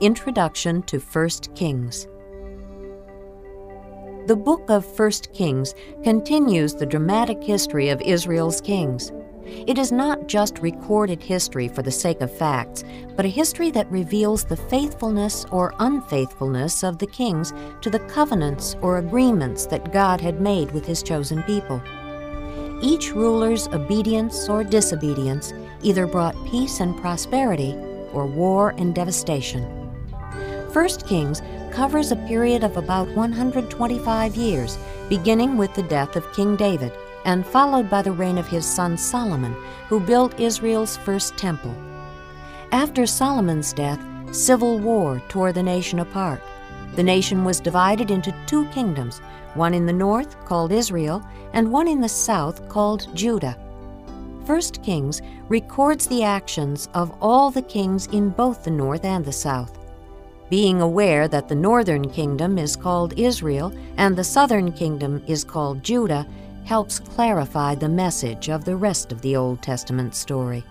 Introduction to 1 Kings. The book of 1 Kings continues the dramatic history of Israel's kings. It is not just recorded history for the sake of facts, but a history that reveals the faithfulness or unfaithfulness of the kings to the covenants or agreements that God had made with his chosen people. Each ruler's obedience or disobedience either brought peace and prosperity or war and devastation. 1 Kings covers a period of about 125 years, beginning with the death of King David and followed by the reign of his son Solomon, who built Israel's first temple. After Solomon's death, civil war tore the nation apart. The nation was divided into two kingdoms, one in the north called Israel and one in the south called Judah. 1 Kings records the actions of all the kings in both the north and the south. Being aware that the northern kingdom is called Israel and the southern kingdom is called Judah helps clarify the message of the rest of the Old Testament story.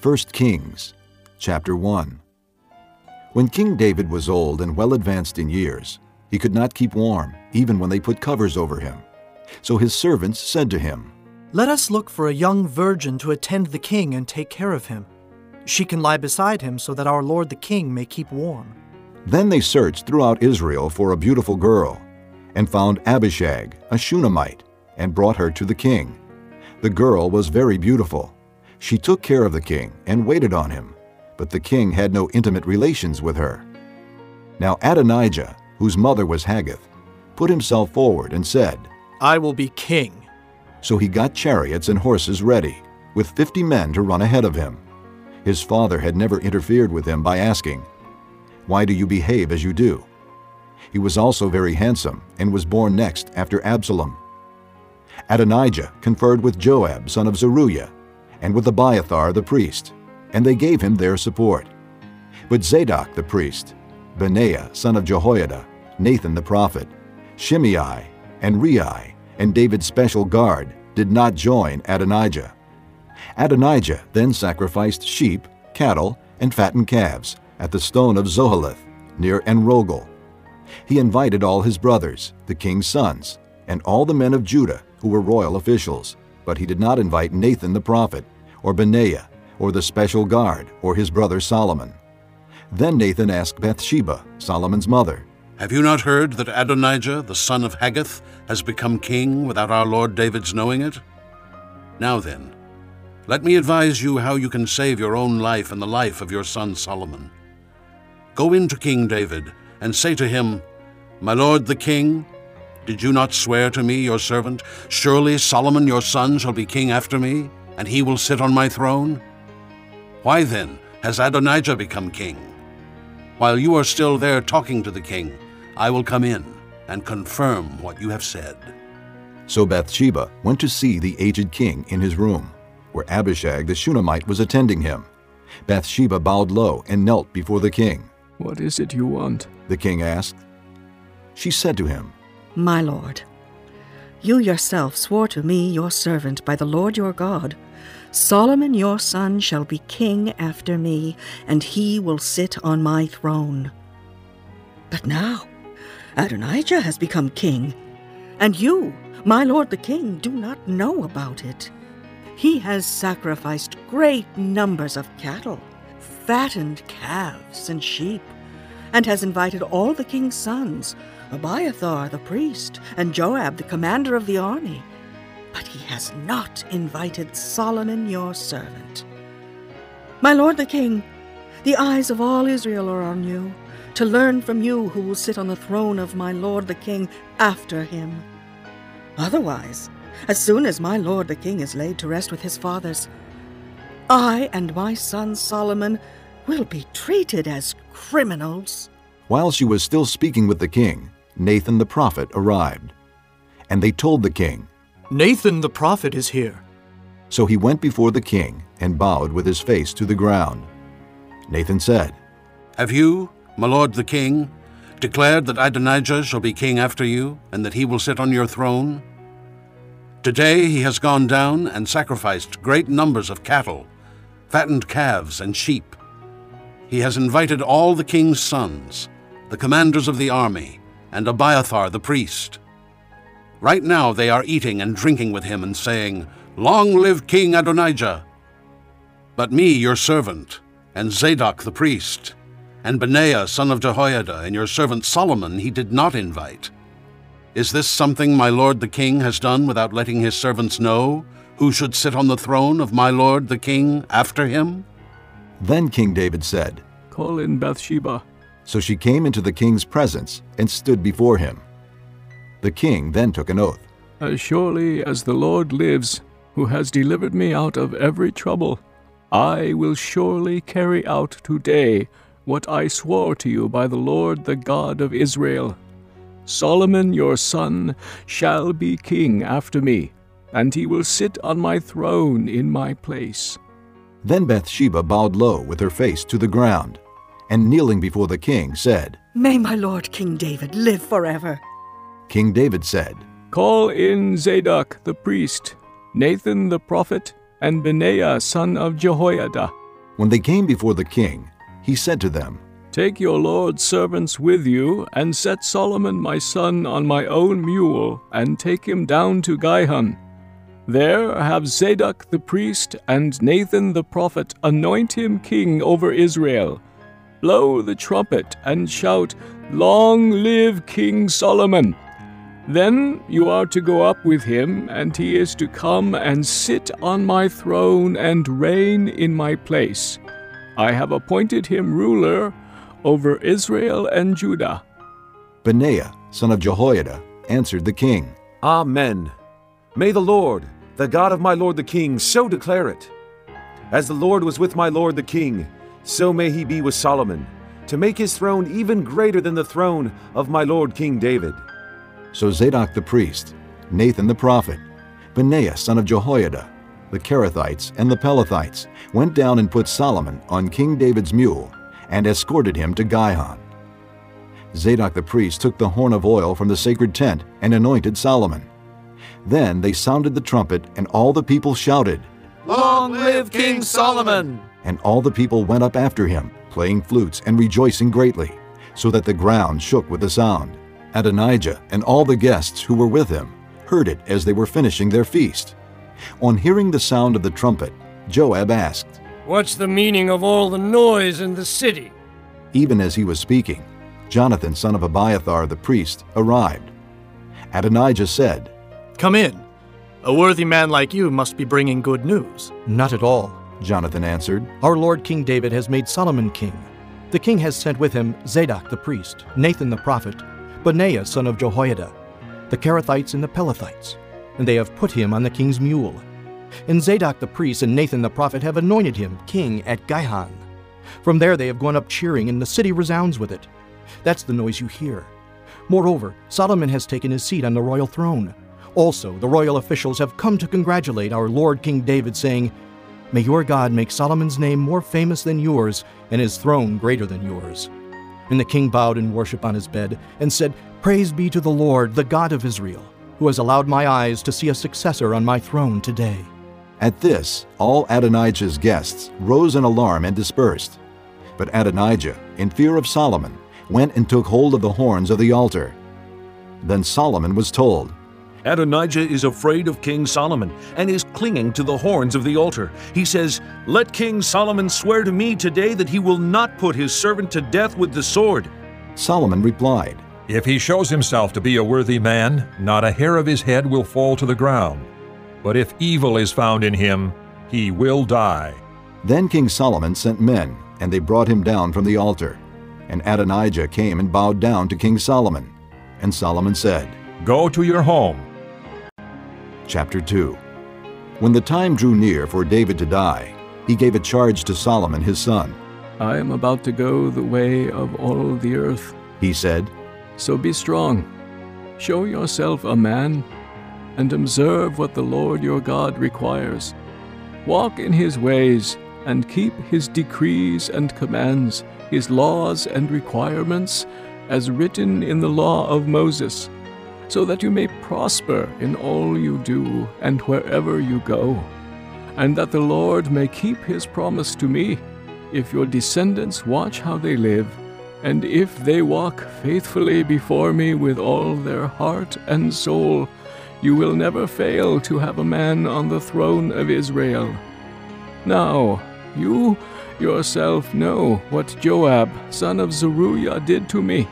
1 Kings, chapter 1. When King David was old and well advanced in years, he could not keep warm, even when they put covers over him. So his servants said to him, Let us look for a young virgin to attend the king and take care of him. She can lie beside him so that our lord the king may keep warm. Then they searched throughout Israel for a beautiful girl, and found Abishag, a Shunammite, and brought her to the king. The girl was very beautiful. She took care of the king and waited on him, but the king had no intimate relations with her. Now Adonijah, whose mother was Haggith, put himself forward and said, I will be king. So he got chariots and horses ready, with fifty men to run ahead of him. His father had never interfered with him by asking, Why do you behave as you do? He was also very handsome and was born next after Absalom. Adonijah conferred with Joab son of Zeruiah and with Abiathar the priest, and they gave him their support. But Zadok the priest, Benaiah son of Jehoiada, Nathan the prophet, Shimei, and Rei, and David's special guard did not join Adonijah. Adonijah then sacrificed sheep, cattle, and fattened calves at the stone of Zoheleth near Enrogel. He invited all his brothers, the king's sons, and all the men of Judah who were royal officials, but he did not invite Nathan the prophet, or Benaiah, or the special guard, or his brother Solomon. Then Nathan asked Bathsheba, Solomon's mother, Have you not heard that Adonijah, the son of Haggith, has become king without our Lord David's knowing it? Now then, let me advise you how you can save your own life and the life of your son Solomon. Go in to King David and say to him, My lord the king, did you not swear to me, your servant, Surely Solomon your son shall be king after me, and he will sit on my throne? Why then has Adonijah become king? While you are still there talking to the king, I will come in and confirm what you have said. So Bathsheba went to see the aged king in his room, where Abishag the Shunammite was attending him. Bathsheba bowed low and knelt before the king. What is it you want? The king asked. She said to him, My lord, you yourself swore to me, your servant, by the Lord your God, Solomon your son shall be king after me, and he will sit on my throne. But now Adonijah has become king, and you, my lord the king, do not know about it. He has sacrificed great numbers of cattle, fattened calves and sheep, and has invited all the king's sons, Abiathar the priest, and Joab the commander of the army. But he has not invited Solomon your servant. My lord the king, the eyes of all Israel are on you, to learn from you who will sit on the throne of my lord the king after him. Otherwise, as soon as my lord the king is laid to rest with his fathers, I and my son Solomon will be treated as criminals. While she was still speaking with the king, Nathan the prophet arrived. And they told the king, Nathan the prophet is here. So he went before the king and bowed with his face to the ground. Nathan said, Have you, my lord the king, declared that Adonijah shall be king after you, and that he will sit on your throne? Today he has gone down and sacrificed great numbers of cattle, fattened calves and sheep. he has invited all the king's sons, the commanders of the army, and Abiathar the priest. Right now they are eating and drinking with him and saying, Long live King Adonijah! But me, your servant, and Zadok the priest, and Benaiah son of Jehoiada, and your servant Solomon he did not invite. Is this something my lord the king has done without letting his servants know who should sit on the throne of my lord the king after him? Then King David said, Call in Bathsheba. So she came into the king's presence and stood before him. The king then took an oath. As surely as the Lord lives, who has delivered me out of every trouble, I will surely carry out today what I swore to you by the Lord the God of Israel. Solomon your son shall be king after me, and he will sit on my throne in my place. Then Bathsheba bowed low with her face to the ground, and kneeling before the king said, May my lord King David live forever. King David said, Call in Zadok the priest, Nathan the prophet, and Benaiah son of Jehoiada. When they came before the king, he said to them, Take your Lord's servants with you, and set Solomon my son on my own mule, and take him down to Gihon. There have Zadok the priest and Nathan the prophet anoint him king over Israel. Blow the trumpet and shout, Long live King Solomon! Then you are to go up with him, and he is to come and sit on my throne and reign in my place. I have appointed him ruler over Israel and Judah. Benaiah, son of Jehoiada, answered the king, Amen. May the Lord, the God of my lord the king, so declare it. As the Lord was with my lord the king, so may he be with Solomon, to make his throne even greater than the throne of my lord King David. So Zadok the priest, Nathan the prophet, Benaiah son of Jehoiada, the Kerethites and the Pelethites went down and put Solomon on King David's mule and escorted him to Gihon. Zadok the priest took the horn of oil from the sacred tent and anointed Solomon. Then they sounded the trumpet, and all the people shouted, Long live King Solomon! And all the people went up after him, playing flutes and rejoicing greatly, so that the ground shook with the sound. Adonijah and all the guests who were with him heard it as they were finishing their feast. On hearing the sound of the trumpet, Joab asked, What's the meaning of all the noise in the city? Even as he was speaking, Jonathan, son of Abiathar the priest, arrived. Adonijah said, Come in. A worthy man like you must be bringing good news. Not at all. Jonathan answered, Our Lord King David has made Solomon king. The king has sent with him Zadok the priest, Nathan the prophet, Benaiah son of Jehoiada, the Kerethites and the Pelethites, and they have put him on the king's mule. And Zadok the priest and Nathan the prophet have anointed him king at Gihon. From there they have gone up cheering, and the city resounds with it. That's the noise you hear. Moreover, Solomon has taken his seat on the royal throne. Also, the royal officials have come to congratulate our Lord King David, saying, May your God make Solomon's name more famous than yours, and his throne greater than yours. And the king bowed in worship on his bed, and said, Praise be to the Lord, the God of Israel, who has allowed my eyes to see a successor on my throne today. At this, all Adonijah's guests rose in alarm and dispersed. But Adonijah, in fear of Solomon, went and took hold of the horns of the altar. Then Solomon was told, Adonijah is afraid of King Solomon and is clinging to the horns of the altar. He says, Let King Solomon swear to me today that he will not put his servant to death with the sword. Solomon replied, If he shows himself to be a worthy man, not a hair of his head will fall to the ground. But if evil is found in him, he will die. Then King Solomon sent men, and they brought him down from the altar. And Adonijah came and bowed down to King Solomon. And Solomon said, Go to your home. Chapter 2 When the time drew near for David to die, he gave a charge to Solomon his son. I am about to go the way of all the earth. He said, So be strong. Show yourself a man, and observe what the Lord your God requires. Walk in his ways, and keep his decrees and commands, his laws and requirements, as written in the law of Moses, so that you may prosper in all you do and wherever you go, and that the Lord may keep his promise to me, if your descendants watch how they live, and if they walk faithfully before me with all their heart and soul, you will never fail to have a man on the throne of Israel. Now, you yourself know what Joab, son of Zeruiah, did to me,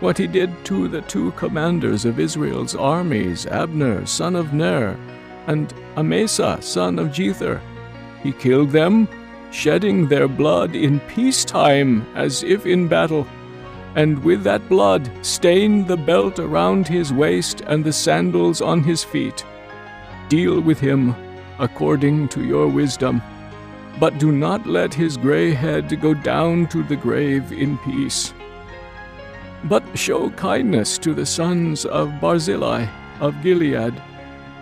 what he did to the two commanders of Israel's armies, Abner, son of Ner, and Amasa, son of Jether. He killed them, shedding their blood in peacetime as if in battle, and with that blood stained the belt around his waist and the sandals on his feet. Deal with him according to your wisdom, but do not let his gray head go down to the grave in peace. But show kindness to the sons of Barzillai of Gilead,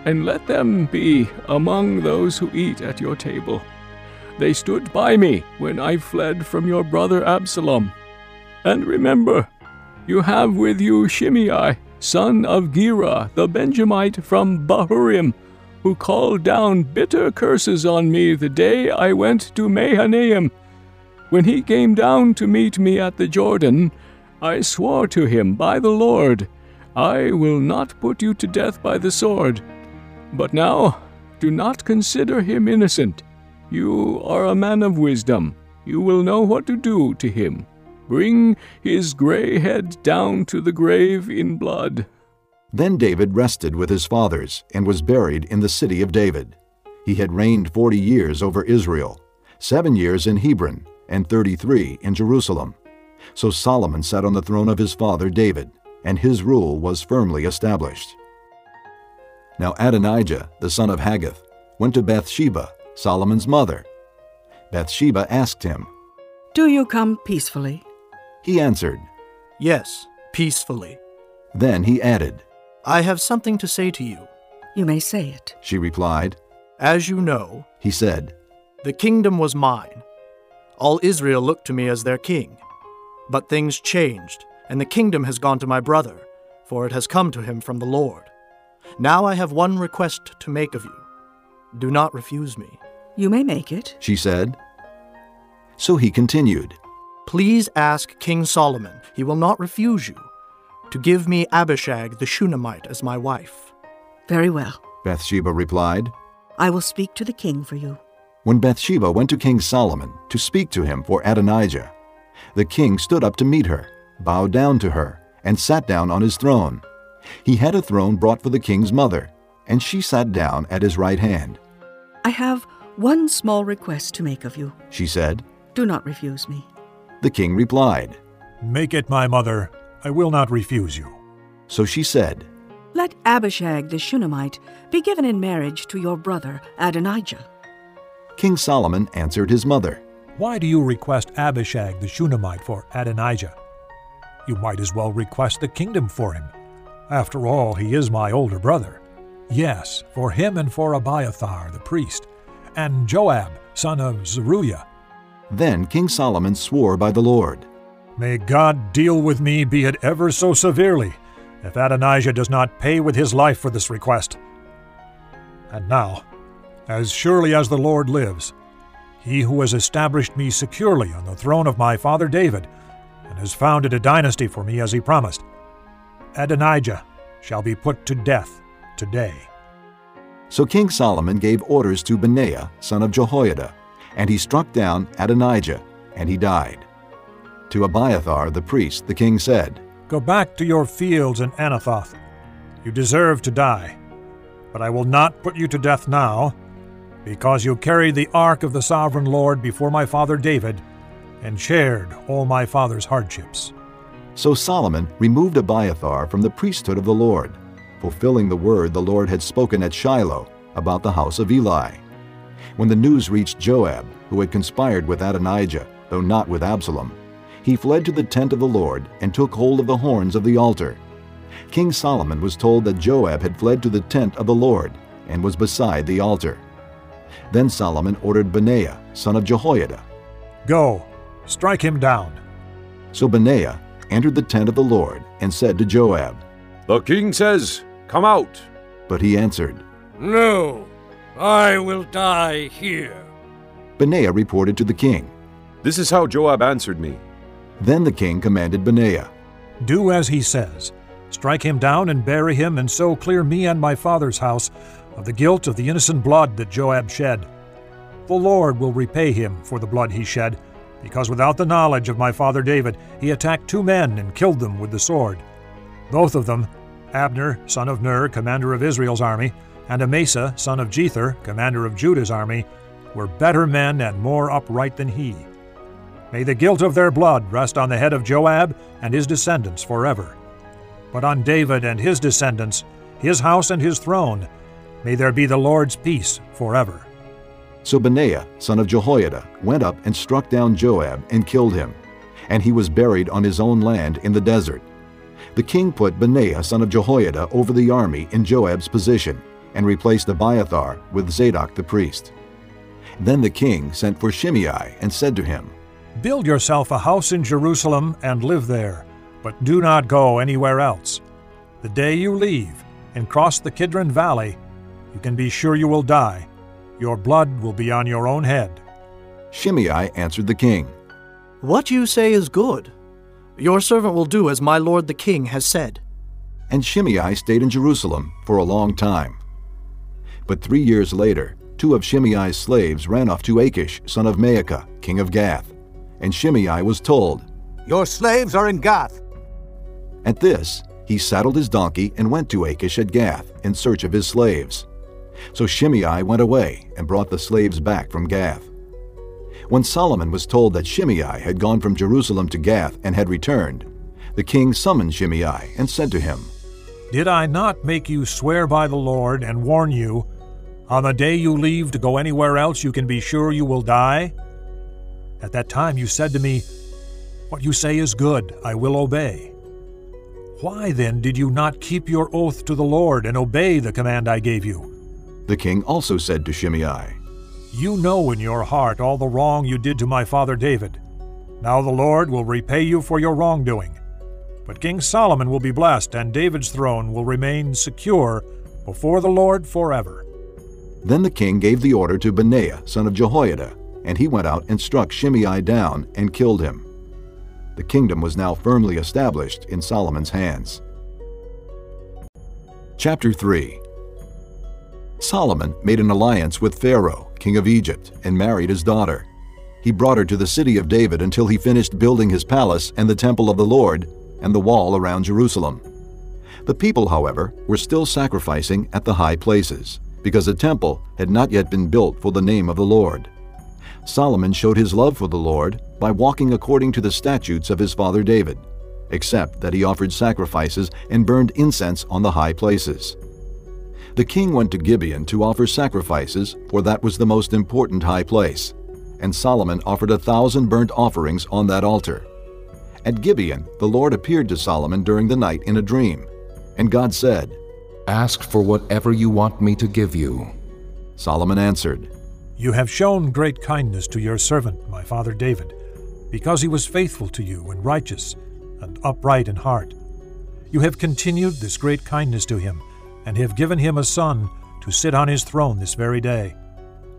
and let them be among those who eat at your table. They stood by me when I fled from your brother Absalom. And remember, you have with you Shimei, son of Gera, the Benjamite from Bahurim, who called down bitter curses on me the day I went to Mahanaim. When he came down to meet me at the Jordan, I swore to him by the Lord, I will not put you to death by the sword. But now, do not consider him innocent. You are a man of wisdom. You will know what to do to him. Bring his gray head down to the grave in blood. Then David rested with his fathers and was buried in the city of David. He had reigned forty years over Israel, seven years in Hebron, and thirty three in Jerusalem. So Solomon sat on the throne of his father David, and his rule was firmly established. Now Adonijah, the son of Haggith, went to Bathsheba, Solomon's mother. Bathsheba asked him, Do you come peacefully? He answered, Yes, peacefully. Then he added, I have something to say to you. You may say it. She replied, As you know, he said, the kingdom was mine. All Israel looked to me as their king. But things changed, and the kingdom has gone to my brother, for it has come to him from the Lord. Now I have one request to make of you. Do not refuse me. You may make it. she said. So he continued, Please ask King Solomon, he will not refuse you, to give me Abishag the Shunammite as my wife. Very well. Bathsheba replied. I will speak to the king for you. When Bathsheba went to King Solomon to speak to him for Adonijah, the king stood up to meet her, bowed down to her, and sat down on his throne. He had a throne brought for the king's mother, and she sat down at his right hand. I have one small request to make of you. She said. Do not refuse me. The king replied. Make it my mother. I will not refuse you. So she said, Let Abishag the Shunammite be given in marriage to your brother Adonijah. King Solomon answered his mother, Why do you request Abishag the Shunammite for Adonijah? You might as well request the kingdom for him. After all, he is my older brother. Yes, for him and for Abiathar the priest, and Joab, son of Zeruiah. Then King Solomon swore by the Lord, May God deal with me, be it ever so severely, if Adonijah does not pay with his life for this request. And now, as surely as the Lord lives, he who has established me securely on the throne of my father David, and has founded a dynasty for me as he promised, Adonijah shall be put to death today. So King Solomon gave orders to Benaiah, son of Jehoiada, and he struck down Adonijah, and he died. To Abiathar the priest the king said, Go back to your fields in Anathoth. You deserve to die, but I will not put you to death now, because you carried the ark of the sovereign Lord before my father David, and shared all my father's hardships. So Solomon removed Abiathar from the priesthood of the Lord, fulfilling the word the Lord had spoken at Shiloh about the house of Eli. When the news reached Joab, who had conspired with Adonijah, though not with Absalom, he fled to the tent of the Lord and took hold of the horns of the altar. King Solomon was told that Joab had fled to the tent of the Lord and was beside the altar. Then Solomon ordered Benaiah, son of Jehoiada. Go, strike him down. So Benaiah entered the tent of the Lord and said to Joab, The king says, Come out. But he answered, No, I will die here. Benaiah reported to the king, This is how Joab answered me. Then the king commanded Benaiah, Do as he says. Strike him down and bury him, and so clear me and my father's house of the guilt of the innocent blood that Joab shed. The Lord will repay him for the blood he shed, because without the knowledge of my father David, he attacked two men and killed them with the sword. Both of them, Abner, son of Ner, commander of Israel's army, and Amasa, son of Jether, commander of Judah's army, were better men and more upright than he. May the guilt of their blood rest on the head of Joab and his descendants forever. But on David and his descendants, his house and his throne, may there be the Lord's peace forever. So Benaiah, son of Jehoiada, went up and struck down Joab and killed him, and he was buried on his own land in the desert. The king put Benaiah, son of Jehoiada, over the army in Joab's position, and replaced Abiathar with Zadok the priest. Then the king sent for Shimei and said to him, Build yourself a house in Jerusalem and live there, but do not go anywhere else. The day you leave and cross the Kidron Valley, you can be sure you will die. Your blood will be on your own head. Shimei answered the king, What you say is good. Your servant will do as my lord the king has said. And Shimei stayed in Jerusalem for a long time. But three years later, two of Shimei's slaves ran off to Achish, son of Maacah, king of Gath. And Shimei was told, Your slaves are in Gath. At this, he saddled his donkey and went to Achish at Gath in search of his slaves. So Shimei went away and brought the slaves back from Gath. When Solomon was told that Shimei had gone from Jerusalem to Gath and had returned, the king summoned Shimei and said to him, Did I not make you swear by the Lord and warn you, On the day you leave to go anywhere else, you can be sure you will die? At that time you said to me, What you say is good, I will obey. Why then did you not keep your oath to the Lord and obey the command I gave you? The king also said to Shimei, You know in your heart all the wrong you did to my father David. Now the Lord will repay you for your wrongdoing. But King Solomon will be blessed, and David's throne will remain secure before the Lord forever. Then the king gave the order to Benaiah, son of Jehoiada, and he went out and struck Shimei down and killed him. The kingdom was now firmly established in Solomon's hands. Chapter 3 Solomon made an alliance with Pharaoh, king of Egypt, and married his daughter. He brought her to the city of David until he finished building his palace and the temple of the Lord and the wall around Jerusalem. The people, however, were still sacrificing at the high places, because a temple had not yet been built for the name of the Lord. Solomon showed his love for the Lord by walking according to the statutes of his father David, except that he offered sacrifices and burned incense on the high places. The king went to Gibeon to offer sacrifices, for that was the most important high place, and Solomon offered a thousand burnt offerings on that altar. At Gibeon, the Lord appeared to Solomon during the night in a dream, and God said, Ask for whatever you want me to give you. Solomon answered, You have shown great kindness to your servant, my father David, because he was faithful to you and righteous and upright in heart. You have continued this great kindness to him, and have given him a son to sit on his throne this very day.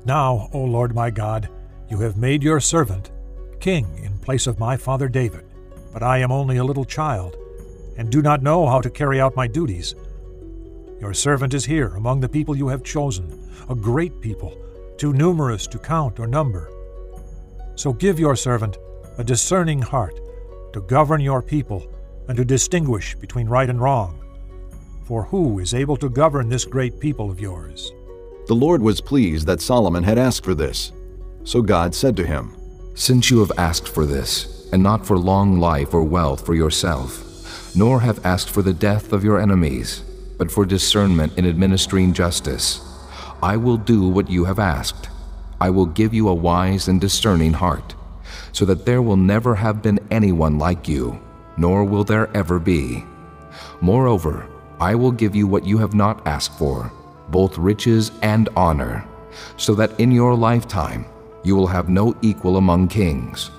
Now, O Lord my God, you have made your servant king in place of my father David, but I am only a little child, and do not know how to carry out my duties. Your servant is here among the people you have chosen, a great people, too numerous to count or number. So give your servant a discerning heart to govern your people and to distinguish between right and wrong. For who is able to govern this great people of yours? The Lord was pleased that Solomon had asked for this. So God said to him, Since you have asked for this, and not for long life or wealth for yourself, nor have asked for the death of your enemies, but for discernment in administering justice, I will do what you have asked. I will give you a wise and discerning heart, so that there will never have been anyone like you, nor will there ever be. Moreover, I will give you what you have not asked for, both riches and honor, so that in your lifetime you will have no equal among kings.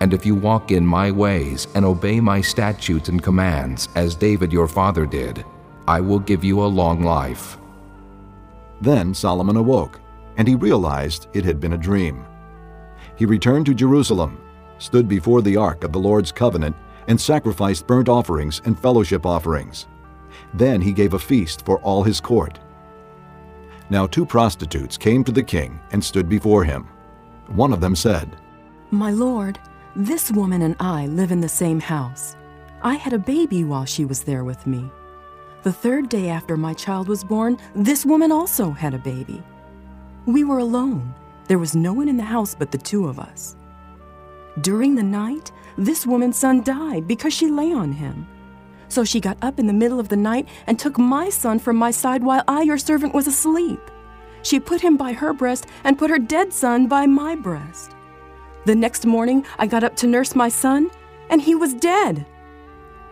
And if you walk in my ways and obey my statutes and commands, as David your father did, I will give you a long life. Then Solomon awoke, and he realized it had been a dream. He returned to Jerusalem, stood before the ark of the Lord's covenant, and sacrificed burnt offerings and fellowship offerings. Then he gave a feast for all his court. Now two prostitutes came to the king and stood before him. One of them said, My lord, this woman and I live in the same house. I had a baby while she was there with me. The third day after my child was born, this woman also had a baby. We were alone. There was no one in the house but the two of us. During the night, this woman's son died because she lay on him. So she got up in the middle of the night and took my son from my side while I, your servant, was asleep. She put him by her breast and put her dead son by my breast. The next morning, I got up to nurse my son, and he was dead.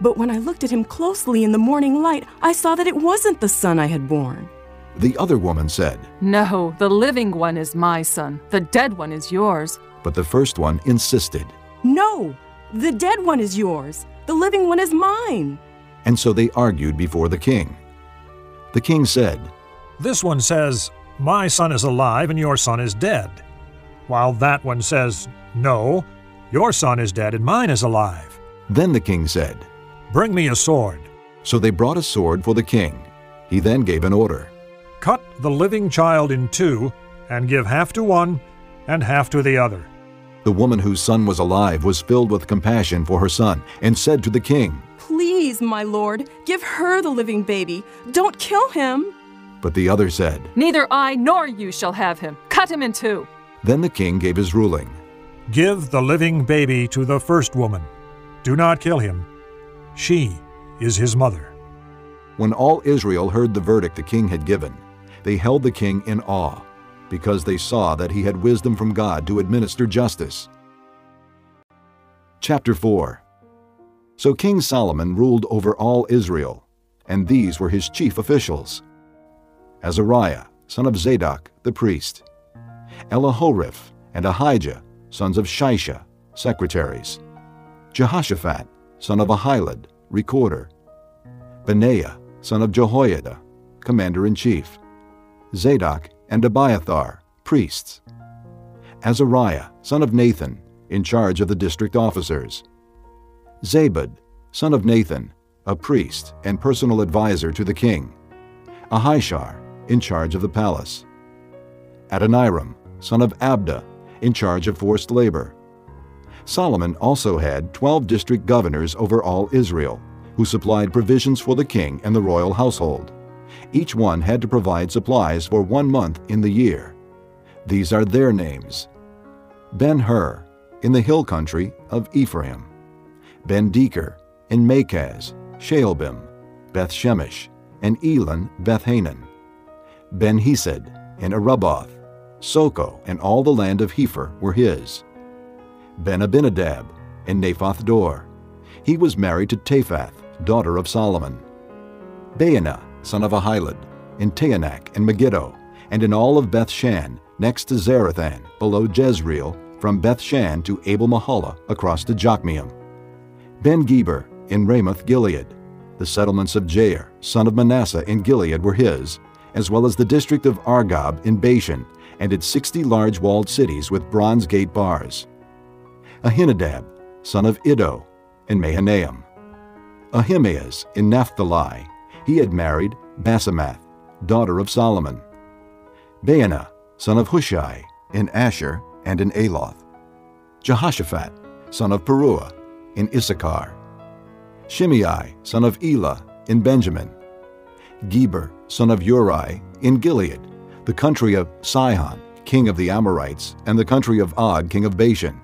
But when I looked at him closely in the morning light, I saw that it wasn't the son I had borne. The other woman said, No, the living one is my son. The dead one is yours. But the first one insisted. No, the dead one is yours. The living one is mine. And so they argued before the king. The king said, This one says, My son is alive and your son is dead. While that one says, No, your son is dead and mine is alive. Then the king said, Bring me a sword. So they brought a sword for the king. He then gave an order Cut the living child in two, and give half to one and half to the other. The woman whose son was alive was filled with compassion for her son and said to the king, Please, my lord, give her the living baby. Don't kill him. But the other said, Neither I nor you shall have him. Cut him in two. Then the king gave his ruling Give the living baby to the first woman. Do not kill him. She is his mother. When all Israel heard the verdict the king had given, they held the king in awe, because they saw that he had wisdom from God to administer justice. Chapter 4 So King Solomon ruled over all Israel, and these were his chief officials Azariah, son of Zadok, the priest, Elihoreph and Ahijah, sons of Shisha, secretaries, Jehoshaphat, son of Ahilud, recorder, Benaiah, son of Jehoiada, commander-in-chief, Zadok and Abiathar, priests, Azariah, son of Nathan, in charge of the district officers, Zabud, son of Nathan, a priest and personal advisor to the king, Ahishar, in charge of the palace, Adoniram, son of Abda, in charge of forced labor. Solomon also had 12 district governors over all Israel, who supplied provisions for the king and the royal household. Each one had to provide supplies for one month in the year. These are their names. Ben-Hur, in the hill country of Ephraim. Ben-Deker, in Makaz, Shaalbim, Beth-Shemesh, and Elon Beth-Hanan. Ben-Hesed, in Arubboth, Socoh and all the land of Hepher were his. Ben-Abinadab, in Naphoth Dor. He was married to Taphath, daughter of Solomon. Baanah, son of Ahilud, in Taanach and Megiddo, and in all of Beth-Shan, next to Zarethan, below Jezreel, from Beth-Shan to Abel-Meholah, across to Jokmeam. Ben-Geber, in Ramoth Gilead. The settlements of Jair, son of Manasseh, in Gilead were his, as well as the district of Argob in Bashan, and its sixty large walled cities with bronze gate bars. Ahinadab, son of Iddo, in Mahanaim. Ahimaaz in Naphtali, he had married Basemath, daughter of Solomon. Baanah, son of Hushai, in Asher and in Aloth. Jehoshaphat, son of Paruah, in Issachar. Shimei, son of Elah, in Benjamin. Geber, son of Uri, in Gilead, the country of Sihon, king of the Amorites, and the country of Og, king of Bashan.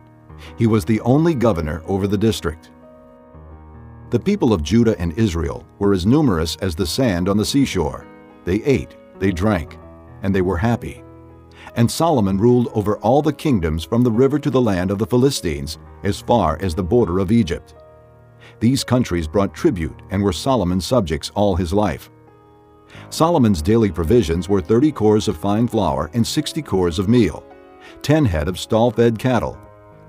He was the only governor over the district. The people of Judah and Israel were as numerous as the sand on the seashore. They ate, they drank, and they were happy. And Solomon ruled over all the kingdoms from the river to the land of the Philistines, as far as the border of Egypt. These countries brought tribute and were Solomon's subjects all his life. Solomon's daily provisions were 30 cors of fine flour and 60 cors of meal, 10 head of stall-fed cattle,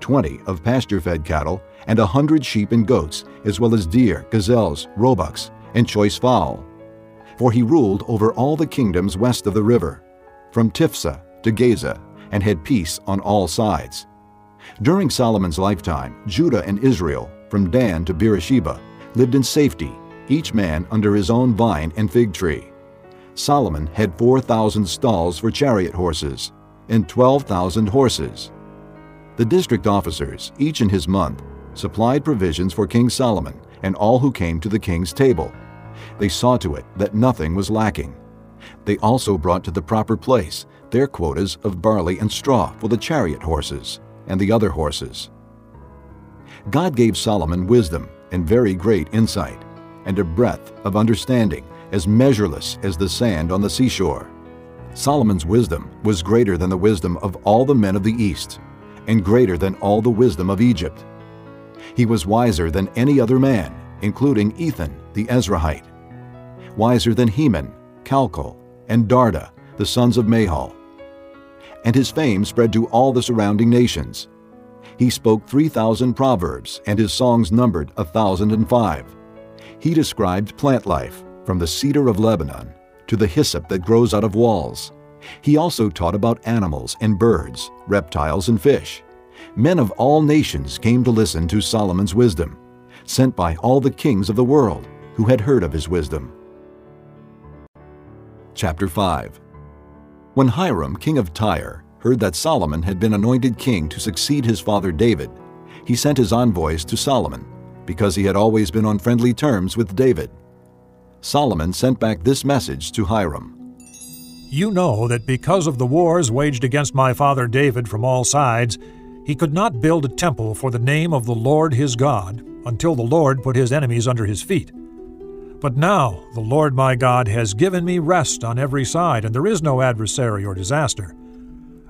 20 of pasture-fed cattle, and a hundred sheep and goats, as well as deer, gazelles, roebucks, and choice fowl. For he ruled over all the kingdoms west of the river, from Tiphsah to Gaza, and had peace on all sides. During Solomon's lifetime, Judah and Israel, from Dan to Beersheba, lived in safety, each man under his own vine and fig tree. Solomon had 4,000 stalls for chariot horses and 12,000 horses. The district officers, each in his month, supplied provisions for King Solomon and all who came to the king's table. They saw to it that nothing was lacking. They also brought to the proper place their quotas of barley and straw for the chariot horses and the other horses. God gave Solomon wisdom and very great insight, and a breadth of understanding as measureless as the sand on the seashore. Solomon's wisdom was greater than the wisdom of all the men of the East, and greater than all the wisdom of Egypt. He was wiser than any other man, including Ethan the Ezrahite, wiser than Heman, Calcol, and Darda, the sons of Mahol. And his fame spread to all the surrounding nations. He spoke 3,000 proverbs, and his songs numbered a 1,005. He described plant life, from the cedar of Lebanon to the hyssop that grows out of walls. He also taught about animals and birds, reptiles and fish. Men of all nations came to listen to Solomon's wisdom, sent by all the kings of the world who had heard of his wisdom. Chapter 5 When Hiram, king of Tyre, heard that Solomon had been anointed king to succeed his father David, he sent his envoys to Solomon, because he had always been on friendly terms with David. Solomon sent back this message to Hiram You know that because of the wars waged against my father David from all sides, he could not build a temple for the name of the Lord his God until the Lord put his enemies under his feet. But now the Lord my God has given me rest on every side, and there is no adversary or disaster.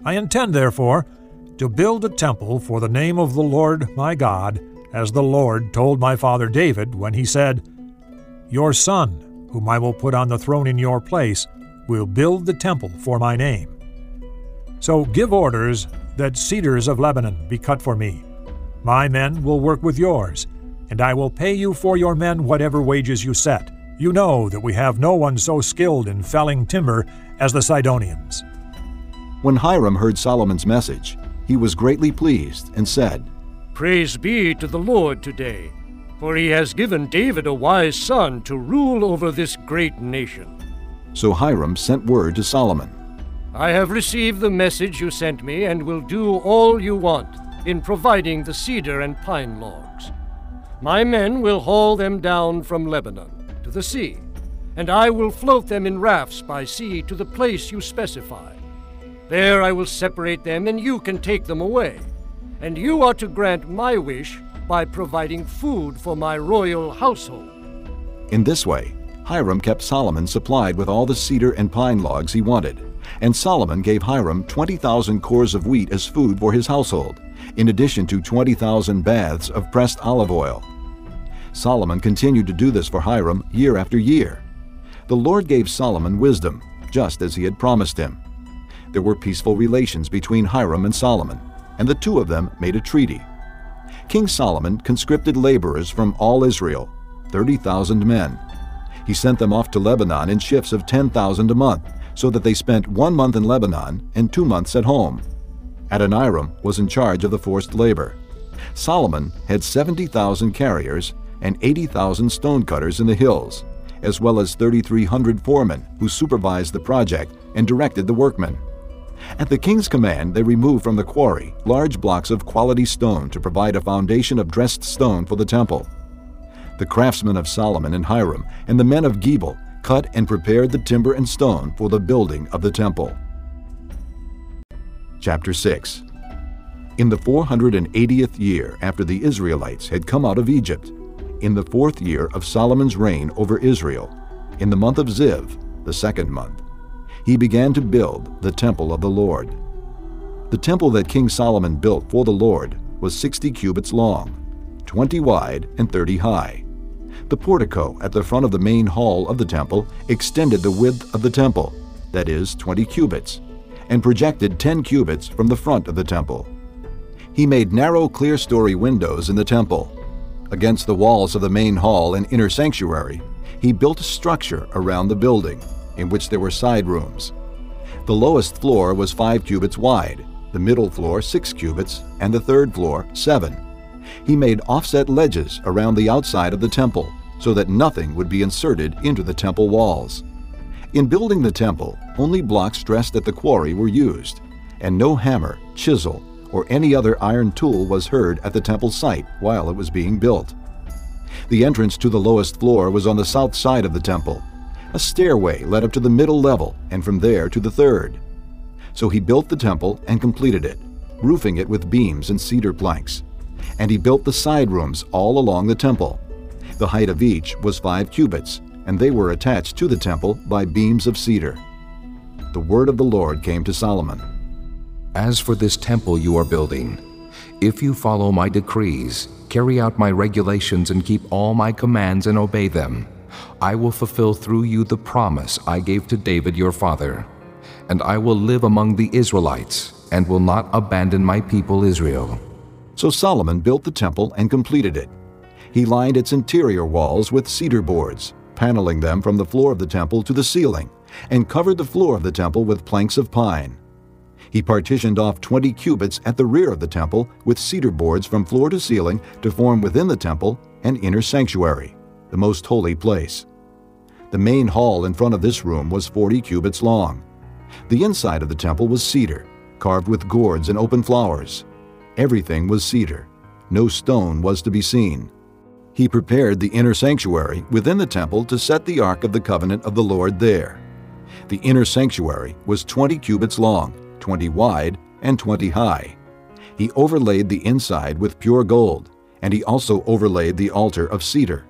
I intend, therefore, to build a temple for the name of the Lord my God, as the Lord told my father David when he said, Your son, whom I will put on the throne in your place, will build the temple for my name. So give orders that cedars of Lebanon be cut for me. My men will work with yours, and I will pay you for your men whatever wages you set. You know that we have no one so skilled in felling timber as the Sidonians. When Hiram heard Solomon's message, he was greatly pleased and said, Praise be to the Lord today, for he has given David a wise son to rule over this great nation. So Hiram sent word to Solomon I have received the message you sent me and will do all you want in providing the cedar and pine logs. My men will haul them down from Lebanon to the sea, and I will float them in rafts by sea to the place you specify. There I will separate them, and you can take them away. And you are to grant my wish by providing food for my royal household. In this way, Hiram kept Solomon supplied with all the cedar and pine logs he wanted, and Solomon gave Hiram 20,000 cors of wheat as food for his household, in addition to 20,000 baths of pressed olive oil. Solomon continued to do this for Hiram year after year. The Lord gave Solomon wisdom, just as he had promised him. There were peaceful relations between Hiram and Solomon, and the two of them made a treaty. King Solomon conscripted laborers from all Israel, 30,000 men. He sent them off to Lebanon in shifts of 10,000 a month, so that they spent one month in Lebanon and two months at home. Adoniram was in charge of the forced labor. Solomon had 70,000 carriers and 80,000 stonecutters in the hills, as well as 3,300 foremen who supervised the project and directed the workmen. At the king's command, they removed from the quarry large blocks of quality stone to provide a foundation of dressed stone for the temple. The craftsmen of Solomon and Hiram and the men of Gebal cut and prepared the timber and stone for the building of the temple. Chapter 6 In the 480th year after the Israelites had come out of Egypt, in the fourth year of Solomon's reign over Israel, in the month of Ziv, the second month, he began to build the temple of the Lord. The temple that King Solomon built for the Lord was 60 cubits long, 20 wide, and 30 high. The portico at the front of the main hall of the temple extended the width of the temple, that is, 20 cubits, and projected 10 cubits from the front of the temple. He made narrow clerestory windows in the temple. Against the walls of the main hall and inner sanctuary, he built a structure around the building, in which there were side rooms. The lowest floor was 5 cubits wide, the middle floor six cubits, and the third floor seven. He made offset ledges around the outside of the temple, so that nothing would be inserted into the temple walls. In building the temple, only blocks dressed at the quarry were used, and no hammer, chisel, or any other iron tool was heard at the temple site while it was being built. The entrance to the lowest floor was on the south side of the temple. A stairway led up to the middle level and from there to the third. So he built the temple and completed it, roofing it with beams and cedar planks. And he built the side rooms all along the temple. The height of each was five cubits, and they were attached to the temple by beams of cedar. The word of the Lord came to Solomon. As for this temple you are building, if you follow my decrees, carry out my regulations, and keep all my commands and obey them, I will fulfill through you the promise I gave to David your father. And I will live among the Israelites, and will not abandon my people Israel. So Solomon built the temple and completed it. He lined its interior walls with cedar boards, paneling them from the floor of the temple to the ceiling, and covered the floor of the temple with planks of pine. He partitioned off 20 cubits at the rear of the temple with cedar boards from floor to ceiling to form within the temple an inner sanctuary, the most holy place. The main hall in front of this room was 40 cubits long. The inside of the temple was cedar, carved with gourds and open flowers. Everything was cedar. No stone was to be seen. He prepared the inner sanctuary within the temple to set the Ark of the Covenant of the Lord there. The inner sanctuary was 20 cubits long 20 wide, and 20 high. He overlaid the inside with pure gold, and he also overlaid the altar of cedar.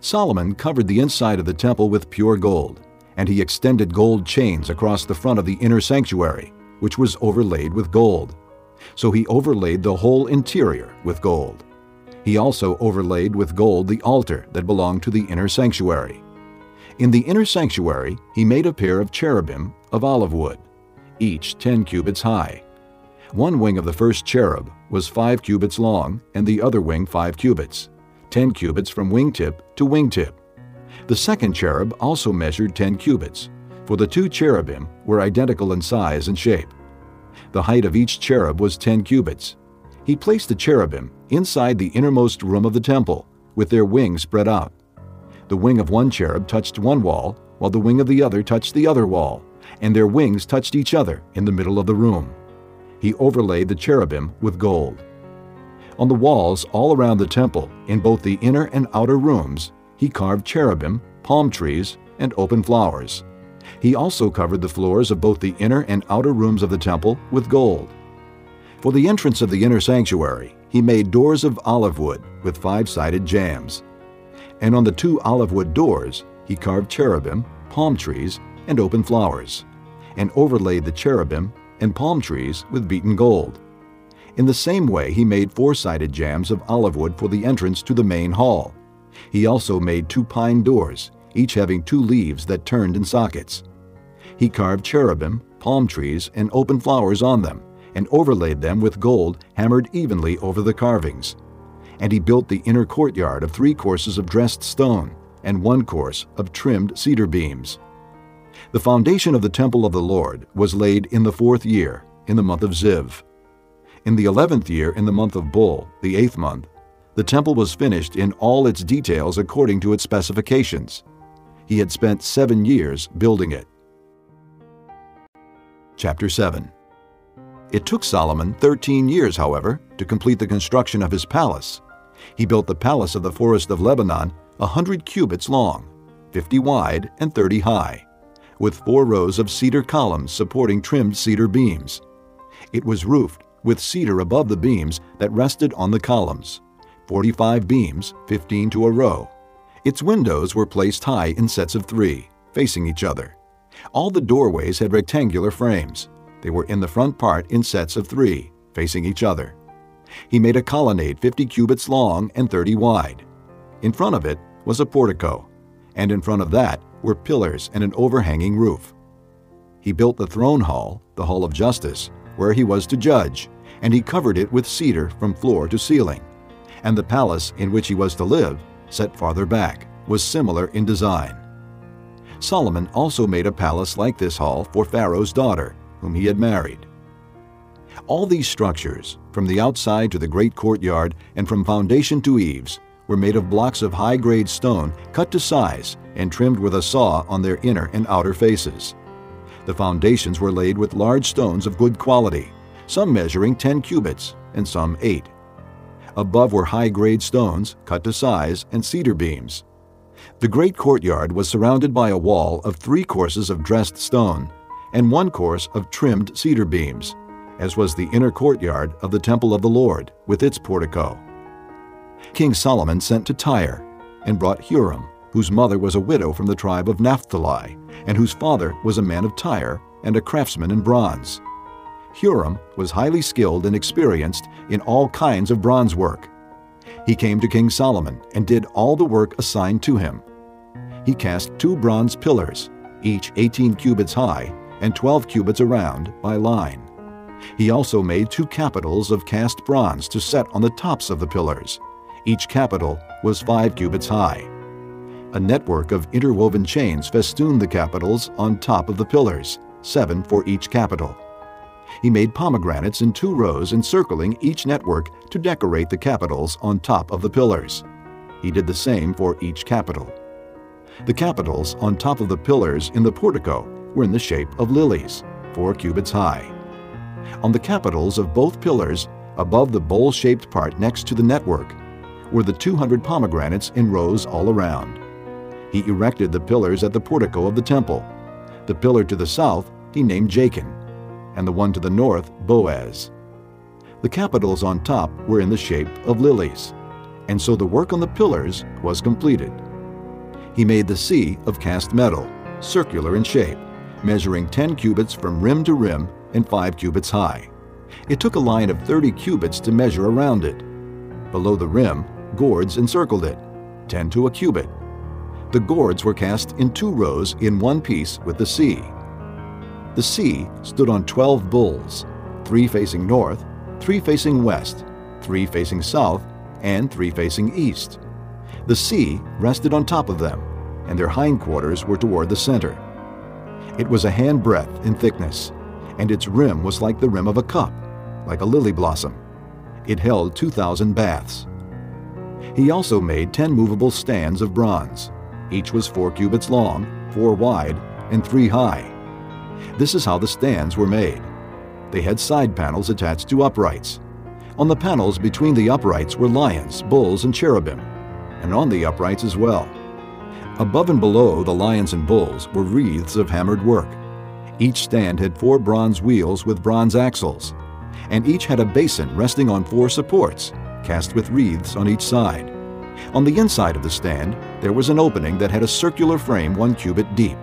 Solomon covered the inside of the temple with pure gold, and he extended gold chains across the front of the inner sanctuary, which was overlaid with gold. So he overlaid the whole interior with gold. He also overlaid with gold the altar that belonged to the inner sanctuary. In the inner sanctuary, he made a pair of cherubim of olive wood each 10 cubits high. One wing of the first cherub was 5 cubits long, and the other wing 5 cubits, 10 cubits from wingtip to wingtip. The second cherub also measured 10 cubits, for the two cherubim were identical in size and shape. The height of each cherub was 10 cubits. He placed the cherubim inside the innermost room of the temple, with their wings spread out. The wing of one cherub touched one wall, while the wing of the other touched the other wall and their wings touched each other in the middle of the room. He overlaid the cherubim with gold. On the walls all around the temple, in both the inner and outer rooms, he carved cherubim, palm trees, and open flowers. He also covered the floors of both the inner and outer rooms of the temple with gold. For the entrance of the inner sanctuary, he made doors of olive wood with five-sided jambs. And on the two olive wood doors, he carved cherubim, palm trees, and open flowers, and overlaid the cherubim and palm trees with beaten gold. In the same way, he made four-sided jambs of olive wood for the entrance to the main hall. He also made two pine doors, each having two leaves that turned in sockets. He carved cherubim, palm trees, and open flowers on them, and overlaid them with gold hammered evenly over the carvings. And he built the inner courtyard of three courses of dressed stone, and one course of trimmed cedar beams. The foundation of the temple of the Lord was laid in the fourth year, in the month of Ziv. In the eleventh year, in the month of Bul, the eighth month, the temple was finished in all its details according to its specifications. He had spent seven years building it. Chapter 7 It took Solomon 13 years, however, to complete the construction of his palace. He built the palace of the forest of Lebanon a hundred cubits long, fifty wide, and thirty high with four rows of cedar columns supporting trimmed cedar beams. It was roofed with cedar above the beams that rested on the columns, 45 beams, 15 to a row. Its windows were placed high in sets of three, facing each other. All the doorways had rectangular frames. They were in the front part in sets of three, facing each other. He made a colonnade 50 cubits long and 30 wide. In front of it was a portico, and in front of that were pillars and an overhanging roof. He built the throne hall, the hall of justice, where he was to judge, and he covered it with cedar from floor to ceiling. And the palace in which he was to live, set farther back, was similar in design. Solomon also made a palace like this hall for Pharaoh's daughter, whom he had married. All these structures, from the outside to the great courtyard and from foundation to eaves, were made of blocks of high-grade stone cut to size and trimmed with a saw on their inner and outer faces. The foundations were laid with large stones of good quality, some measuring 10 cubits and some 8. Above were high-grade stones cut to size and cedar beams. The great courtyard was surrounded by a wall of three courses of dressed stone and one course of trimmed cedar beams, as was the inner courtyard of the temple of the Lord with its portico. King Solomon sent to Tyre and brought Huram, whose mother was a widow from the tribe of Naphtali, and whose father was a man of Tyre and a craftsman in bronze. Huram was highly skilled and experienced in all kinds of bronze work. He came to King Solomon and did all the work assigned to him. He cast two bronze pillars, each 18 cubits high and 12 cubits around by line. He also made two capitals of cast bronze to set on the tops of the pillars. Each capital was 5 cubits high. A network of interwoven chains festooned the capitals on top of the pillars, seven for each capital. He made pomegranates in two rows encircling each network to decorate the capitals on top of the pillars. He did the same for each capital. The capitals on top of the pillars in the portico were in the shape of lilies, four cubits high. On the capitals of both pillars, above the bowl-shaped part next to the network, were the 200 pomegranates in rows all around. He erected the pillars at the portico of the temple. The pillar to the south he named Jachin, and the one to the north Boaz. The capitals on top were in the shape of lilies, and so the work on the pillars was completed. He made the sea of cast metal, circular in shape, measuring 10 cubits from rim to rim and 5 cubits high. It took a line of 30 cubits to measure around it. Below the rim, gourds encircled it, 10 to a cubit. The gourds were cast in two rows in one piece with the sea. The sea stood on 12 bulls, three facing north, three facing west, three facing south, and three facing east. The sea rested on top of them, and their hindquarters were toward the center. It was a handbreadth in thickness, and its rim was like the rim of a cup, like a lily blossom. It held 2,000 baths. He also made 10 movable stands of bronze. Each was 4 cubits long, 4 wide, and 3 high. This is how the stands were made. They had side panels attached to uprights. On the panels between the uprights were lions, bulls, and cherubim, and on the uprights as well. Above and below the lions and bulls were wreaths of hammered work. Each stand had four bronze wheels with bronze axles, and each had a basin resting on four supports, cast with wreaths on each side. On the inside of the stand, there was an opening that had a circular frame one cubit deep.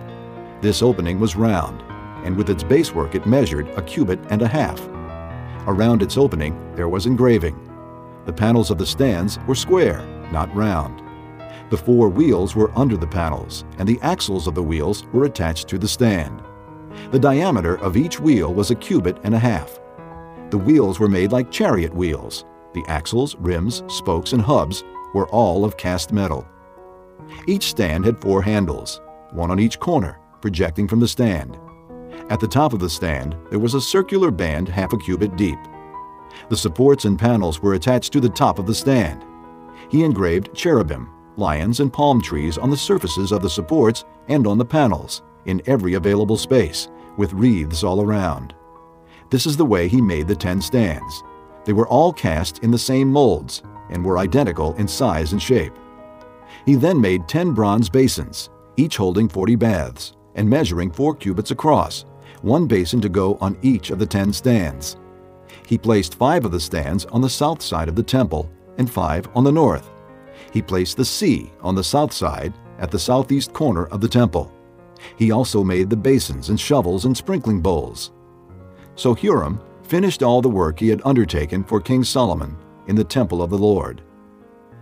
This opening was round, and with its base work it measured a cubit and a half. Around its opening there was engraving. The panels of the stands were square, not round. The four wheels were under the panels, and the axles of the wheels were attached to the stand. The diameter of each wheel was a cubit and a half. The wheels were made like chariot wheels. The axles, rims, spokes, and hubs were all of cast metal. Each stand had four handles, one on each corner, projecting from the stand. At the top of the stand, there was a circular band half a cubit deep. The supports and panels were attached to the top of the stand. He engraved cherubim, lions, and palm trees on the surfaces of the supports and on the panels, in every available space, with wreaths all around. This is the way he made the ten stands. They were all cast in the same molds and were identical in size and shape. He then made ten bronze basins, each holding 40 baths and measuring four cubits across, one basin to go on each of the ten stands. He placed five of the stands on the south side of the temple and five on the north. He placed the sea on the south side at the southeast corner of the temple. He also made the basins and shovels and sprinkling bowls. So Huram finished all the work he had undertaken for King Solomon in the temple of the Lord.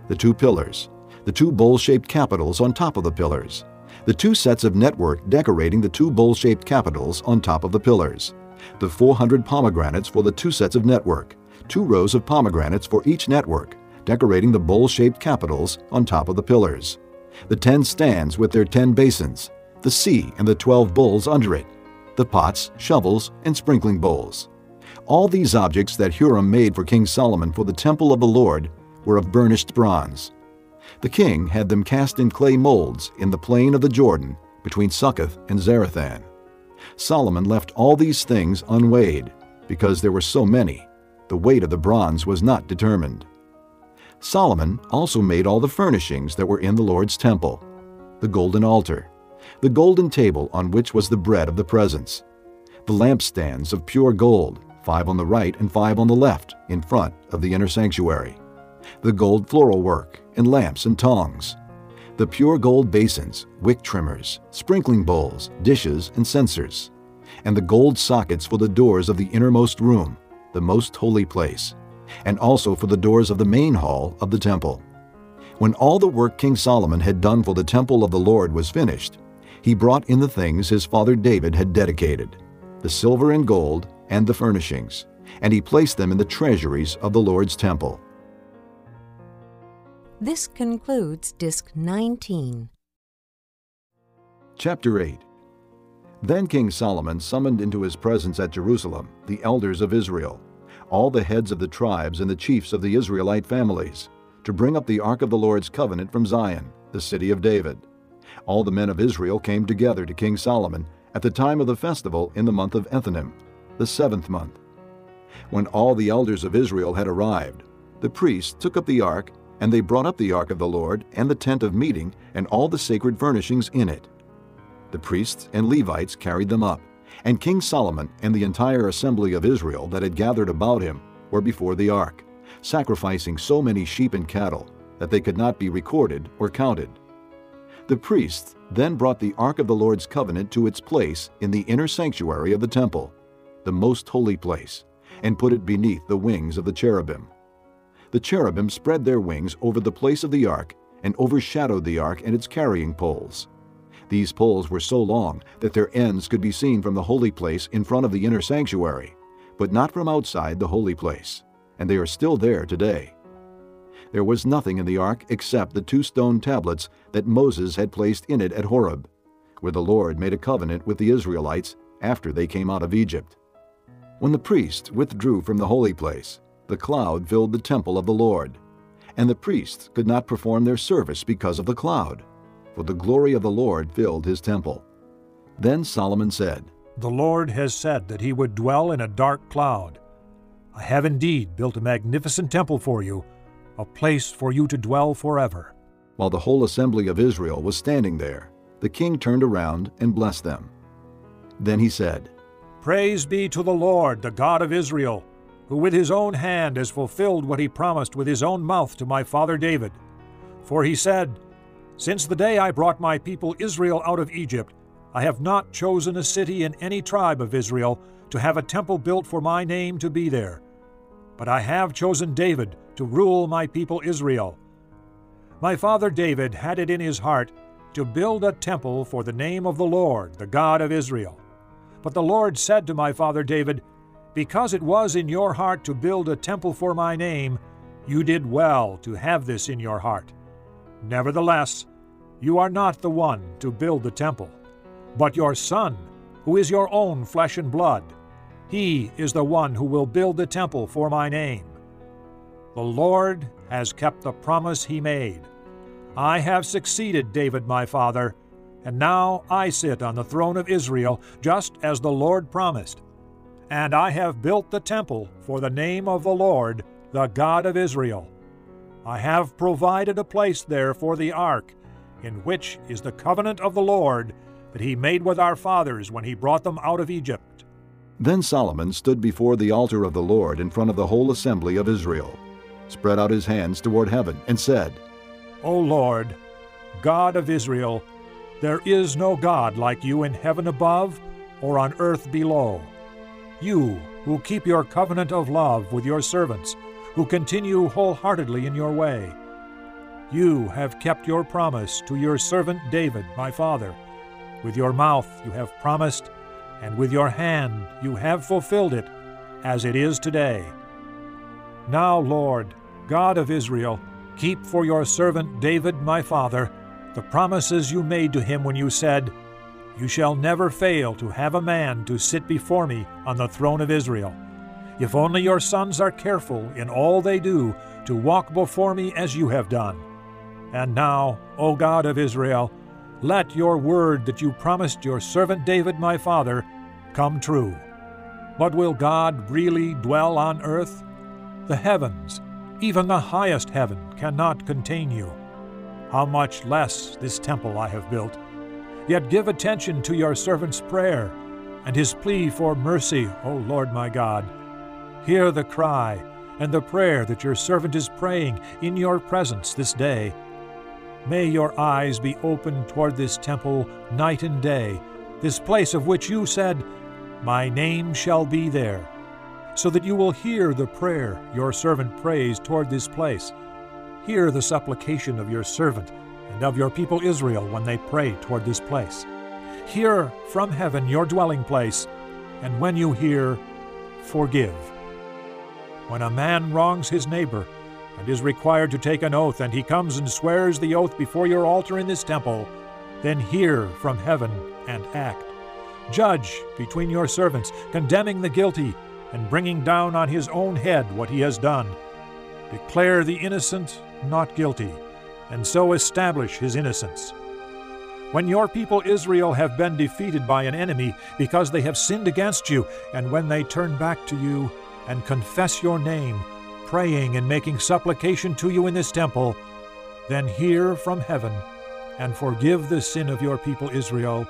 The two pillars, the two bowl-shaped capitals on top of the pillars, the two sets of network decorating the two bowl-shaped capitals on top of the pillars, the 400 pomegranates for the two sets of network, two rows of pomegranates for each network, decorating the bowl-shaped capitals on top of the pillars, the 10 stands with their 10 basins, the sea and the 12 bulls under it, the pots, shovels, and sprinkling bowls. All these objects that Huram made for King Solomon for the temple of the Lord were of burnished bronze. The king had them cast in clay molds in the plain of the Jordan between Succoth and Zarethan. Solomon left all these things unweighed, because there were so many. The weight of the bronze was not determined. Solomon also made all the furnishings that were in the Lord's temple the golden altar, the golden table on which was the bread of the presence, the lampstands of pure gold, five on the right and five on the left, in front of the inner sanctuary, the gold floral work, and lamps and tongs, the pure gold basins, wick trimmers, sprinkling bowls, dishes, and censers, and the gold sockets for the doors of the innermost room, the most holy place, and also for the doors of the main hall of the temple. When all the work King Solomon had done for the temple of the Lord was finished, he brought in the things his father David had dedicated, the silver and gold, and the furnishings, and he placed them in the treasuries of the Lord's temple. This concludes Disc 19. Chapter 8 Then King Solomon summoned into his presence at Jerusalem the elders of Israel, all the heads of the tribes and the chiefs of the Israelite families, to bring up the ark of the Lord's covenant from Zion, the city of David. All the men of Israel came together to King Solomon at the time of the festival in the month of Ethanim, the seventh month. When all the elders of Israel had arrived, the priests took up the ark and they brought up the ark of the Lord, and the tent of meeting, and all the sacred furnishings in it. The priests and Levites carried them up, and King Solomon and the entire assembly of Israel that had gathered about him were before the ark, sacrificing so many sheep and cattle that they could not be recorded or counted. The priests then brought the ark of the Lord's covenant to its place in the inner sanctuary of the temple, the most holy place, and put it beneath the wings of the cherubim the cherubim spread their wings over the place of the ark and overshadowed the ark and its carrying poles. These poles were so long that their ends could be seen from the holy place in front of the inner sanctuary, but not from outside the holy place, and they are still there today. There was nothing in the ark except the two stone tablets that Moses had placed in it at Horeb, where the Lord made a covenant with the Israelites after they came out of Egypt. When the priests withdrew from the holy place, the cloud filled the temple of the Lord, and the priests could not perform their service because of the cloud, for the glory of the Lord filled his temple. Then Solomon said, The Lord has said that he would dwell in a dark cloud. I have indeed built a magnificent temple for you, a place for you to dwell forever. While the whole assembly of Israel was standing there, the king turned around and blessed them. Then he said, Praise be to the Lord, the God of Israel who with his own hand has fulfilled what he promised with his own mouth to my father David. For he said, Since the day I brought my people Israel out of Egypt, I have not chosen a city in any tribe of Israel to have a temple built for my name to be there. But I have chosen David to rule my people Israel. My father David had it in his heart to build a temple for the name of the Lord, the God of Israel. But the Lord said to my father David, because it was in your heart to build a temple for my name, you did well to have this in your heart. Nevertheless, you are not the one to build the temple, but your son, who is your own flesh and blood. He is the one who will build the temple for my name. The Lord has kept the promise he made. I have succeeded David my father, and now I sit on the throne of Israel, just as the Lord promised. And I have built the temple for the name of the Lord, the God of Israel. I have provided a place there for the ark, in which is the covenant of the Lord that he made with our fathers when he brought them out of Egypt. Then Solomon stood before the altar of the Lord in front of the whole assembly of Israel, spread out his hands toward heaven, and said, O Lord, God of Israel, there is no God like you in heaven above or on earth below you who keep your covenant of love with your servants, who continue wholeheartedly in your way. You have kept your promise to your servant David, my father. With your mouth you have promised, and with your hand you have fulfilled it, as it is today. Now, Lord, God of Israel, keep for your servant David, my father, the promises you made to him when you said, you shall never fail to have a man to sit before me on the throne of Israel. if only your sons are careful in all they do to walk before me as you have done. And now, O God of Israel, let your word that you promised your servant David my father come true. But will God really dwell on earth? The heavens, even the highest heaven, cannot contain you. How much less this temple I have built? Yet give attention to your servant's prayer and his plea for mercy, O Lord my God. Hear the cry and the prayer that your servant is praying in your presence this day. May your eyes be opened toward this temple night and day, this place of which you said, My name shall be there, so that you will hear the prayer your servant prays toward this place. Hear the supplication of your servant and of your people Israel when they pray toward this place. Hear from heaven your dwelling place, and when you hear, forgive. When a man wrongs his neighbor, and is required to take an oath, and he comes and swears the oath before your altar in this temple, then hear from heaven and act. Judge between your servants, condemning the guilty, and bringing down on his own head what he has done. Declare the innocent not guilty, and so establish his innocence. When your people Israel have been defeated by an enemy because they have sinned against you, and when they turn back to you and confess your name, praying and making supplication to you in this temple, then hear from heaven and forgive the sin of your people Israel,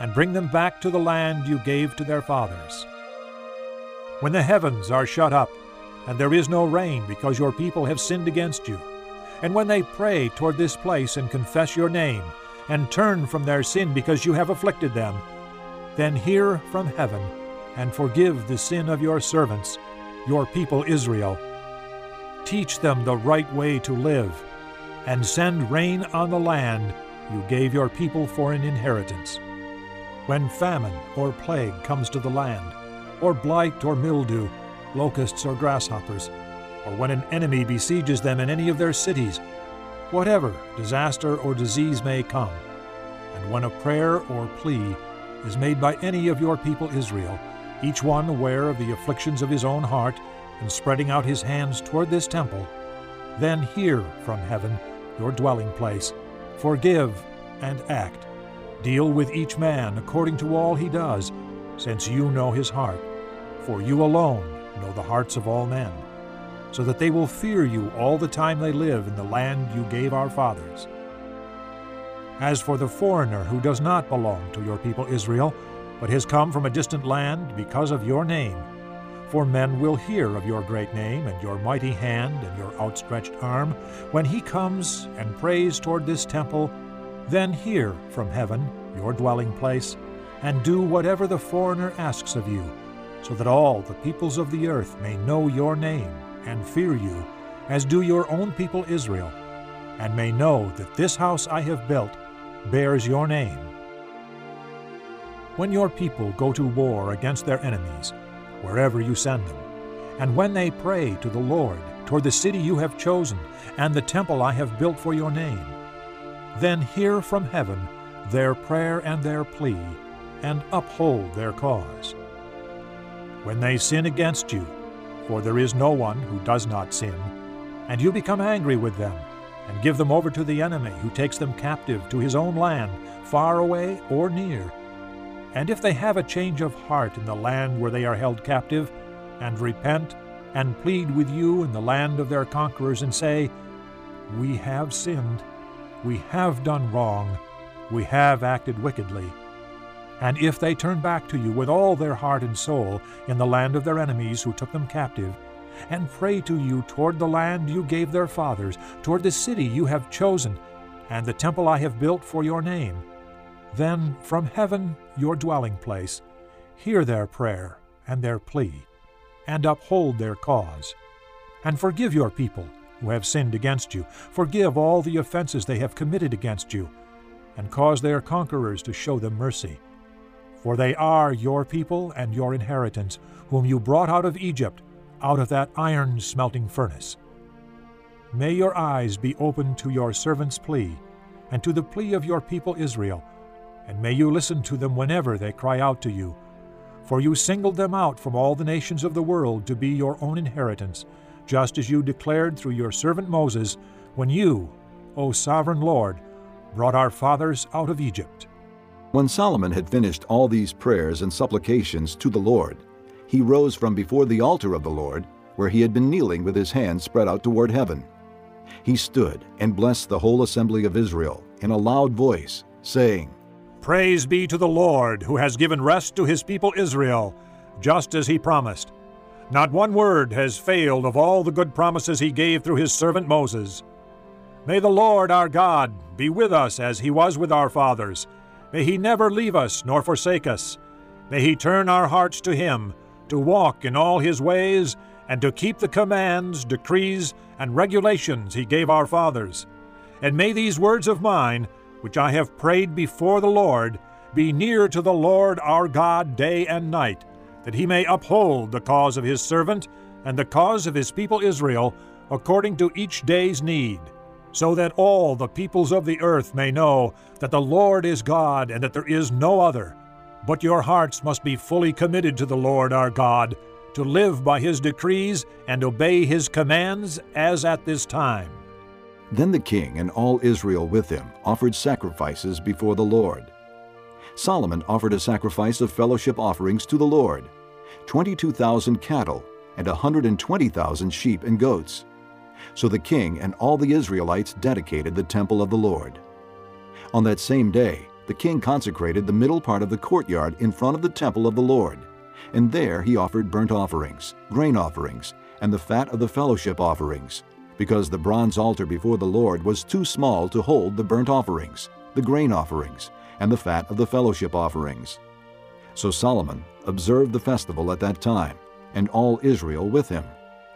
and bring them back to the land you gave to their fathers. When the heavens are shut up, and there is no rain because your people have sinned against you, and when they pray toward this place and confess your name, and turn from their sin because you have afflicted them, then hear from heaven and forgive the sin of your servants, your people Israel Teach them the right way to live, and send rain on the land you gave your people for an inheritance. When famine or plague comes to the land, or blight or mildew, locusts or grasshoppers, or when an enemy besieges them in any of their cities, whatever disaster or disease may come, and when a prayer or plea is made by any of your people Israel, each one aware of the afflictions of his own heart, and spreading out his hands toward this temple, then hear from heaven, your dwelling place, forgive and act. Deal with each man according to all he does, since you know his heart. For you alone know the hearts of all men, so that they will fear you all the time they live in the land you gave our fathers. As for the foreigner who does not belong to your people Israel, but has come from a distant land because of your name, for men will hear of your great name and your mighty hand and your outstretched arm when he comes and prays toward this temple. Then hear from heaven, your dwelling place, and do whatever the foreigner asks of you, so that all the peoples of the earth may know your name and fear you, as do your own people Israel, and may know that this house I have built bears your name. When your people go to war against their enemies, wherever you send them. And when they pray to the Lord toward the city you have chosen and the temple I have built for your name, then hear from heaven their prayer and their plea, and uphold their cause. When they sin against you, for there is no one who does not sin, and you become angry with them, and give them over to the enemy who takes them captive to his own land, far away or near, and if they have a change of heart in the land where they are held captive, and repent, and plead with you in the land of their conquerors, and say, We have sinned, we have done wrong, we have acted wickedly. And if they turn back to you with all their heart and soul in the land of their enemies who took them captive, and pray to you toward the land you gave their fathers, toward the city you have chosen, and the temple I have built for your name, then from heaven, your dwelling place, hear their prayer and their plea, and uphold their cause. And forgive your people who have sinned against you. Forgive all the offenses they have committed against you, and cause their conquerors to show them mercy. For they are your people and your inheritance, whom you brought out of Egypt, out of that iron smelting furnace. May your eyes be open to your servant's plea, and to the plea of your people Israel and may you listen to them whenever they cry out to you. For you singled them out from all the nations of the world to be your own inheritance, just as you declared through your servant Moses, when you, O sovereign Lord, brought our fathers out of Egypt. When Solomon had finished all these prayers and supplications to the Lord, he rose from before the altar of the Lord, where he had been kneeling with his hands spread out toward heaven. He stood and blessed the whole assembly of Israel in a loud voice, saying, Praise be to the Lord, who has given rest to his people Israel, just as he promised. Not one word has failed of all the good promises he gave through his servant Moses. May the Lord our God be with us as he was with our fathers. May he never leave us nor forsake us. May he turn our hearts to him, to walk in all his ways, and to keep the commands, decrees, and regulations he gave our fathers. And may these words of mine, which I have prayed before the Lord, be near to the Lord our God day and night, that he may uphold the cause of his servant and the cause of his people Israel, according to each day's need, so that all the peoples of the earth may know that the Lord is God and that there is no other. But your hearts must be fully committed to the Lord our God, to live by his decrees and obey his commands as at this time. Then the king and all Israel with him offered sacrifices before the Lord. Solomon offered a sacrifice of fellowship offerings to the Lord 22,000 cattle and 120,000 sheep and goats. So the king and all the Israelites dedicated the temple of the Lord. On that same day, the king consecrated the middle part of the courtyard in front of the temple of the Lord, and there he offered burnt offerings, grain offerings, and the fat of the fellowship offerings, because the bronze altar before the Lord was too small to hold the burnt offerings, the grain offerings, and the fat of the fellowship offerings. So Solomon observed the festival at that time, and all Israel with him,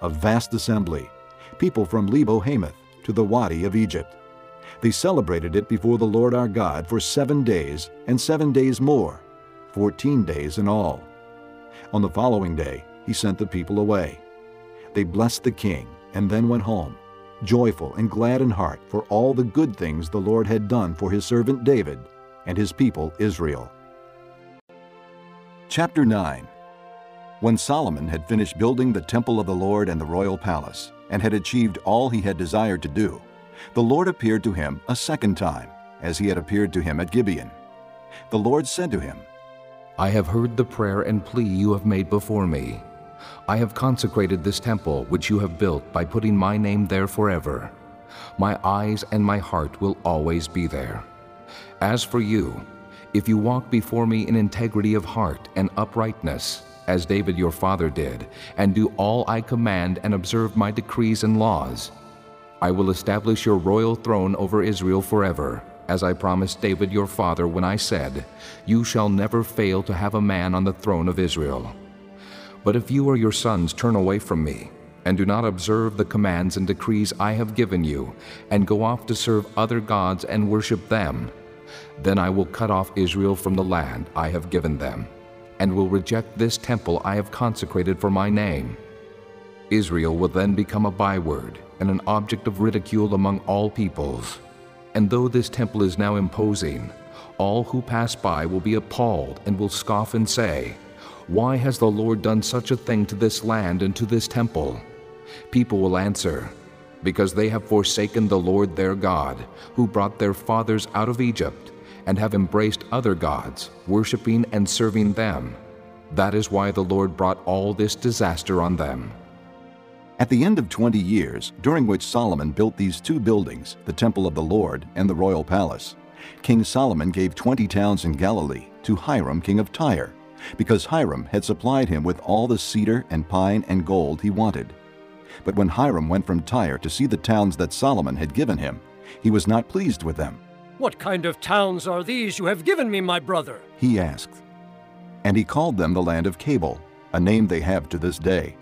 a vast assembly, people from Lebo Hamath to the Wadi of Egypt. They celebrated it before the Lord our God for seven days, and seven days more, fourteen days in all. On the following day, he sent the people away. They blessed the king and then went home, joyful and glad in heart for all the good things the Lord had done for his servant David and his people Israel. Chapter 9 When Solomon had finished building the temple of the Lord and the royal palace, and had achieved all he had desired to do, the Lord appeared to him a second time, as he had appeared to him at Gibeon. The Lord said to him, I have heard the prayer and plea you have made before me. I have consecrated this temple which you have built by putting my name there forever. My eyes and my heart will always be there. As for you, if you walk before me in integrity of heart and uprightness, as David your father did, and do all I command and observe my decrees and laws, I will establish your royal throne over Israel forever, as I promised David your father when I said, You shall never fail to have a man on the throne of Israel. But if you or your sons turn away from me, and do not observe the commands and decrees I have given you, and go off to serve other gods and worship them, then I will cut off Israel from the land I have given them, and will reject this temple I have consecrated for my name. Israel will then become a byword and an object of ridicule among all peoples. And though this temple is now imposing, all who pass by will be appalled and will scoff and say, Why has the Lord done such a thing to this land and to this temple? People will answer, Because they have forsaken the Lord their God, who brought their fathers out of Egypt, and have embraced other gods, worshiping and serving them. That is why the Lord brought all this disaster on them. At the end of 20 years, during which Solomon built these two buildings, the temple of the Lord and the royal palace, King Solomon gave 20 towns in Galilee to Hiram king of Tyre, because Hiram had supplied him with all the cedar and pine and gold he wanted. But when Hiram went from Tyre to see the towns that Solomon had given him, he was not pleased with them. What kind of towns are these you have given me, my brother? He asked. And he called them the land of Cabul, a name they have to this day.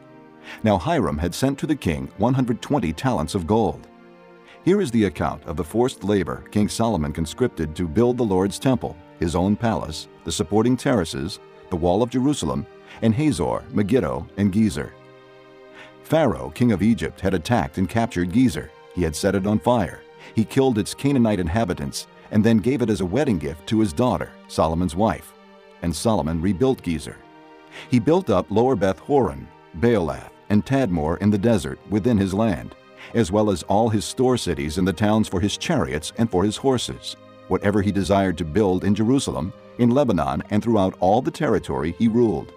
Now Hiram had sent to the king 120 talents of gold. Here is the account of the forced labor King Solomon conscripted to build the Lord's temple, his own palace, the supporting terraces, the wall of Jerusalem, and Hazor, Megiddo, and Gezer. Pharaoh, king of Egypt, had attacked and captured Gezer. He had set it on fire. He killed its Canaanite inhabitants and then gave it as a wedding gift to his daughter, Solomon's wife. And Solomon rebuilt Gezer. He built up Lower Beth Horon, Baalath, and Tadmor in the desert within his land, as well as all his store cities and the towns for his chariots and for his horses, whatever he desired to build in Jerusalem, in Lebanon, and throughout all the territory he ruled.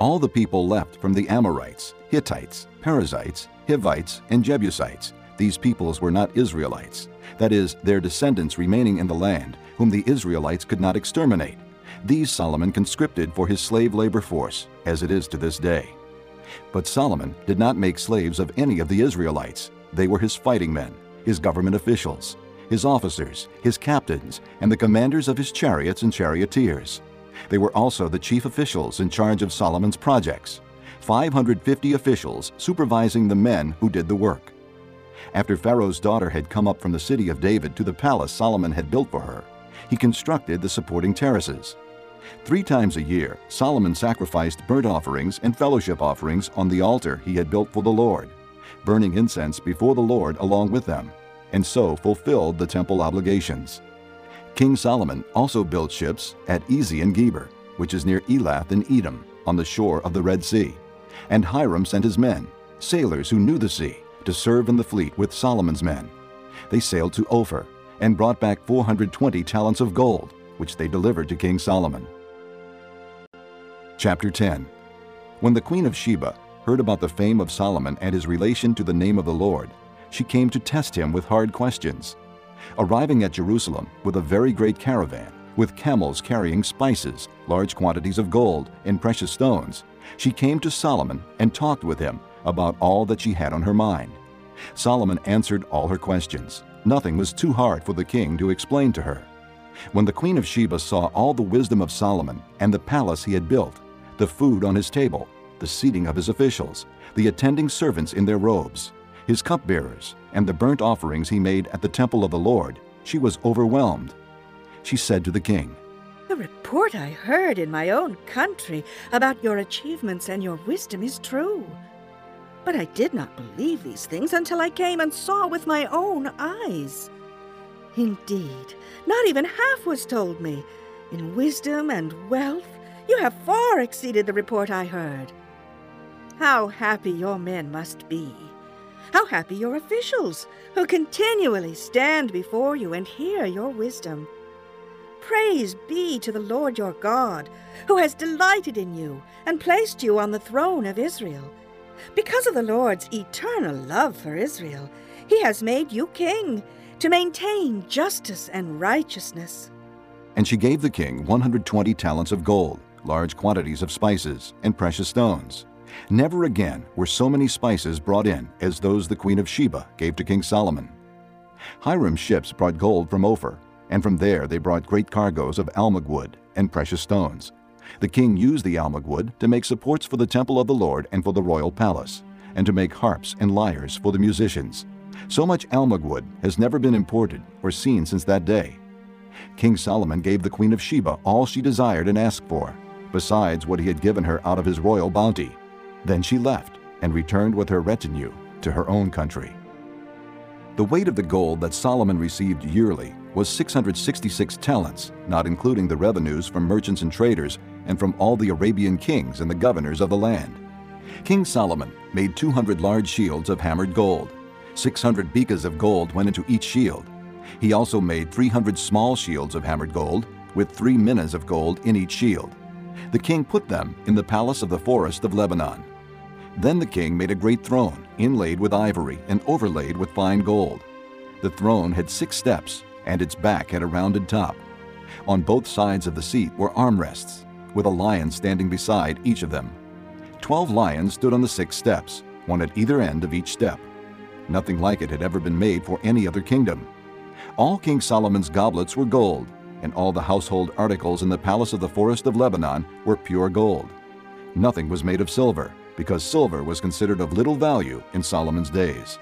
All the people left from the Amorites, Hittites, Perizzites, Hivites, and Jebusites. These peoples were not Israelites, that is, their descendants remaining in the land, whom the Israelites could not exterminate. These Solomon conscripted for his slave labor force, as it is to this day. But Solomon did not make slaves of any of the Israelites. They were his fighting men, his government officials, his officers, his captains, and the commanders of his chariots and charioteers. They were also the chief officials in charge of Solomon's projects, 550 officials supervising the men who did the work. After Pharaoh's daughter had come up from the city of David to the palace Solomon had built for her, he constructed the supporting terraces. Three times a year, Solomon sacrificed burnt offerings and fellowship offerings on the altar he had built for the Lord, burning incense before the Lord along with them, and so fulfilled the temple obligations. King Solomon also built ships at Ezion Geber, which is near Elath in Edom, on the shore of the Red Sea. And Hiram sent his men, sailors who knew the sea, to serve in the fleet with Solomon's men. They sailed to Ophir and brought back 420 talents of gold, which they delivered to King Solomon. Chapter 10 When the queen of Sheba heard about the fame of Solomon and his relation to the name of the Lord, she came to test him with hard questions. Arriving at Jerusalem with a very great caravan, with camels carrying spices, large quantities of gold, and precious stones, she came to Solomon and talked with him about all that she had on her mind. Solomon answered all her questions. Nothing was too hard for the king to explain to her. When the queen of Sheba saw all the wisdom of Solomon and the palace he had built, the food on his table, the seating of his officials, the attending servants in their robes, his cupbearers, and the burnt offerings he made at the temple of the Lord, she was overwhelmed. She said to the king, The report I heard in my own country about your achievements and your wisdom is true. But I did not believe these things until I came and saw with my own eyes. Indeed, not even half was told me. In wisdom and wealth, you have far exceeded the report I heard. How happy your men must be. How happy your officials, who continually stand before you and hear your wisdom. Praise be to the Lord your God, who has delighted in you and placed you on the throne of Israel. Because of the Lord's eternal love for Israel, he has made you king to maintain justice and righteousness. And she gave the king 120 talents of gold, large quantities of spices, and precious stones. Never again were so many spices brought in as those the queen of Sheba gave to King Solomon. Hiram's ships brought gold from Ophir, and from there they brought great cargoes of almug wood and precious stones. The king used the almug wood to make supports for the temple of the Lord and for the royal palace, and to make harps and lyres for the musicians. So much almug wood has never been imported or seen since that day. King Solomon gave the queen of Sheba all she desired and asked for, besides what he had given her out of his royal bounty. Then she left and returned with her retinue to her own country. The weight of the gold that Solomon received yearly was 666 talents, not including the revenues from merchants and traders and from all the Arabian kings and the governors of the land. King Solomon made 200 large shields of hammered gold. 600 bekas of gold went into each shield. He also made 300 small shields of hammered gold, with three minas of gold in each shield. The king put them in the palace of the forest of Lebanon. Then the king made a great throne, inlaid with ivory and overlaid with fine gold. The throne had six steps, and its back had a rounded top. On both sides of the seat were armrests, with a lion standing beside each of them. Twelve lions stood on the six steps, one at either end of each step. Nothing like it had ever been made for any other kingdom. All King Solomon's goblets were gold, and all the household articles in the palace of the forest of Lebanon were pure gold. Nothing was made of silver, because silver was considered of little value in Solomon's days.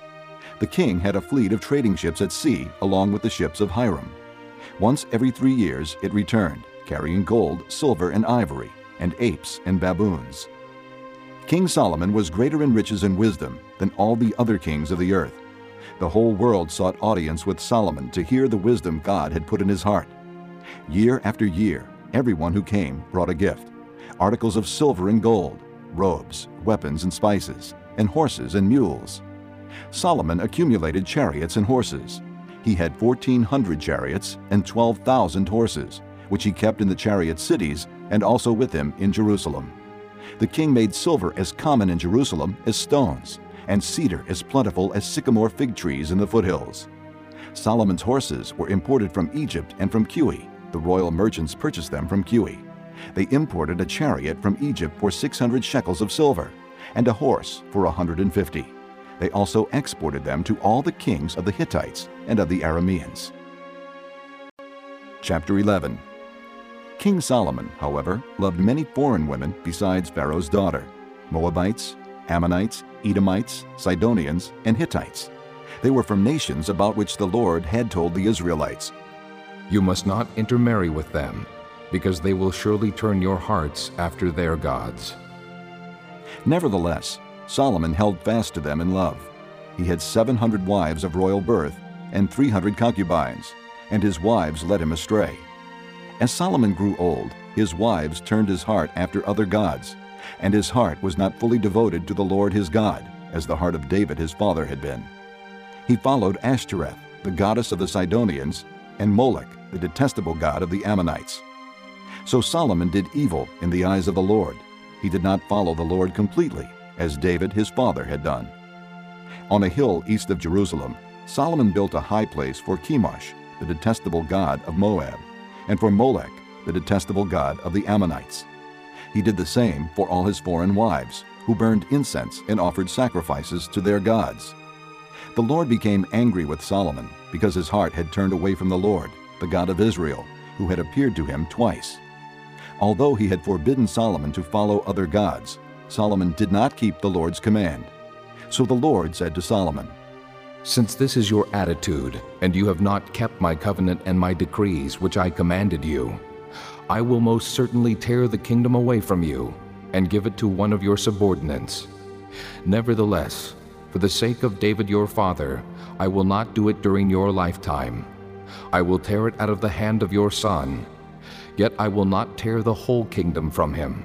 The king had a fleet of trading ships at sea along with the ships of Hiram. Once every three years it returned, carrying gold, silver, and ivory, and apes and baboons. King Solomon was greater in riches and wisdom than all the other kings of the earth. The whole world sought audience with Solomon to hear the wisdom God had put in his heart. Year after year, everyone who came brought a gift. articles of silver and gold, robes, weapons and spices, and horses and mules. Solomon accumulated chariots and horses. He had 1,400 chariots and 12,000 horses, which he kept in the chariot cities and also with him in Jerusalem. The king made silver as common in Jerusalem as stones, and cedar as plentiful as sycamore fig trees in the foothills. Solomon's horses were imported from Egypt and from Kue. The royal merchants purchased them from Kue. They imported a chariot from Egypt for 600 shekels of silver, and a horse for 150. They also exported them to all the kings of the Hittites and of the Arameans. Chapter 11 King Solomon, however, loved many foreign women besides Pharaoh's daughter Moabites, Ammonites, Edomites, Sidonians, and Hittites. They were from nations about which the Lord had told the Israelites, You must not intermarry with them, because they will surely turn your hearts after their gods. Nevertheless, Solomon held fast to them in love. He had 700 wives of royal birth and 300 concubines, and his wives led him astray. As Solomon grew old, his wives turned his heart after other gods, and his heart was not fully devoted to the Lord his God, as the heart of David his father had been. He followed Ashtoreth, the goddess of the Sidonians, and Molech, the detestable god of the Ammonites. So Solomon did evil in the eyes of the Lord. He did not follow the Lord completely, as David his father had done. On a hill east of Jerusalem, Solomon built a high place for Chemosh, the detestable god of Moab, and for Molech, the detestable god of the Ammonites. He did the same for all his foreign wives, who burned incense and offered sacrifices to their gods. The Lord became angry with Solomon because his heart had turned away from the Lord, the God of Israel, who had appeared to him twice. Although he had forbidden Solomon to follow other gods, Solomon did not keep the Lord's command. So the Lord said to Solomon, Since this is your attitude, and you have not kept my covenant and my decrees which I commanded you, I will most certainly tear the kingdom away from you and give it to one of your subordinates. Nevertheless, for the sake of David your father, I will not do it during your lifetime. I will tear it out of the hand of your son. Yet I will not tear the whole kingdom from him,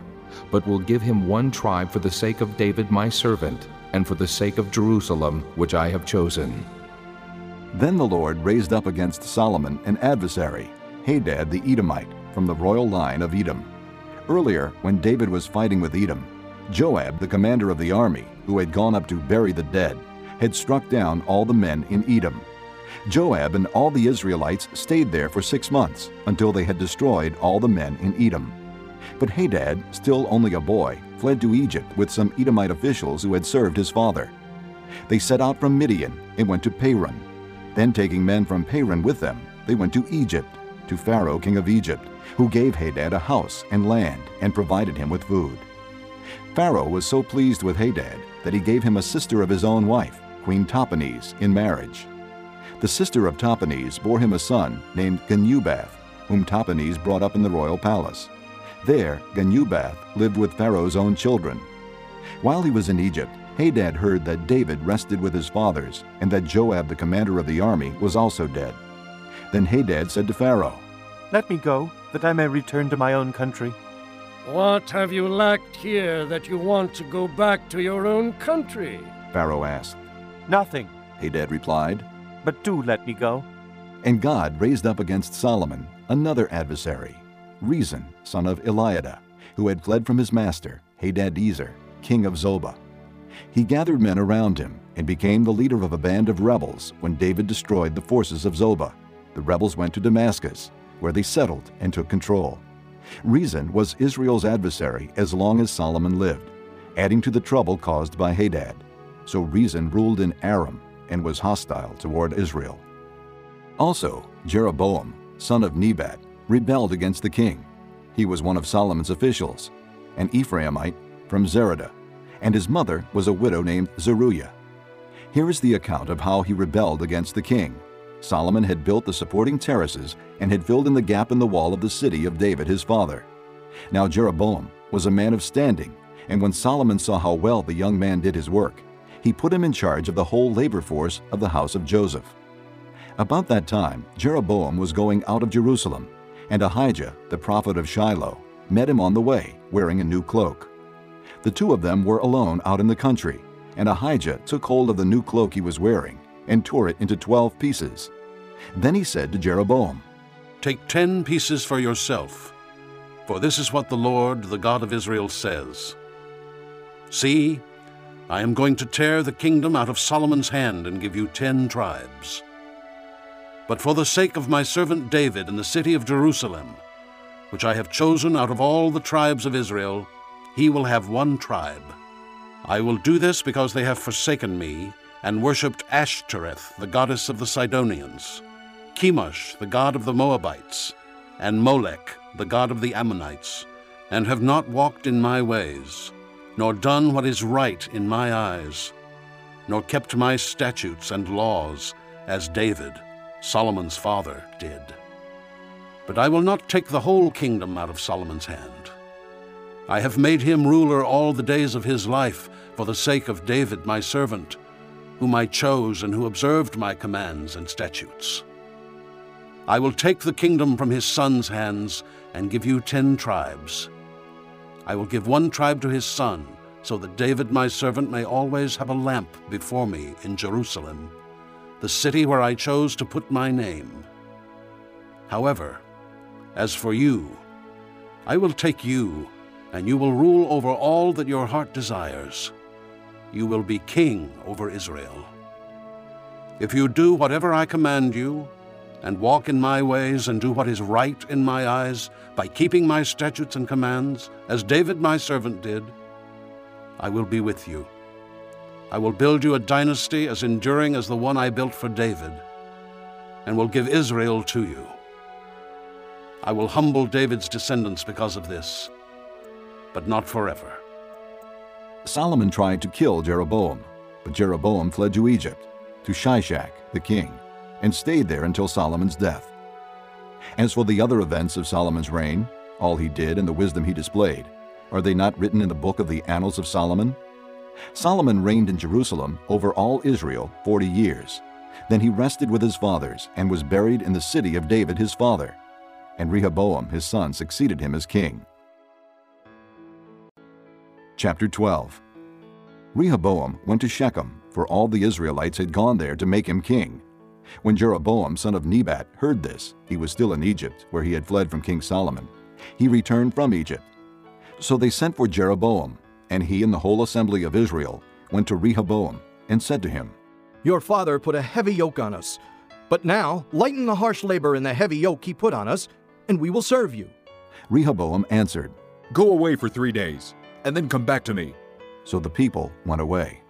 but will give him one tribe for the sake of David my servant, and for the sake of Jerusalem, which I have chosen. Then the Lord raised up against Solomon an adversary, Hadad the Edomite, from the royal line of Edom. Earlier, when David was fighting with Edom, Joab, the commander of the army, who had gone up to bury the dead, had struck down all the men in Edom. Joab and all the Israelites stayed there for six months until they had destroyed all the men in Edom. But Hadad, still only a boy, fled to Egypt with some Edomite officials who had served his father. They set out from Midian and went to Paran. Then, taking men from Paran with them, they went to Egypt, to Pharaoh, king of Egypt, who gave Hadad a house and land and provided him with food. Pharaoh was so pleased with Hadad that he gave him a sister of his own wife, Queen Tahpenes, in marriage. The sister of Tahpenes bore him a son named Genubath, whom Tahpenes brought up in the royal palace. There, Genubath lived with Pharaoh's own children. While he was in Egypt, Hadad heard that David rested with his fathers and that Joab, the commander of the army, was also dead. Then Hadad said to Pharaoh, Let me go, that I may return to my own country. What have you lacked here that you want to go back to your own country? Pharaoh asked. Nothing, Hadad replied. But do let me go. And God raised up against Solomon another adversary, Rezon, son of Eliada, who had fled from his master, Hadadezer, king of Zobah. He gathered men around him and became the leader of a band of rebels when David destroyed the forces of Zobah. The rebels went to Damascus, where they settled and took control. Rezon was Israel's adversary as long as Solomon lived, adding to the trouble caused by Hadad. So Rezon ruled in Aram and was hostile toward Israel. Also, Jeroboam, son of Nebat, rebelled against the king. He was one of Solomon's officials, an Ephraimite from Zereda, and his mother was a widow named Zeruah. Here is the account of how he rebelled against the king. Solomon had built the supporting terraces and had filled in the gap in the wall of the city of David his father. Now Jeroboam was a man of standing, and when Solomon saw how well the young man did his work, he put him in charge of the whole labor force of the house of Joseph. About that time, Jeroboam was going out of Jerusalem, and Ahijah, the prophet of Shiloh, met him on the way, wearing a new cloak. The two of them were alone out in the country, and Ahijah took hold of the new cloak he was wearing and tore it into twelve pieces. Then he said to Jeroboam, Take ten pieces for yourself, for this is what the Lord, the God of Israel, says. See, I am going to tear the kingdom out of Solomon's hand and give you ten tribes. But for the sake of my servant David and the city of Jerusalem, which I have chosen out of all the tribes of Israel, he will have one tribe. I will do this because they have forsaken me and worshipped Ashtoreth, the goddess of the Sidonians, Chemosh, the god of the Moabites, and Molech, the god of the Ammonites, and have not walked in my ways, nor done what is right in my eyes, nor kept my statutes and laws, as David, Solomon's father, did. But I will not take the whole kingdom out of Solomon's hand. I have made him ruler all the days of his life for the sake of David my servant, whom I chose and who observed my commands and statutes. I will take the kingdom from his son's hands and give you ten tribes. I will give one tribe to his son, so that David my servant may always have a lamp before me in Jerusalem, the city where I chose to put my name. However, as for you, I will take you, and you will rule over all that your heart desires. You will be king over Israel. If you do whatever I command you, and walk in my ways and do what is right in my eyes by keeping my statutes and commands, as David my servant did, I will be with you. I will build you a dynasty as enduring as the one I built for David, and will give Israel to you. I will humble David's descendants because of this, but not forever. Solomon tried to kill Jeroboam, but Jeroboam fled to Egypt, to Shishak the king, and stayed there until Solomon's death. As for the other events of Solomon's reign, all he did and the wisdom he displayed, are they not written in the book of the Annals of Solomon? Solomon reigned in Jerusalem over all Israel forty years. Then he rested with his fathers and was buried in the city of David his father. And Rehoboam his son succeeded him as king. Chapter 12 Rehoboam went to Shechem, for all the Israelites had gone there to make him king. When Jeroboam son of Nebat heard this, he was still in Egypt, where he had fled from King Solomon. He returned from Egypt. So they sent for Jeroboam, and he and the whole assembly of Israel went to Rehoboam and said to him, Your father put a heavy yoke on us, but now lighten the harsh labor and the heavy yoke he put on us, and we will serve you. Rehoboam answered, Go away for three days, and then come back to me. So the people went away.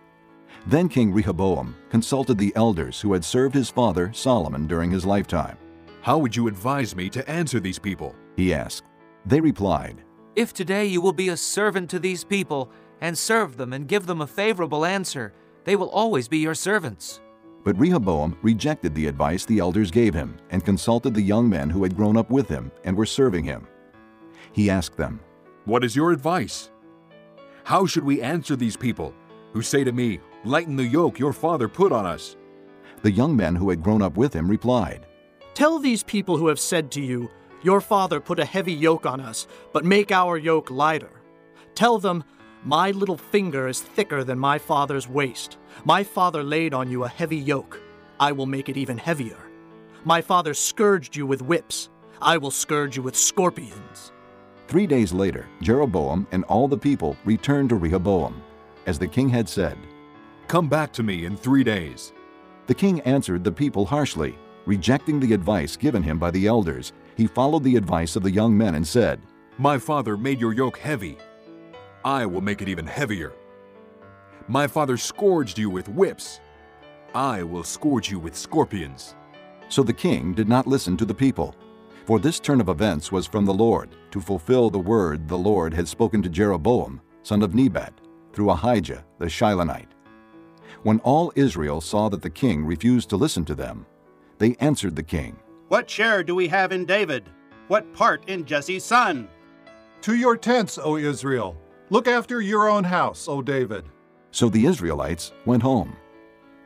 Then King Rehoboam consulted the elders who had served his father Solomon during his lifetime. How would you advise me to answer these people? He asked. They replied, If today you will be a servant to these people, and serve them and give them a favorable answer, they will always be your servants. But Rehoboam rejected the advice the elders gave him and consulted the young men who had grown up with him and were serving him. He asked them, What is your advice? How should we answer these people who say to me, Lighten the yoke your father put on us? The young men who had grown up with him replied, Tell these people who have said to you, Your father put a heavy yoke on us, but make our yoke lighter. Tell them, My little finger is thicker than my father's waist. My father laid on you a heavy yoke. I will make it even heavier. My father scourged you with whips. I will scourge you with scorpions. Three days later, Jeroboam and all the people returned to Rehoboam, as the king had said. Come back to me in three days. The king answered the people harshly. Rejecting the advice given him by the elders, he followed the advice of the young men and said, My father made your yoke heavy. I will make it even heavier. My father scourged you with whips. I will scourge you with scorpions. So the king did not listen to the people. For this turn of events was from the Lord, to fulfill the word the Lord had spoken to Jeroboam, son of Nebat, through Ahijah the Shilonite. When all Israel saw that the king refused to listen to them, they answered the king, What share do we have in David? What part in Jesse's son? To your tents, O Israel. Look after your own house, O David. So the Israelites went home.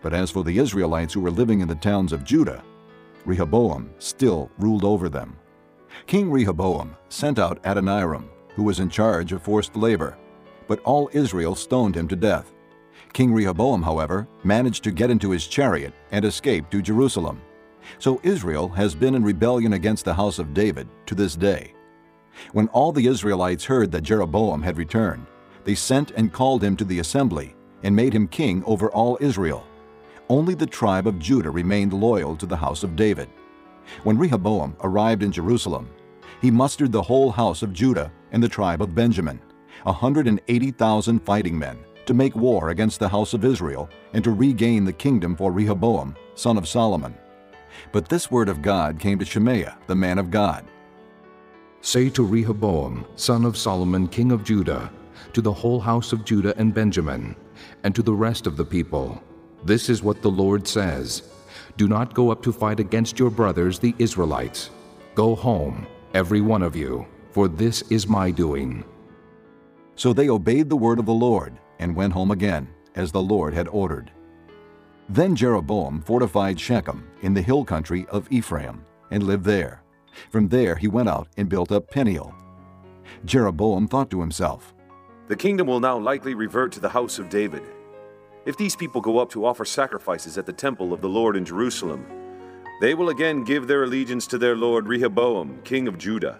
But as for the Israelites who were living in the towns of Judah, Rehoboam still ruled over them. King Rehoboam sent out Adoniram, who was in charge of forced labor, but all Israel stoned him to death. King Rehoboam, however, managed to get into his chariot and escape to Jerusalem. So Israel has been in rebellion against the house of David to this day. When all the Israelites heard that Jeroboam had returned, they sent and called him to the assembly and made him king over all Israel. Only the tribe of Judah remained loyal to the house of David. When Rehoboam arrived in Jerusalem, he mustered the whole house of Judah and the tribe of Benjamin, a 180,000 fighting men, to make war against the house of Israel and to regain the kingdom for Rehoboam, son of Solomon. But this word of God came to Shemaiah, the man of God. Say to Rehoboam, son of Solomon, king of Judah, to the whole house of Judah and Benjamin, and to the rest of the people, This is what the Lord says Do not go up to fight against your brothers, the Israelites. Go home, every one of you, for this is my doing. So they obeyed the word of the Lord and went home again, as the Lord had ordered. Then Jeroboam fortified Shechem in the hill country of Ephraim and lived there. From there he went out and built up Peniel. Jeroboam thought to himself, The kingdom will now likely revert to the house of David. If these people go up to offer sacrifices at the temple of the Lord in Jerusalem, they will again give their allegiance to their lord Rehoboam, king of Judah.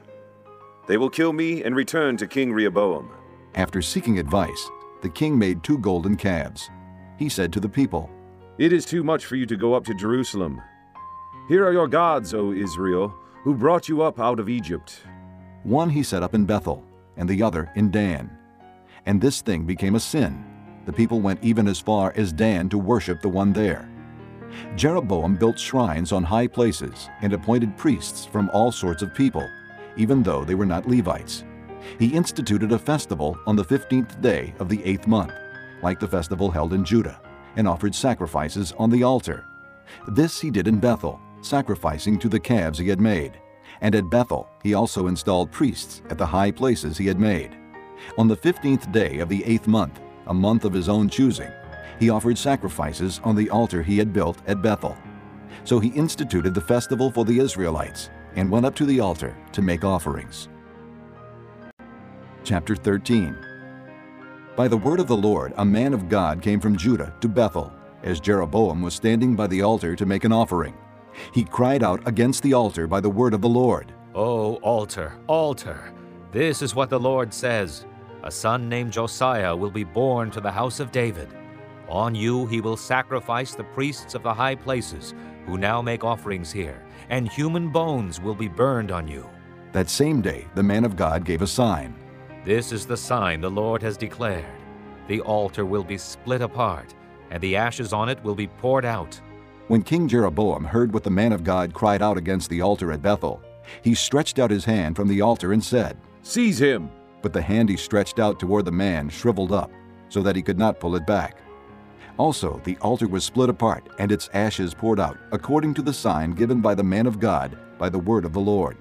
They will kill me and return to King Rehoboam. After seeking advice, the king made two golden calves. He said to the people, It is too much for you to go up to Jerusalem. Here are your gods, O Israel, who brought you up out of Egypt. One he set up in Bethel, and the other in Dan. And this thing became a sin. The people went even as far as Dan to worship the one there. Jeroboam built shrines on high places and appointed priests from all sorts of people, even though they were not Levites. He instituted a festival on the fifteenth day of the eighth month, like the festival held in Judah, and offered sacrifices on the altar. This he did in Bethel, sacrificing to the calves he had made. And at Bethel he also installed priests at the high places he had made. On the fifteenth day of the eighth month, a month of his own choosing, he offered sacrifices on the altar he had built at Bethel. So he instituted the festival for the Israelites and went up to the altar to make offerings. Chapter 13 By the word of the Lord, a man of God came from Judah to Bethel, as Jeroboam was standing by the altar to make an offering. He cried out against the altar by the word of the Lord. O altar, altar, this is what the Lord says A son named Josiah will be born to the house of David. On you he will sacrifice the priests of the high places, who now make offerings here, and human bones will be burned on you. That same day, the man of God gave a sign. This is the sign the Lord has declared the altar will be split apart, and the ashes on it will be poured out. When King Jeroboam heard what the man of God cried out against the altar at Bethel, he stretched out his hand from the altar and said, Seize him! But the hand he stretched out toward the man shriveled up, so that he could not pull it back. Also, the altar was split apart, and its ashes poured out, according to the sign given by the man of God by the word of the Lord.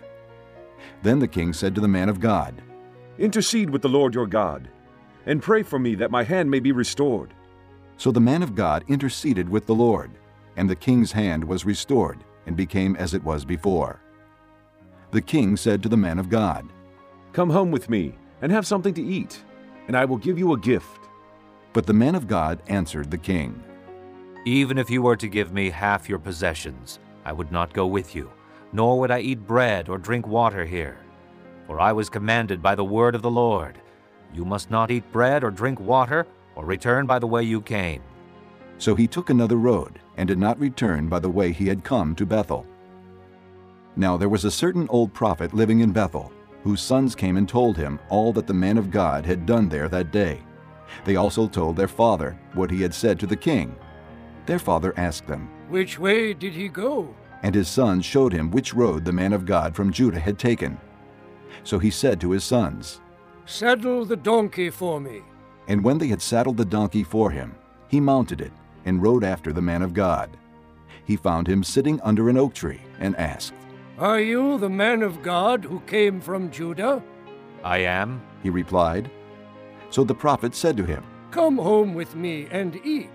Then the king said to the man of God, Intercede with the Lord your God, and pray for me that my hand may be restored. So the man of God interceded with the Lord, and the king's hand was restored, and became as it was before. The king said to the man of God, Come home with me, and have something to eat, and I will give you a gift. But the man of God answered the king, Even if you were to give me half your possessions, I would not go with you, nor would I eat bread or drink water here. For I was commanded by the word of the Lord, You must not eat bread or drink water, or return by the way you came. So he took another road, and did not return by the way he had come to Bethel. Now there was a certain old prophet living in Bethel, whose sons came and told him all that the man of God had done there that day. They also told their father what he had said to the king. Their father asked them, Which way did he go? And his sons showed him which road the man of God from Judah had taken. So he said to his sons, Saddle the donkey for me. And when they had saddled the donkey for him, he mounted it and rode after the man of God. He found him sitting under an oak tree and asked, Are you the man of God who came from Judah? I am, he replied. So the prophet said to him, Come home with me and eat.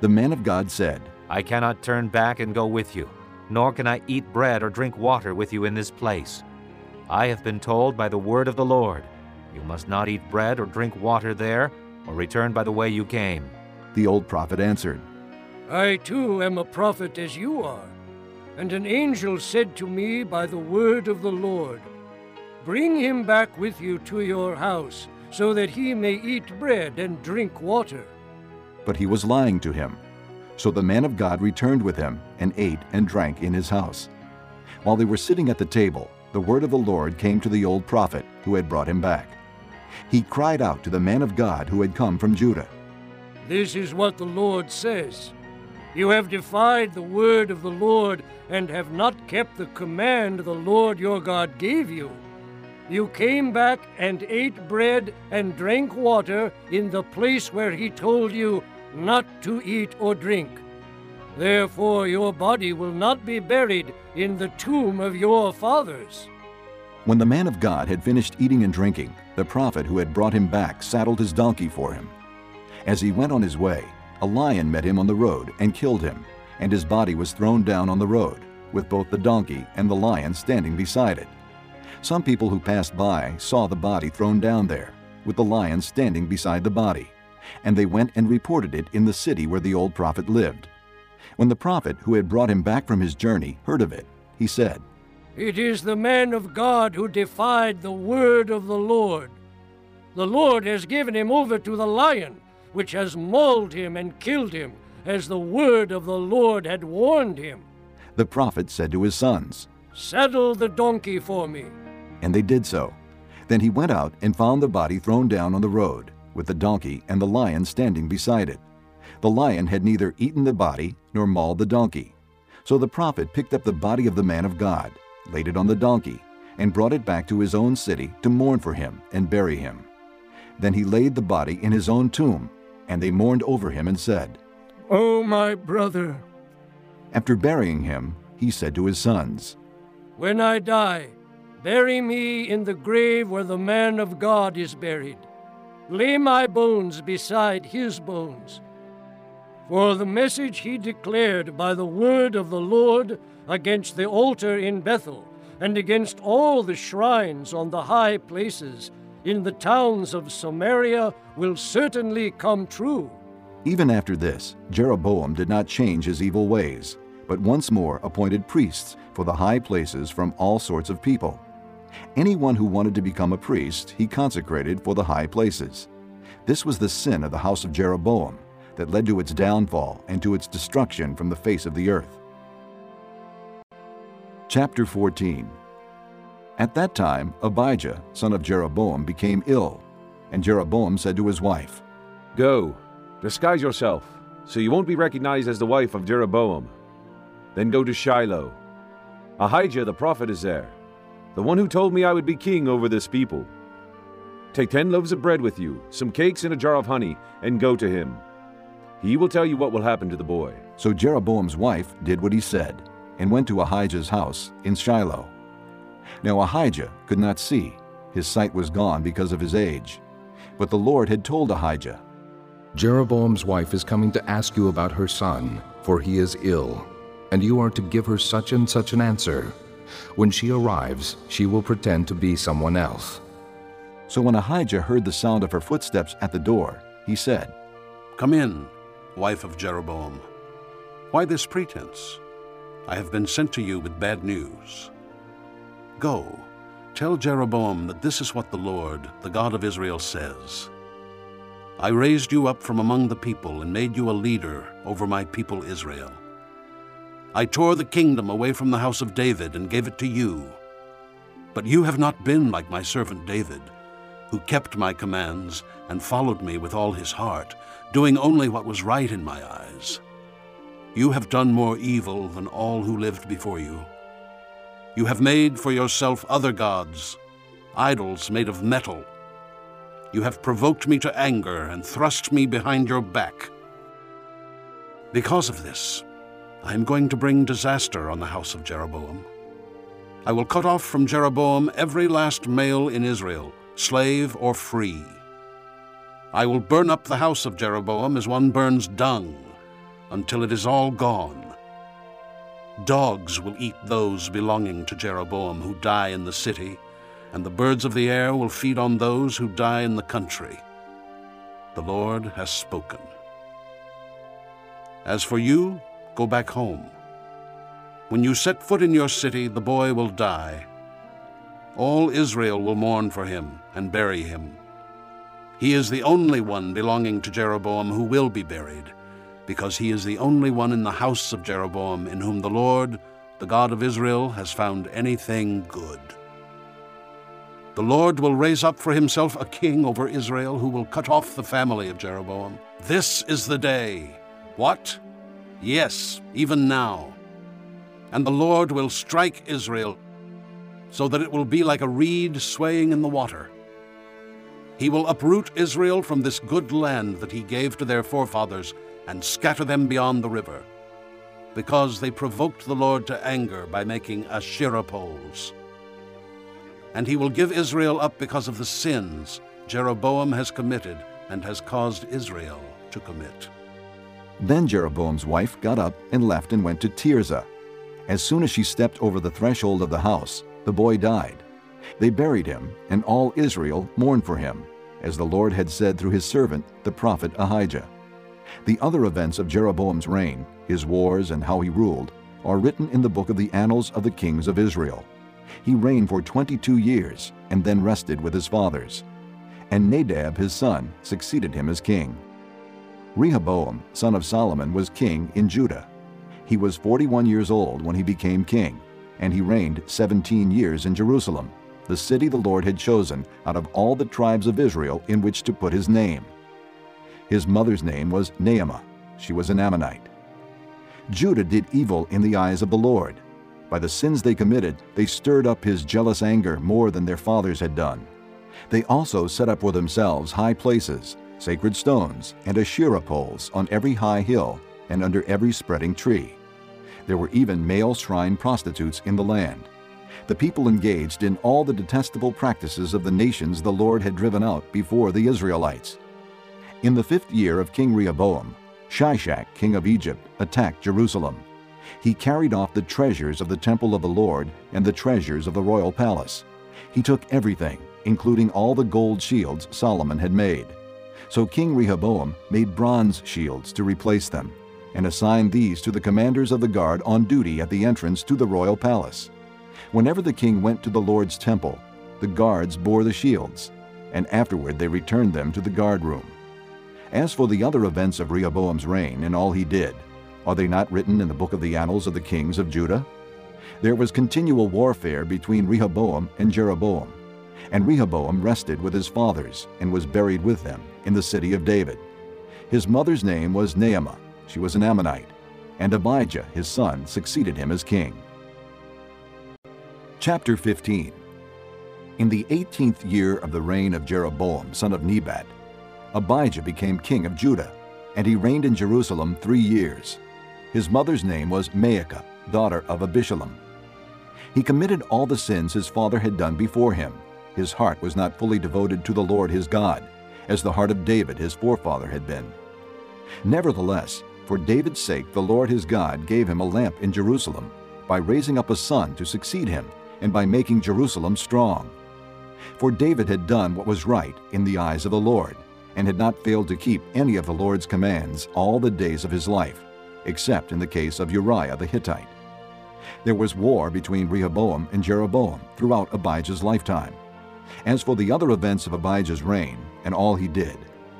The man of God said, I cannot turn back and go with you, nor can I eat bread or drink water with you in this place. I have been told by the word of the Lord, You must not eat bread or drink water there, or return by the way you came. The old prophet answered, I too am a prophet as you are. And an angel said to me by the word of the Lord, Bring him back with you to your house, so that he may eat bread and drink water. But he was lying to him. So the man of God returned with him, and ate and drank in his house. While they were sitting at the table, the word of the Lord came to the old prophet who had brought him back. He cried out to the man of God who had come from Judah. This is what the Lord says. You have defied the word of the Lord and have not kept the command the Lord your God gave you. You came back and ate bread and drank water in the place where he told you not to eat or drink. Therefore, your body will not be buried in the tomb of your fathers. When the man of God had finished eating and drinking, the prophet who had brought him back saddled his donkey for him. As he went on his way, a lion met him on the road and killed him, and his body was thrown down on the road, with both the donkey and the lion standing beside it. Some people who passed by saw the body thrown down there, with the lion standing beside the body, and they went and reported it in the city where the old prophet lived. When the prophet who had brought him back from his journey heard of it, he said, It is the man of God who defied the word of the Lord. The Lord has given him over to the lion, which has mauled him and killed him, as the word of the Lord had warned him. The prophet said to his sons, Saddle the donkey for me. And they did so. Then he went out and found the body thrown down on the road, with the donkey and the lion standing beside it. The lion had neither eaten the body nor mauled the donkey. So the prophet picked up the body of the man of God, laid it on the donkey, and brought it back to his own city to mourn for him and bury him. Then he laid the body in his own tomb, and they mourned over him and said, Oh, my brother. After burying him, he said to his sons, When I die, bury me in the grave where the man of God is buried. Lay my bones beside his bones. For the message he declared by the word of the Lord against the altar in Bethel, and against all the shrines on the high places in the towns of Samaria will certainly come true. Even after this, Jeroboam did not change his evil ways, but once more appointed priests for the high places from all sorts of people. Anyone who wanted to become a priest, he consecrated for the high places. This was the sin of the house of Jeroboam that led to its downfall and to its destruction from the face of the earth. Chapter 14 At that time, Abijah, son of Jeroboam, became ill, and Jeroboam said to his wife, Go, disguise yourself, so you won't be recognized as the wife of Jeroboam. Then go to Shiloh. Ahijah the prophet is there, the one who told me I would be king over this people. Take ten loaves of bread with you, some cakes, and a jar of honey, and go to him. He will tell you what will happen to the boy. So Jeroboam's wife did what he said, and went to Ahijah's house in Shiloh. Now Ahijah could not see, his sight was gone because of his age. But the Lord had told Ahijah, Jeroboam's wife is coming to ask you about her son, for he is ill, and you are to give her such and such an answer. When she arrives, she will pretend to be someone else. So when Ahijah heard the sound of her footsteps at the door, he said, Come in, wife of Jeroboam. Why this pretense? I have been sent to you with bad news. Go, tell Jeroboam that this is what the Lord, the God of Israel, says. I raised you up from among the people and made you a leader over my people Israel. I tore the kingdom away from the house of David and gave it to you. But you have not been like my servant David, who kept my commands and followed me with all his heart, doing only what was right in my eyes. You have done more evil than all who lived before you. You have made for yourself other gods, idols made of metal. You have provoked me to anger and thrust me behind your back. Because of this, I am going to bring disaster on the house of Jeroboam. I will cut off from Jeroboam every last male in Israel, slave or free. I will burn up the house of Jeroboam as one burns dung, until it is all gone. Dogs will eat those belonging to Jeroboam who die in the city, and the birds of the air will feed on those who die in the country. The Lord has spoken. As for you, go back home. When you set foot in your city, the boy will die. All Israel will mourn for him and bury him. He is the only one belonging to Jeroboam who will be buried, because he is the only one in the house of Jeroboam in whom the Lord, the God of Israel, has found anything good. The Lord will raise up for himself a king over Israel who will cut off the family of Jeroboam. This is the day. What? Yes, even now. And the Lord will strike Israel so that it will be like a reed swaying in the water. He will uproot Israel from this good land that he gave to their forefathers and scatter them beyond the river, because they provoked the Lord to anger by making Asherah poles. And he will give Israel up because of the sins Jeroboam has committed and has caused Israel to commit. Then Jeroboam's wife got up and left and went to Tirzah. As soon as she stepped over the threshold of the house, the boy died. They buried him, and all Israel mourned for him, as the Lord had said through his servant, the prophet Ahijah. The other events of Jeroboam's reign, his wars, and how he ruled, are written in the book of the annals of the kings of Israel. He reigned for 22 years, and then rested with his fathers. And Nadab his son succeeded him as king. Rehoboam, son of Solomon, was king in Judah. He was 41 years old when he became king, and he reigned 17 years in Jerusalem, the city the Lord had chosen out of all the tribes of Israel in which to put his name. His mother's name was Naamah. She was an Ammonite. Judah did evil in the eyes of the Lord. By the sins they committed, they stirred up his jealous anger more than their fathers had done. They also set up for themselves high places, sacred stones, and Asherah poles on every high hill and under every spreading tree. There were even male shrine prostitutes in the land. The people engaged in all the detestable practices of the nations the Lord had driven out before the Israelites. In the fifth year of King Rehoboam, Shishak, king of Egypt, attacked Jerusalem. He carried off the treasures of the temple of the Lord and the treasures of the royal palace. He took everything, including all the gold shields Solomon had made. So King Rehoboam made bronze shields to replace them and assigned these to the commanders of the guard on duty at the entrance to the royal palace. Whenever the king went to the Lord's temple, the guards bore the shields, and afterward they returned them to the guard room. As for the other events of Rehoboam's reign and all he did, are they not written in the book of the annals of the kings of Judah? There was continual warfare between Rehoboam and Jeroboam, and Rehoboam rested with his fathers and was buried with them in the city of David. His mother's name was Naamah, she was an Ammonite, and Abijah, his son, succeeded him as king. Chapter 15 In the eighteenth year of the reign of Jeroboam, son of Nebat, Abijah became king of Judah, and he reigned in Jerusalem three years. His mother's name was Maacah, daughter of Abishalom. He committed all the sins his father had done before him. His heart was not fully devoted to the Lord his God, as the heart of David his forefather had been. Nevertheless, for David's sake the Lord his God gave him a lamp in Jerusalem, by raising up a son to succeed him, and by making Jerusalem strong. For David had done what was right in the eyes of the Lord, and had not failed to keep any of the Lord's commands all the days of his life, except in the case of Uriah the Hittite. There was war between Rehoboam and Jeroboam throughout Abijah's lifetime. As for the other events of Abijah's reign and all he did,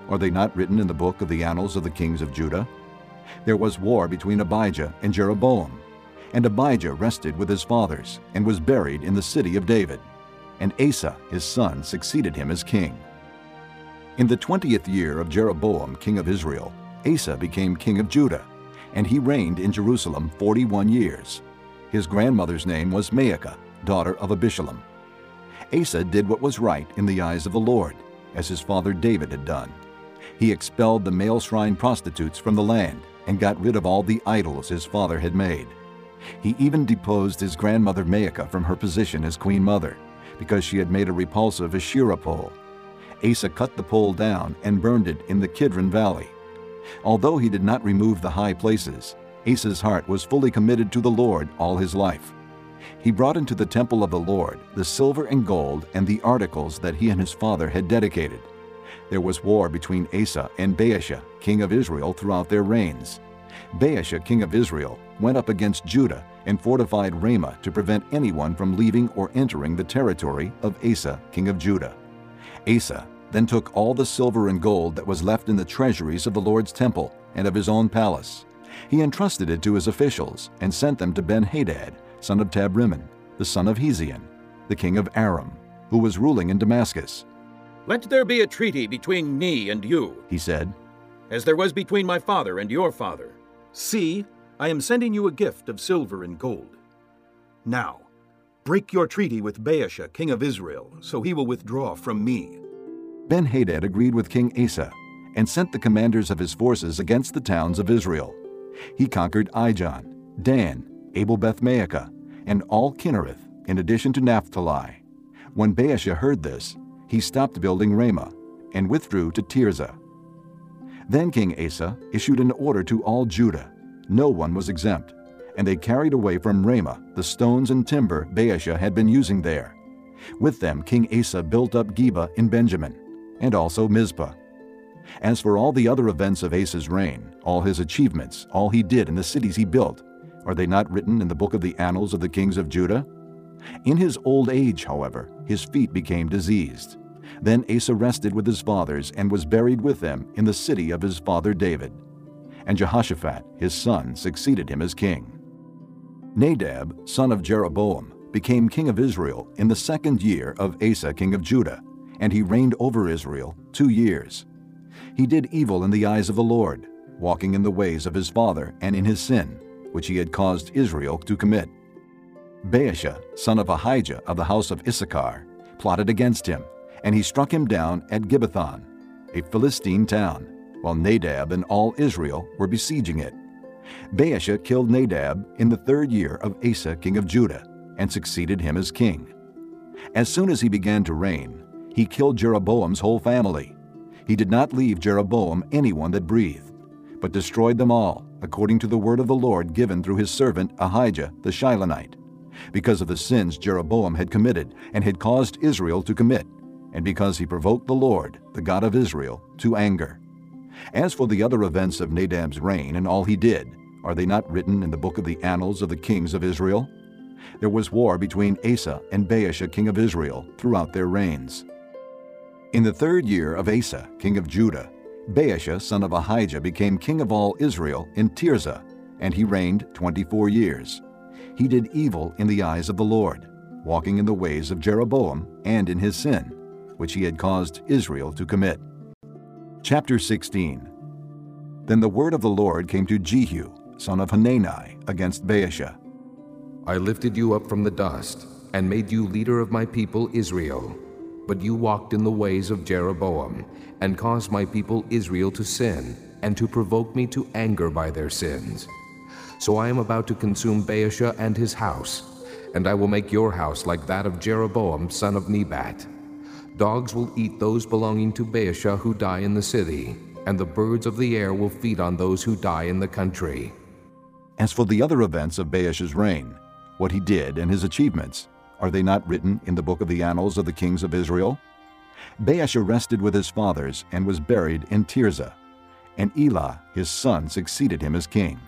are they not written in the book of the annals of the kings of Judah? There was war between Abijah and Jeroboam, and Abijah rested with his fathers and was buried in the city of David, and Asa his son succeeded him as king. In the twentieth year of Jeroboam king of Israel, Asa became king of Judah, and he reigned in Jerusalem forty-one years. His grandmother's name was Maacah, daughter of Abishalom. Asa did what was right in the eyes of the Lord, as his father David had done. He expelled the male shrine prostitutes from the land and got rid of all the idols his father had made. He even deposed his grandmother Maacah from her position as queen mother, because she had made a repulsive Asherah pole. Asa cut the pole down and burned it in the Kidron Valley. Although he did not remove the high places, Asa's heart was fully committed to the Lord all his life. He brought into the temple of the Lord the silver and gold and the articles that he and his father had dedicated. There was war between Asa and Baasha, king of Israel, throughout their reigns. Baasha, king of Israel, went up against Judah and fortified Ramah to prevent anyone from leaving or entering the territory of Asa, king of Judah. Asa then took all the silver and gold that was left in the treasuries of the Lord's temple and of his own palace. He entrusted it to his officials and sent them to Ben-Hadad, son of Tabrimmon, the son of Hezion, the king of Aram, who was ruling in Damascus. Let there be a treaty between me and you, he said, as there was between my father and your father. See, I am sending you a gift of silver and gold. Now, break your treaty with Baasha, king of Israel, so he will withdraw from me. Ben-Hadad agreed with King Asa and sent the commanders of his forces against the towns of Israel. He conquered Ijon, Dan, Abel Beth-Maacah, and all Kinnereth, in addition to Naphtali. When Baasha heard this, he stopped building Ramah and withdrew to Tirzah. Then King Asa issued an order to all Judah. No one was exempt, and they carried away from Ramah the stones and timber Baasha had been using there. With them King Asa built up Geba in Benjamin, and also Mizpah. As for all the other events of Asa's reign, all his achievements, all he did in the cities he built, are they not written in the book of the annals of the kings of Judah? In his old age, however, his feet became diseased. Then Asa rested with his fathers and was buried with them in the city of his father David. And Jehoshaphat, his son, succeeded him as king. Nadab, son of Jeroboam, became king of Israel in the second year of Asa, king of Judah, and he reigned over Israel two years. He did evil in the eyes of the Lord, walking in the ways of his father and in his sin, which he had caused Israel to commit. Baasha, son of Ahijah of the house of Issachar, plotted against him, and he struck him down at Gibbethon, a Philistine town, while Nadab and all Israel were besieging it. Baasha killed Nadab in the third year of Asa king of Judah, and succeeded him as king. As soon as he began to reign, he killed Jeroboam's whole family. He did not leave Jeroboam anyone that breathed, but destroyed them all, according to the word of the Lord given through his servant Ahijah the Shilonite, because of the sins Jeroboam had committed and had caused Israel to commit, and because he provoked the Lord, the God of Israel, to anger. As for the other events of Nadab's reign and all he did, are they not written in the book of the annals of the kings of Israel? There was war between Asa and Baasha king of Israel throughout their reigns. In the third year of Asa king of Judah, Baasha son of Ahijah became king of all Israel in Tirzah, and he reigned twenty-four years. He did evil in the eyes of the Lord, walking in the ways of Jeroboam and in his sin, which he had caused Israel to commit. Chapter 16 Then the word of the Lord came to Jehu, son of Hanani, against Baasha. I lifted you up from the dust, and made you leader of my people Israel. But you walked in the ways of Jeroboam, and caused my people Israel to sin, and to provoke me to anger by their sins. So I am about to consume Baasha and his house, and I will make your house like that of Jeroboam son of Nebat. Dogs will eat those belonging to Baasha who die in the city, and the birds of the air will feed on those who die in the country. As for the other events of Baasha's reign, what he did and his achievements, are they not written in the book of the annals of the kings of Israel? Baasha rested with his fathers and was buried in Tirzah, and Elah his son succeeded him as king.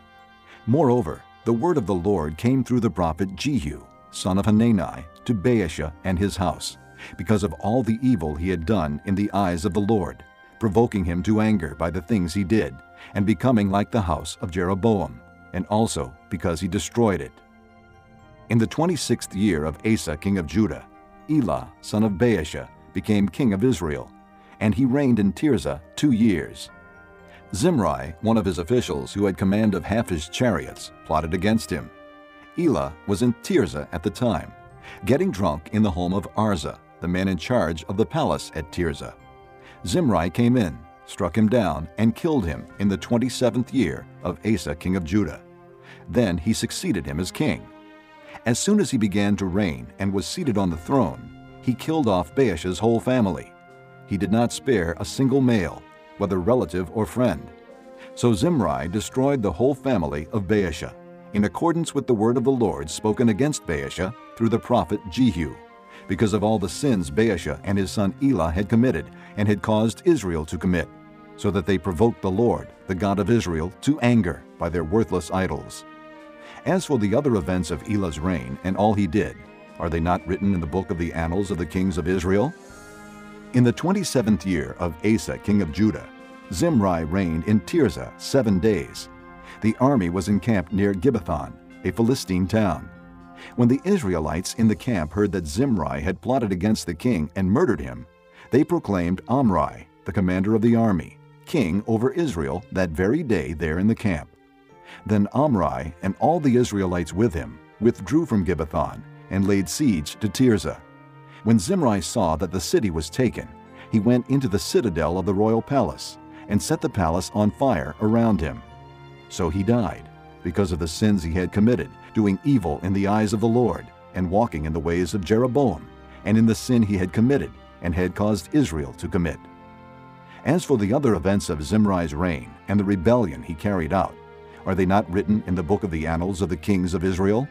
Moreover, the word of the Lord came through the prophet Jehu, son of Hanani, to Baasha and his house, because of all the evil he had done in the eyes of the Lord, provoking him to anger by the things he did, and becoming like the house of Jeroboam, and also because he destroyed it. In the twenty-sixth year of Asa king of Judah, Elah son of Baasha became king of Israel, and he reigned in Tirzah two years. Zimri, one of his officials who had command of half his chariots, plotted against him. Elah was in Tirzah at the time, getting drunk in the home of Arza, the man in charge of the palace at Tirzah. Zimri came in, struck him down, and killed him in the twenty-seventh year of Asa king of Judah. Then he succeeded him as king. As soon as he began to reign and was seated on the throne, he killed off Baasha's whole family. He did not spare a single male, whether relative or friend. So Zimri destroyed the whole family of Baasha, in accordance with the word of the Lord spoken against Baasha through the prophet Jehu, because of all the sins Baasha and his son Elah had committed and had caused Israel to commit, so that they provoked the Lord, the God of Israel, to anger by their worthless idols. As for the other events of Elah's reign and all he did, are they not written in the book of the annals of the kings of Israel? In the twenty-seventh year of Asa king of Judah, Zimri reigned in Tirzah seven days. The army was encamped near Gibbethon, a Philistine town. When the Israelites in the camp heard that Zimri had plotted against the king and murdered him, they proclaimed Omri, the commander of the army, king over Israel that very day there in the camp. Then Omri and all the Israelites with him withdrew from Gibbethon and laid siege to Tirzah. When Zimri saw that the city was taken, he went into the citadel of the royal palace and set the palace on fire around him. So he died, because of the sins he had committed, doing evil in the eyes of the Lord, and walking in the ways of Jeroboam, and in the sin he had committed, and had caused Israel to commit. As for the other events of Zimri's reign and the rebellion he carried out, are they not written in the book of the annals of the kings of Israel?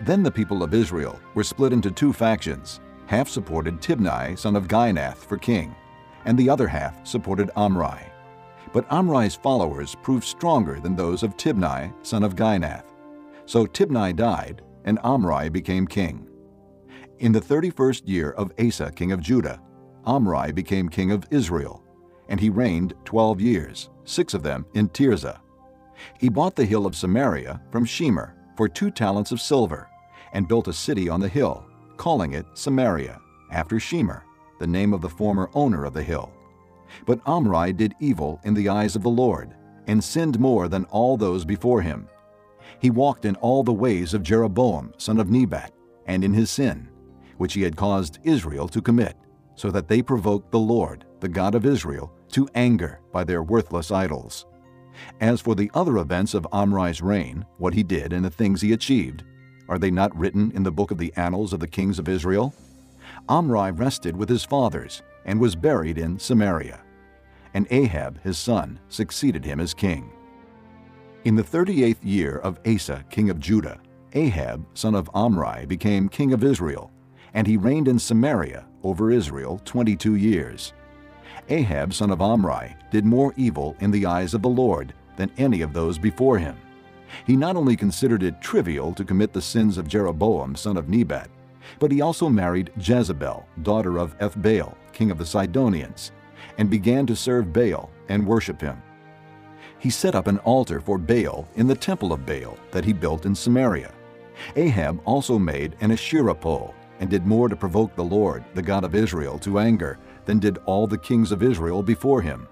Then the people of Israel were split into two factions. Half supported Tibni, son of Ginath, for king, and the other half supported Omri. But Omri's followers proved stronger than those of Tibni, son of Ginath. So Tibni died, and Omri became king. In the thirty-first year of Asa king of Judah, Omri became king of Israel, and he reigned twelve years, six of them in Tirzah. He bought the hill of Samaria from Shemer for two talents of silver, and built a city on the hill, calling it Samaria, after Shemer, the name of the former owner of the hill. But Omri did evil in the eyes of the Lord, and sinned more than all those before him. He walked in all the ways of Jeroboam, son of Nebat, and in his sin, which he had caused Israel to commit, so that they provoked the Lord, the God of Israel, to anger by their worthless idols. As for the other events of Omri's reign, what he did and the things he achieved, are they not written in the book of the annals of the kings of Israel? Omri rested with his fathers and was buried in Samaria. And Ahab, his son, succeeded him as king. In the thirty-eighth year of Asa, king of Judah, Ahab, son of Omri, became king of Israel, and he reigned in Samaria over Israel twenty-two years. Ahab, son of Omri, did more evil in the eyes of the Lord than any of those before him. He not only considered it trivial to commit the sins of Jeroboam, son of Nebat, but he also married Jezebel, daughter of Ethbaal, king of the Sidonians, and began to serve Baal and worship him. He set up an altar for Baal in the temple of Baal that he built in Samaria. Ahab also made an Asherah pole and did more to provoke the Lord, the God of Israel, to anger than did all the kings of Israel before him.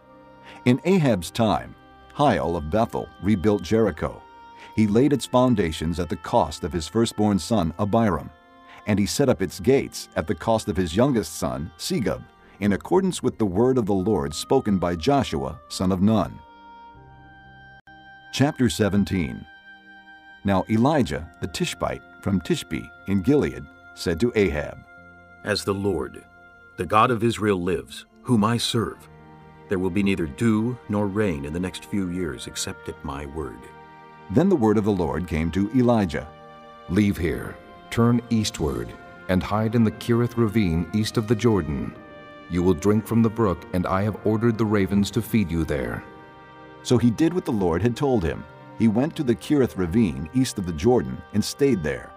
In Ahab's time, Hiel of Bethel rebuilt Jericho. He laid its foundations at the cost of his firstborn son Abiram, and he set up its gates at the cost of his youngest son Segub, in accordance with the word of the Lord spoken by Joshua, son of Nun. Chapter 17 Now Elijah the Tishbite from Tishbe in Gilead said to Ahab, As the Lord, the God of Israel lives, whom I serve, there will be neither dew nor rain in the next few years except at my word. Then the word of the Lord came to Elijah Leave here, turn eastward, and hide in the Kerith ravine east of the Jordan. You will drink from the brook, and I have ordered the ravens to feed you there. So he did what the Lord had told him. He went to the Kerith ravine east of the Jordan and stayed there.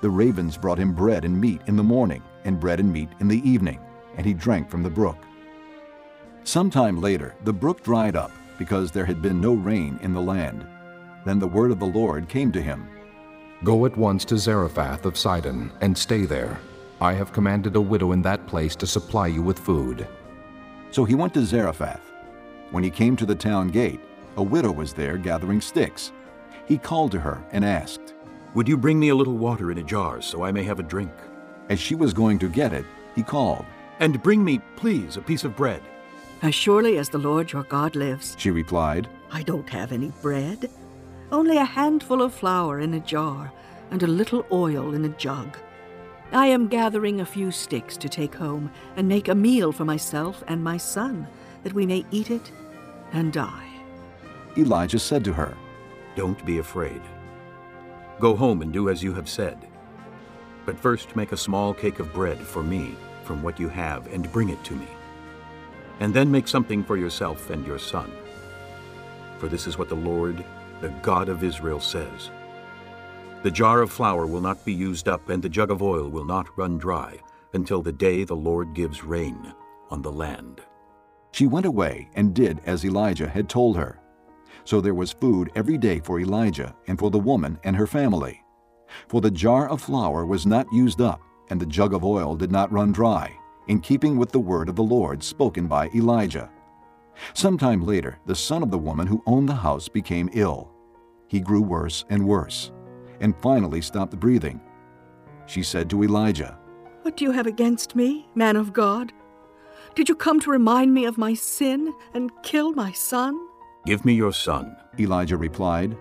The ravens brought him bread and meat in the morning, and bread and meat in the evening, and he drank from the brook. Some time later, the brook dried up, because there had been no rain in the land. Then the word of the Lord came to him Go at once to Zarephath of Sidon, and stay there. I have commanded a widow in that place to supply you with food. So he went to Zarephath. When he came to the town gate, a widow was there gathering sticks. He called to her and asked, Would you bring me a little water in a jar so I may have a drink? As she was going to get it, he called, And bring me, please, a piece of bread. As surely as the Lord your God lives, she replied, I don't have any bread, only a handful of flour in a jar and a little oil in a jug. I am gathering a few sticks to take home and make a meal for myself and my son, that we may eat it and die. Elijah said to her, Don't be afraid. Go home and do as you have said. But first make a small cake of bread for me from what you have and bring it to me. And then make something for yourself and your son. For this is what the Lord, the God of Israel, says The jar of flour will not be used up, and the jug of oil will not run dry, until the day the Lord gives rain on the land. She went away and did as Elijah had told her. So there was food every day for Elijah and for the woman and her family. For the jar of flour was not used up, and the jug of oil did not run dry, in keeping with the word of the Lord spoken by Elijah. Some time later, the son of the woman who owned the house became ill. He grew worse and worse, and finally stopped breathing. She said to Elijah, What do you have against me, man of God? Did you come to remind me of my sin and kill my son? Give me your son, Elijah replied.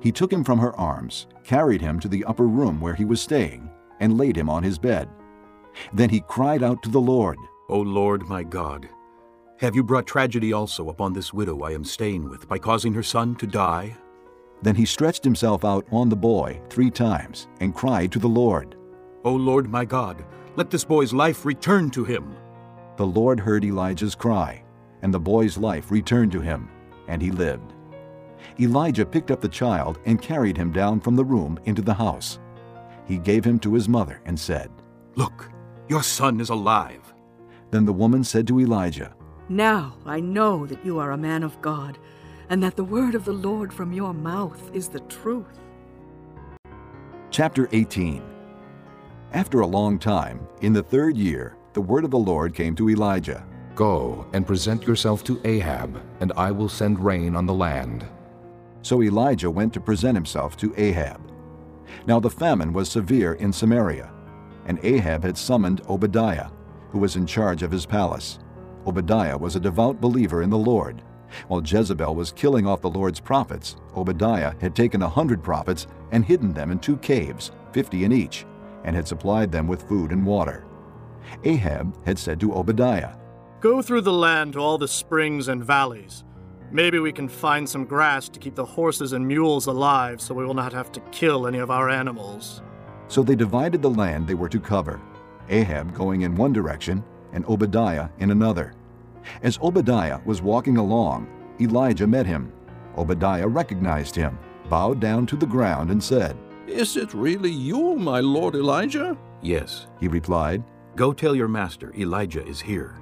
He took him from her arms, carried him to the upper room where he was staying, and laid him on his bed. Then he cried out to the Lord, O Lord my God, have you brought tragedy also upon this widow I am staying with by causing her son to die? Then he stretched himself out on the boy three times and cried to the Lord, O Lord my God, let this boy's life return to him. The Lord heard Elijah's cry, and the boy's life returned to him, and he lived. Elijah picked up the child and carried him down from the room into the house. He gave him to his mother and said, Look, your son is alive. Then the woman said to Elijah, Now I know that you are a man of God, and that the word of the Lord from your mouth is the truth. Chapter 18 After a long time, in the third year, the word of the Lord came to Elijah Go and present yourself to Ahab, and I will send rain on the land. So Elijah went to present himself to Ahab. Now the famine was severe in Samaria, and Ahab had summoned Obadiah, who was in charge of his palace. Obadiah was a devout believer in the Lord. While Jezebel was killing off the Lord's prophets, Obadiah had taken a hundred prophets and hidden them in two caves, fifty in each, and had supplied them with food and water. Ahab had said to Obadiah, Go through the land to all the springs and valleys. Maybe we can find some grass to keep the horses and mules alive so we will not have to kill any of our animals. So they divided the land they were to cover, Ahab going in one direction and Obadiah in another. As Obadiah was walking along, Elijah met him. Obadiah recognized him, bowed down to the ground, and said, Is it really you, my lord Elijah? Yes, he replied. Go tell your master Elijah is here.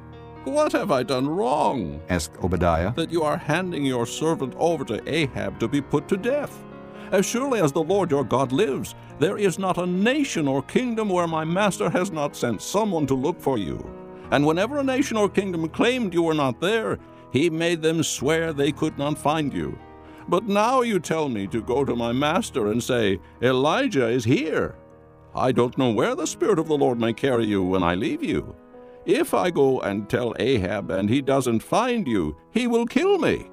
What have I done wrong? asked Obadiah. That you are handing your servant over to Ahab to be put to death. As surely as the Lord your God lives, there is not a nation or kingdom where my master has not sent someone to look for you. And whenever a nation or kingdom claimed you were not there, he made them swear they could not find you. But now you tell me to go to my master and say, Elijah is here. I don't know where the Spirit of the Lord may carry you when I leave you. If I go and tell Ahab and he doesn't find you, he will kill me.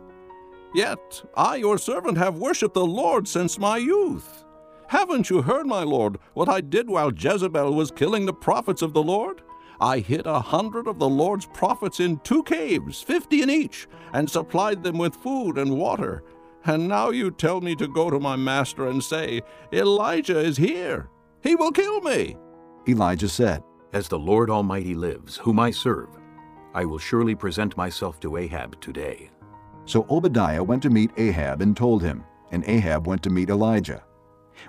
Yet I, your servant, have worshipped the Lord since my youth. Haven't you heard, my lord, what I did while Jezebel was killing the prophets of the Lord? I hid a hundred of the Lord's prophets in two caves, fifty in each, and supplied them with food and water. And now you tell me to go to my master and say, Elijah is here. He will kill me. Elijah said, As the Lord Almighty lives, whom I serve, I will surely present myself to Ahab today. So Obadiah went to meet Ahab and told him, and Ahab went to meet Elijah.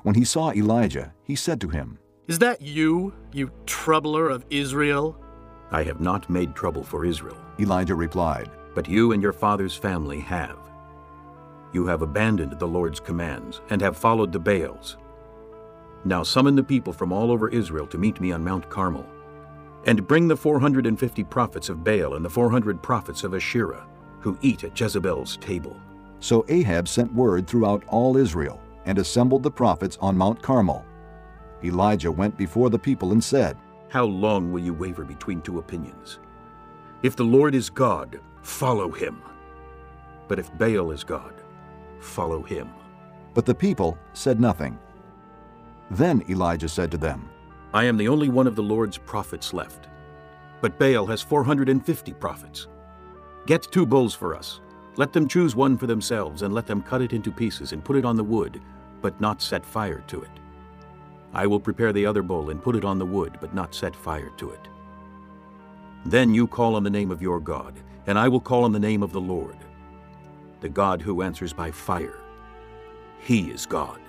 When he saw Elijah, he said to him, Is that you, you troubler of Israel? I have not made trouble for Israel, Elijah replied, but you and your father's family have. You have abandoned the Lord's commands and have followed the Baals. Now summon the people from all over Israel to meet me on Mount Carmel, and bring the 450 prophets of Baal and the 400 prophets of Asherah, who eat at Jezebel's table. So Ahab sent word throughout all Israel and assembled the prophets on Mount Carmel. Elijah went before the people and said, How long will you waver between two opinions? If the Lord is God, follow him. But if Baal is God, follow him. But the people said nothing. Then Elijah said to them, I am the only one of the Lord's prophets left, but Baal has 450 prophets. Get two bulls for us. Let them choose one for themselves, and let them cut it into pieces and put it on the wood, but not set fire to it. I will prepare the other bowl and put it on the wood, but not set fire to it. Then you call on the name of your God, and I will call on the name of the Lord, the God who answers by fire. He is God.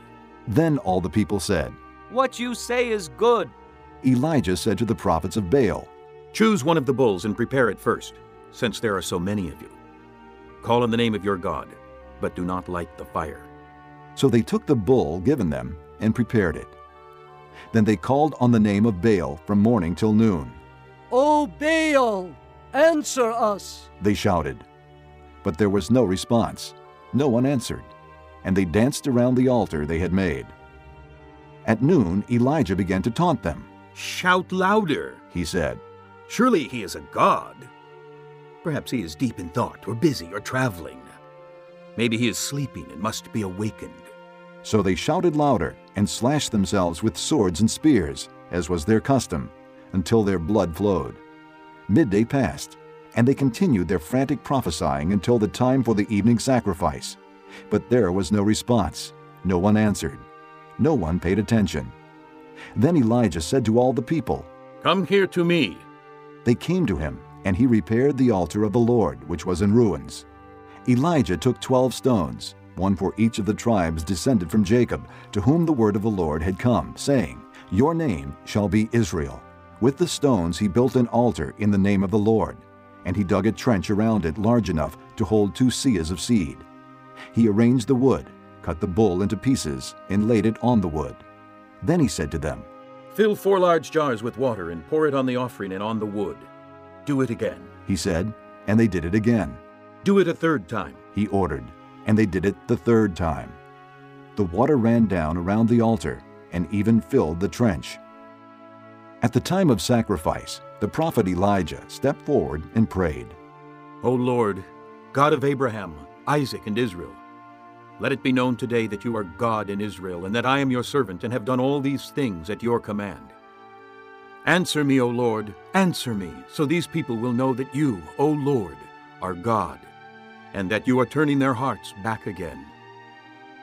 Then all the people said, What you say is good. Elijah said to the prophets of Baal, Choose one of the bulls and prepare it first, since there are so many of you. Call in the name of your God, but do not light the fire. So they took the bull given them and prepared it. Then they called on the name of Baal from morning till noon. O Baal, answer us! They shouted. But there was no response. No one answered. And they danced around the altar they had made. At noon, Elijah began to taunt them. Shout louder, he said. Surely he is a god. Perhaps he is deep in thought, or busy, or traveling. Maybe he is sleeping and must be awakened. So they shouted louder and slashed themselves with swords and spears, as was their custom, until their blood flowed. Midday passed, and they continued their frantic prophesying until the time for the evening sacrifice. But there was no response. No one answered. No one paid attention. Then Elijah said to all the people, Come here to me. They came to him, and he repaired the altar of the Lord, which was in ruins. Elijah took twelve stones, one for each of the tribes descended from Jacob, to whom the word of the Lord had come, saying, Your name shall be Israel. With the stones he built an altar in the name of the Lord, and he dug a trench around it large enough to hold two seahs of seed. He arranged the wood, cut the bull into pieces, and laid it on the wood. Then he said to them, Fill four large jars with water and pour it on the offering and on the wood. Do it again. He said, and they did it again. Do it a third time. He ordered, and they did it the third time. The water ran down around the altar and even filled the trench. At the time of sacrifice, the prophet Elijah stepped forward and prayed, O Lord, God of Abraham, Isaac, and Israel, let it be known today that you are God in Israel, and that I am your servant and have done all these things at your command. Answer me, O Lord, answer me, so these people will know that you, O Lord, are God, and that you are turning their hearts back again.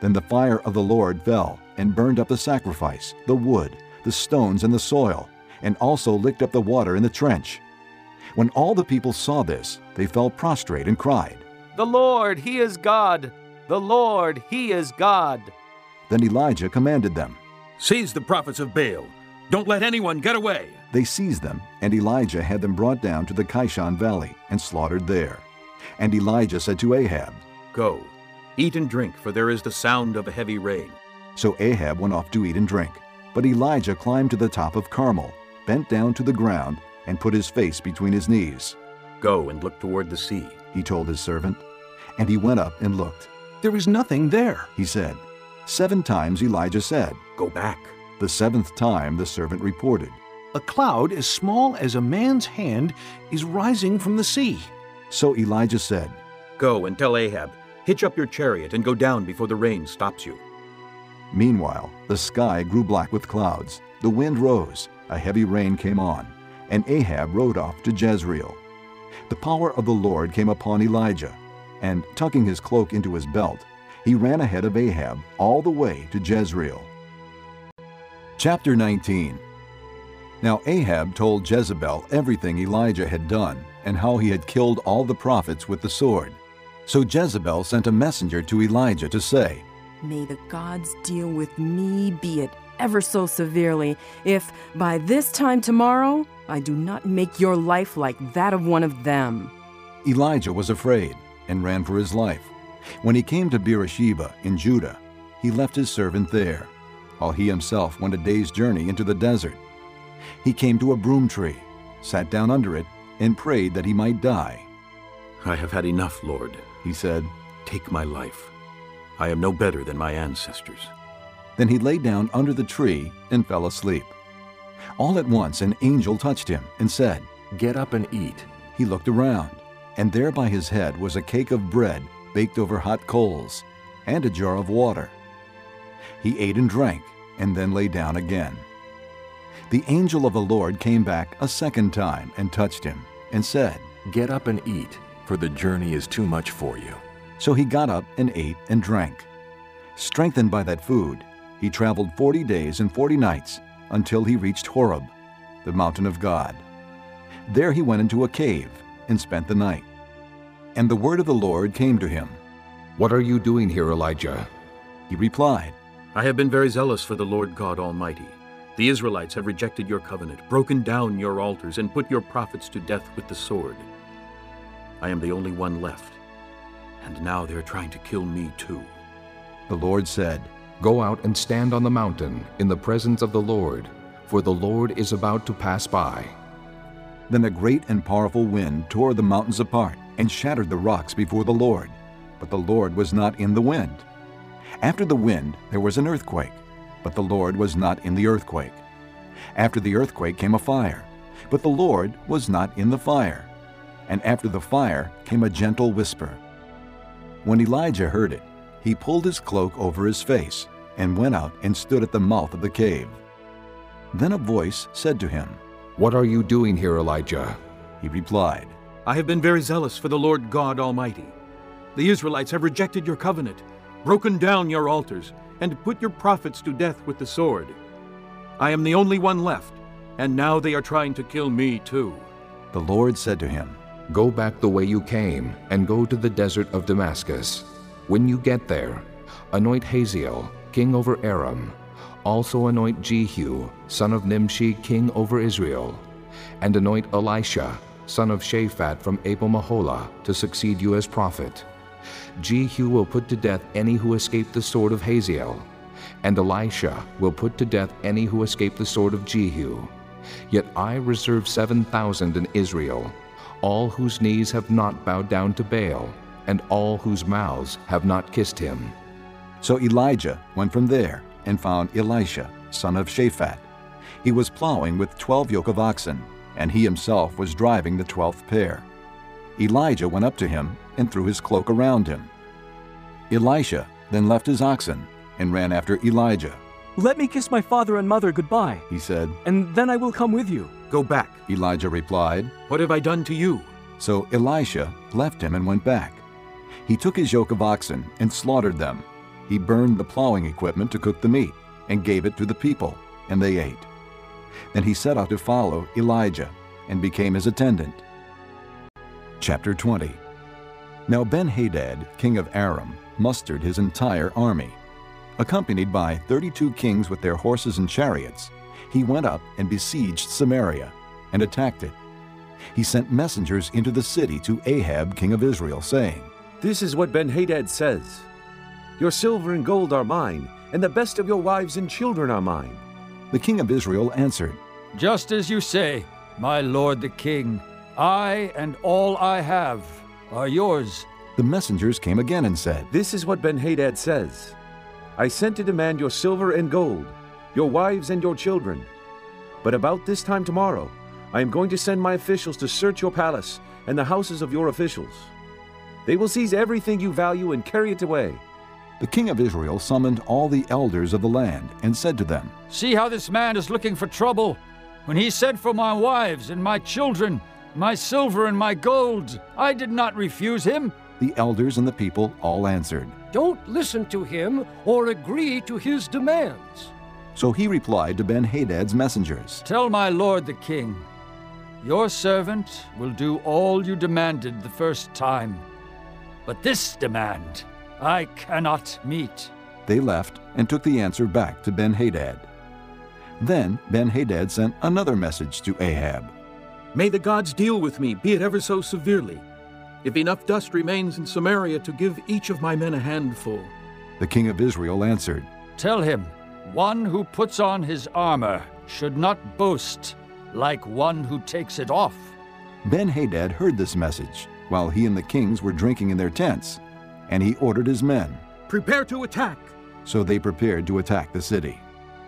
Then the fire of the Lord fell and burned up the sacrifice, the wood, the stones, and the soil, and also licked up the water in the trench. When all the people saw this, they fell prostrate and cried, The Lord, He is God! The Lord, He is God! Then Elijah commanded them, Seize the prophets of Baal. Don't let anyone get away. They seized them, and Elijah had them brought down to the Kishon valley and slaughtered there. And Elijah said to Ahab, Go, eat and drink, for there is the sound of a heavy rain. So Ahab went off to eat and drink. But Elijah climbed to the top of Carmel, bent down to the ground, and put his face between his knees. Go and look toward the sea, he told his servant. And he went up and looked. There is nothing there, he said. Seven times Elijah said, Go back. The seventh time the servant reported, A cloud as small as a man's hand is rising from the sea. So Elijah said, Go and tell Ahab, hitch up your chariot and go down before the rain stops you. Meanwhile, the sky grew black with clouds, the wind rose, a heavy rain came on, and Ahab rode off to Jezreel. The power of the Lord came upon Elijah, and tucking his cloak into his belt, he ran ahead of Ahab all the way to Jezreel. Chapter 19 Now Ahab told Jezebel everything Elijah had done and how he had killed all the prophets with the sword. So Jezebel sent a messenger to Elijah to say, May the gods deal with me, be it ever so severely, if by this time tomorrow I do not make your life like that of one of them. Elijah was afraid and ran for his life. When he came to Beersheba in Judah, he left his servant there, while he himself went a day's journey into the desert. He came to a broom tree, sat down under it, and prayed that he might die. I have had enough, Lord, he said. Take my life. I am no better than my ancestors. Then he lay down under the tree and fell asleep. All at once an angel touched him and said, Get up and eat. He looked around, and there by his head was a cake of bread baked over hot coals, and a jar of water. He ate and drank, and then lay down again. The angel of the Lord came back a second time and touched him, and said, Get up and eat, for the journey is too much for you. So he got up and ate and drank. Strengthened by that food, he traveled forty days and forty nights until he reached Horeb, the mountain of God. There he went into a cave and spent the night. And the word of the Lord came to him. What are you doing here, Elijah? He replied, I have been very zealous for the Lord God Almighty. The Israelites have rejected your covenant, broken down your altars, and put your prophets to death with the sword. I am the only one left, and now they're trying to kill me too. The Lord said, Go out and stand on the mountain in the presence of the Lord, for the Lord is about to pass by. Then a great and powerful wind tore the mountains apart and shattered the rocks before the Lord, but the Lord was not in the wind. After the wind, there was an earthquake, but the Lord was not in the earthquake. After the earthquake came a fire, but the Lord was not in the fire. And after the fire came a gentle whisper. When Elijah heard it, he pulled his cloak over his face and went out and stood at the mouth of the cave. Then a voice said to him, What are you doing here, Elijah? He replied, I have been very zealous for the Lord God Almighty. The Israelites have rejected your covenant, broken down your altars, and put your prophets to death with the sword. I am the only one left, and now they are trying to kill me too. The Lord said to him, Go back the way you came, and go to the desert of Damascus. When you get there, anoint Hazael, king over Aram. Also anoint Jehu, son of Nimshi, king over Israel. And anoint Elisha, son of Shaphat from Abel Meholah, to succeed you as prophet. Jehu will put to death any who escape the sword of Hazael, and Elisha will put to death any who escape the sword of Jehu. Yet I reserve seven thousand in Israel, all whose knees have not bowed down to Baal, and all whose mouths have not kissed him. So Elijah went from there and found Elisha, son of Shaphat. He was plowing with twelve yoke of oxen, and he himself was driving the twelfth pair. Elijah went up to him and threw his cloak around him. Elisha then left his oxen and ran after Elijah. Let me kiss my father and mother goodbye, he said, and then I will come with you. Go back, Elijah replied. What have I done to you? So Elisha left him and went back. He took his yoke of oxen and slaughtered them. He burned the plowing equipment to cook the meat and gave it to the people, and they ate. Then he set out to follow Elijah and became his attendant. Chapter 20 Now Ben-Hadad, king of Aram, mustered his entire army. Accompanied by 32 kings with their horses and chariots, he went up and besieged Samaria and attacked it. He sent messengers into the city to Ahab, king of Israel, saying, This is what Ben-Hadad says. Your silver and gold are mine, and the best of your wives and children are mine. The king of Israel answered, Just as you say, my lord the king, I and all I have are yours. The messengers came again and said, This is what Ben-Hadad says. I sent to demand your silver and gold, your wives and your children. But about this time tomorrow, I am going to send my officials to search your palace and the houses of your officials. They will seize everything you value and carry it away. The king of Israel summoned all the elders of the land and said to them, See how this man is looking for trouble. When he sent for my wives and my children, my silver and my gold, I did not refuse him. The elders and the people all answered, Don't listen to him or agree to his demands. So he replied to Ben-Hadad's messengers, Tell my lord the king, your servant will do all you demanded the first time. But this demand I cannot meet. They left and took the answer back to Ben-Hadad. Then Ben-Hadad sent another message to Ahab. May the gods deal with me, be it ever so severely, if enough dust remains in Samaria to give each of my men a handful. The king of Israel answered, Tell him, one who puts on his armor should not boast like one who takes it off. Ben-Hadad heard this message while he and the kings were drinking in their tents, and he ordered his men, Prepare to attack! So they prepared to attack the city.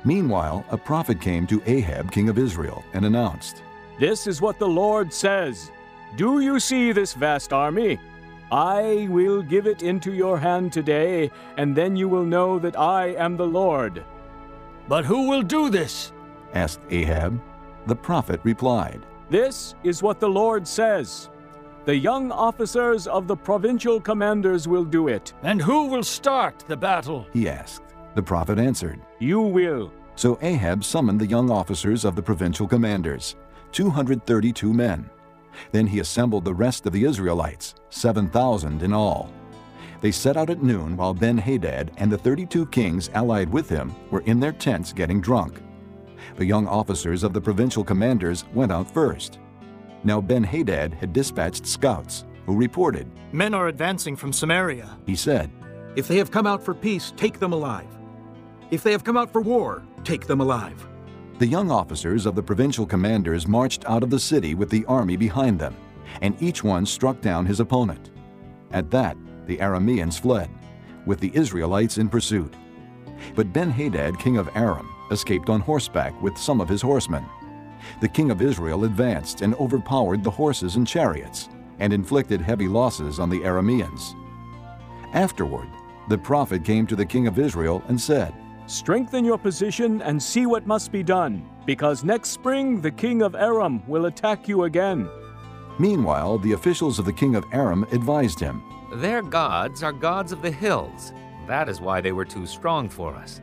Meanwhile, a prophet came to Ahab, king of Israel, and announced, This is what the Lord says. Do you see this vast army? I will give it into your hand today, and then you will know that I am the Lord. But who will do this? asked Ahab. The prophet replied, This is what the Lord says. The young officers of the provincial commanders will do it. And who will start the battle? He asked. The prophet answered, You will. So Ahab summoned the young officers of the provincial commanders, 232 men. Then he assembled the rest of the Israelites, 7,000 in all. They set out at noon while Ben Hadad and the 32 kings allied with him were in their tents getting drunk. The young officers of the provincial commanders went out first. Now Ben Hadad had dispatched scouts, who reported, Men are advancing from Samaria. He said, If they have come out for peace, take them alive. If they have come out for war, take them alive. The young officers of the provincial commanders marched out of the city with the army behind them, and each one struck down his opponent. At that, the Arameans fled, with the Israelites in pursuit. But Ben Hadad, king of Aram, escaped on horseback with some of his horsemen. The king of Israel advanced and overpowered the horses and chariots, and inflicted heavy losses on the Arameans. Afterward, the prophet came to the king of Israel and said, Strengthen your position and see what must be done, because next spring the king of Aram will attack you again. Meanwhile, the officials of the king of Aram advised him, Their gods are gods of the hills. That is why they were too strong for us.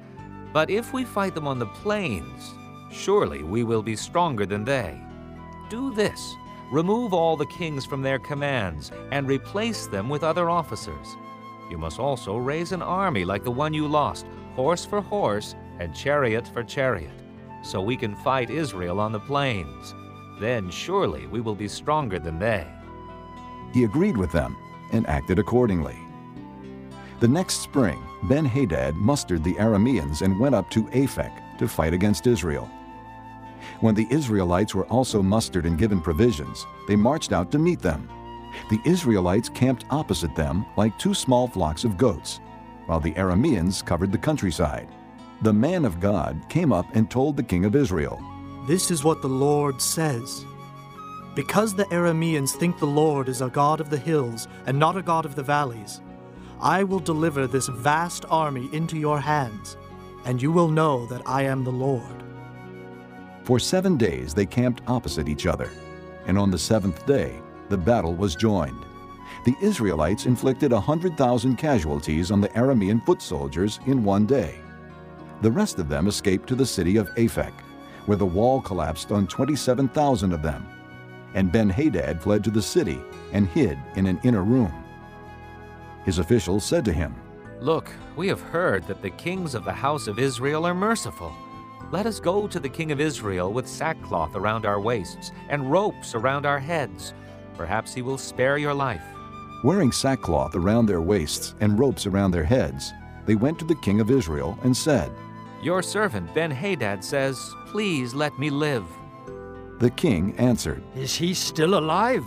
But if we fight them on the plains, surely we will be stronger than they. Do this remove all the kings from their commands and replace them with other officers. You must also raise an army like the one you lost, horse for horse and chariot for chariot, so we can fight Israel on the plains. Then surely we will be stronger than they. He agreed with them and acted accordingly. The next spring, Ben Hadad mustered the Arameans and went up to Aphek to fight against Israel. When the Israelites were also mustered and given provisions, they marched out to meet them. The Israelites camped opposite them like two small flocks of goats, while the Arameans covered the countryside. The man of God came up and told the king of Israel, This is what the Lord says. Because the Arameans think the Lord is a God of the hills and not a God of the valleys, I will deliver this vast army into your hands, and you will know that I am the Lord. For seven days they camped opposite each other, and on the seventh day the battle was joined. The Israelites inflicted a hundred thousand casualties on the Aramean foot soldiers in one day. The rest of them escaped to the city of Aphek, where the wall collapsed on 27,000 of them. And Ben Hadad fled to the city and hid in an inner room. His officials said to him, Look, we have heard that the kings of the house of Israel are merciful. Let us go to the king of Israel with sackcloth around our waists and ropes around our heads. Perhaps he will spare your life. Wearing sackcloth around their waists and ropes around their heads, they went to the king of Israel and said, Your servant Ben Hadad says, Please let me live. The king answered, Is he still alive?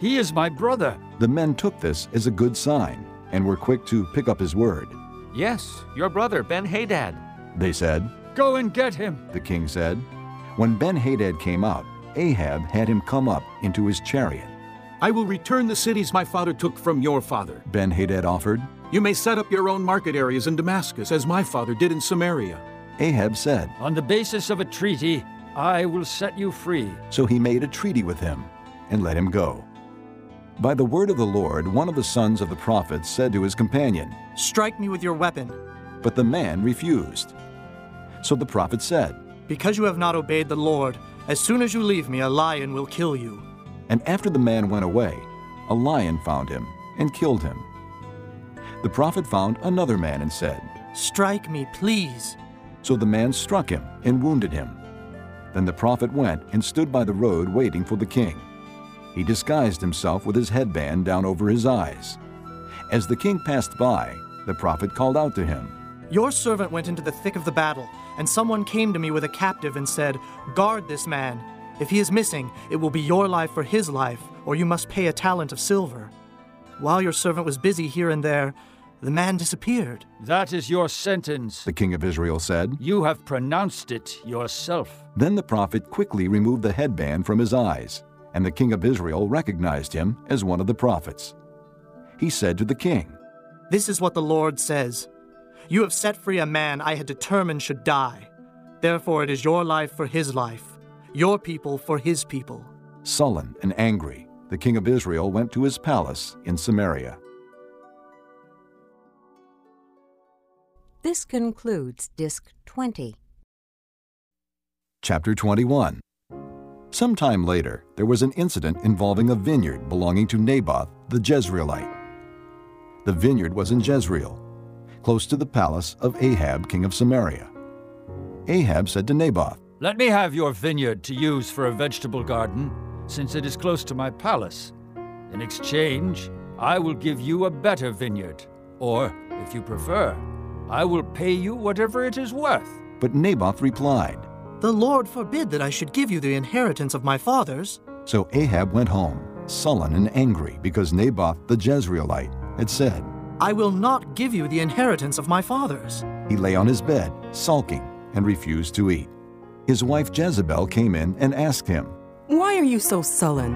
He is my brother. The men took this as a good sign and were quick to pick up his word. Yes, your brother Ben Hadad. They said, Go and get him, the king said. When Ben Hadad came out, Ahab had him come up into his chariot. I will return the cities my father took from your father. Ben Hadad offered. You may set up your own market areas in Damascus, as my father did in Samaria. Ahab said, On the basis of a treaty, I will set you free. So he made a treaty with him and let him go. By the word of the Lord, one of the sons of the prophets said to his companion, Strike me with your weapon. But the man refused. So the prophet said, Because you have not obeyed the Lord, as soon as you leave me, a lion will kill you. And after the man went away, a lion found him and killed him. The prophet found another man and said, Strike me, please. So the man struck him and wounded him. Then the prophet went and stood by the road waiting for the king. He disguised himself with his headband down over his eyes. As the king passed by, the prophet called out to him, Your servant went into the thick of the battle, and someone came to me with a captive and said, Guard this man. If he is missing, it will be your life for his life, or you must pay a talent of silver. While your servant was busy here and there, the man disappeared. That is your sentence, the king of Israel said. You have pronounced it yourself. Then the prophet quickly removed the headband from his eyes, and the king of Israel recognized him as one of the prophets. He said to the king, This is what the Lord says You have set free a man I had determined should die. Therefore, it is your life for his life, your people for his people. Sullen and angry, the king of Israel went to his palace in Samaria. This concludes Disc 20. Chapter 21 Sometime later, there was an incident involving a vineyard belonging to Naboth the Jezreelite. The vineyard was in Jezreel, close to the palace of Ahab, king of Samaria. Ahab said to Naboth, Let me have your vineyard to use for a vegetable garden, since it is close to my palace. In exchange, I will give you a better vineyard, or, if you prefer, I will pay you whatever it is worth. But Naboth replied, The Lord forbid that I should give you the inheritance of my fathers. So Ahab went home, sullen and angry, because Naboth the Jezreelite had said, I will not give you the inheritance of my fathers. He lay on his bed, sulking, and refused to eat. His wife Jezebel came in and asked him, Why are you so sullen?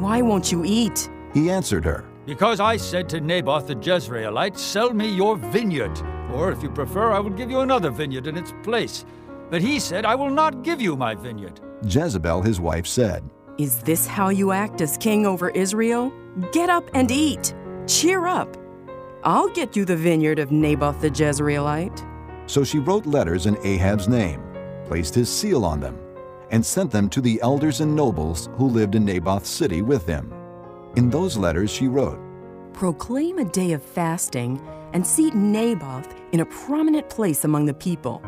Why won't you eat? He answered her, Because I said to Naboth the Jezreelite, Sell me your vineyard, or if you prefer, I will give you another vineyard in its place. But he said, I will not give you my vineyard. Jezebel, his wife, said, Is this how you act as king over Israel? Get up and eat. Cheer up. I'll get you the vineyard of Naboth the Jezreelite. So she wrote letters in Ahab's name, placed his seal on them, and sent them to the elders and nobles who lived in Naboth's city with him. In those letters she wrote, Proclaim a day of fasting and seat Naboth in a prominent place among the people.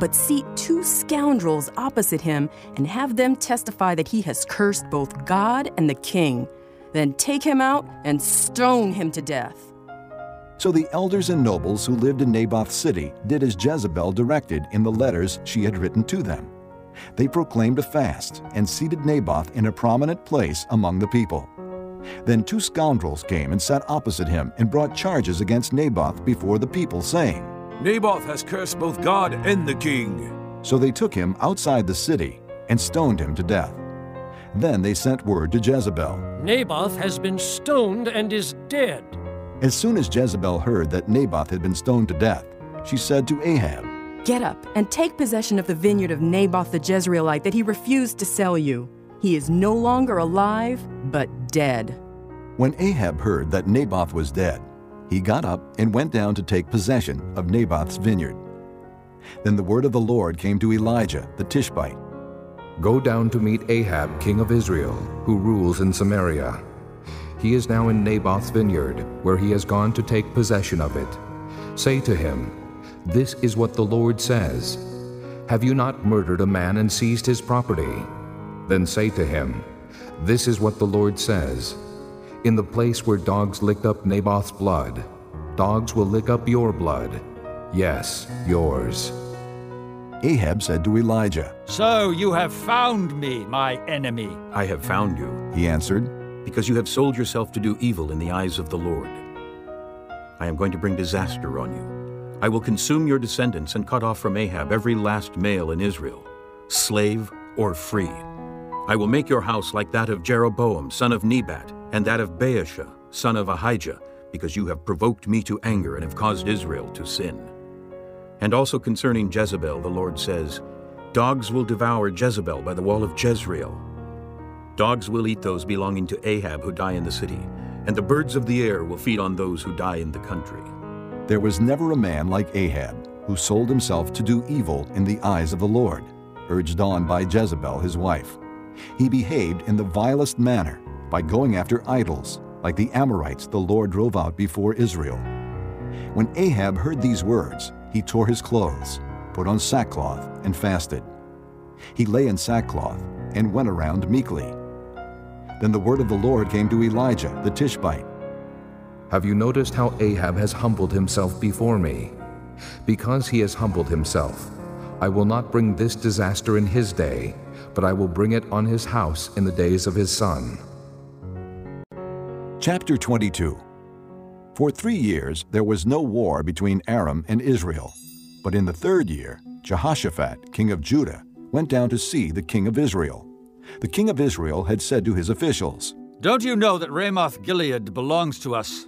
But seat two scoundrels opposite him and have them testify that he has cursed both God and the king. Then take him out and stone him to death. So the elders and nobles who lived in Naboth's city did as Jezebel directed in the letters she had written to them. They proclaimed a fast and seated Naboth in a prominent place among the people. Then two scoundrels came and sat opposite him and brought charges against Naboth before the people, saying, Naboth has cursed both God and the king. So they took him outside the city and stoned him to death. Then they sent word to Jezebel. Naboth has been stoned and is dead. As soon as Jezebel heard that Naboth had been stoned to death, she said to Ahab, Get up and take possession of the vineyard of Naboth the Jezreelite that he refused to sell you. He is no longer alive, but dead. When Ahab heard that Naboth was dead, he got up and went down to take possession of Naboth's vineyard. Then the word of the Lord came to Elijah the Tishbite Go down to meet Ahab, king of Israel, who rules in Samaria. He is now in Naboth's vineyard, where he has gone to take possession of it. Say to him, This is what the Lord says Have you not murdered a man and seized his property? Then say to him, This is what the Lord says In the place where dogs licked up Naboth's blood, dogs will lick up your blood. Yes, yours. Ahab said to Elijah, So you have found me, my enemy. I have found you, he answered, because you have sold yourself to do evil in the eyes of the Lord. I am going to bring disaster on you. I will consume your descendants and cut off from Ahab every last male in Israel, slave or free. I will make your house like that of Jeroboam, son of Nebat, and that of Baasha, son of Ahijah, because you have provoked me to anger and have caused Israel to sin. And also concerning Jezebel, the Lord says, Dogs will devour Jezebel by the wall of Jezreel. Dogs will eat those belonging to Ahab who die in the city, and the birds of the air will feed on those who die in the country. There was never a man like Ahab, who sold himself to do evil in the eyes of the Lord, urged on by Jezebel his wife. He behaved in the vilest manner by going after idols, like the Amorites the Lord drove out before Israel. When Ahab heard these words, he tore his clothes, put on sackcloth, and fasted. He lay in sackcloth and went around meekly. Then the word of the Lord came to Elijah the Tishbite. Have you noticed how Ahab has humbled himself before me? Because he has humbled himself, I will not bring this disaster in his day, but I will bring it on his house in the days of his son. Chapter 22 For three years there was no war between Aram and Israel. But in the third year, Jehoshaphat, king of Judah, went down to see the king of Israel. The king of Israel had said to his officials, Don't you know that Ramoth Gilead belongs to us?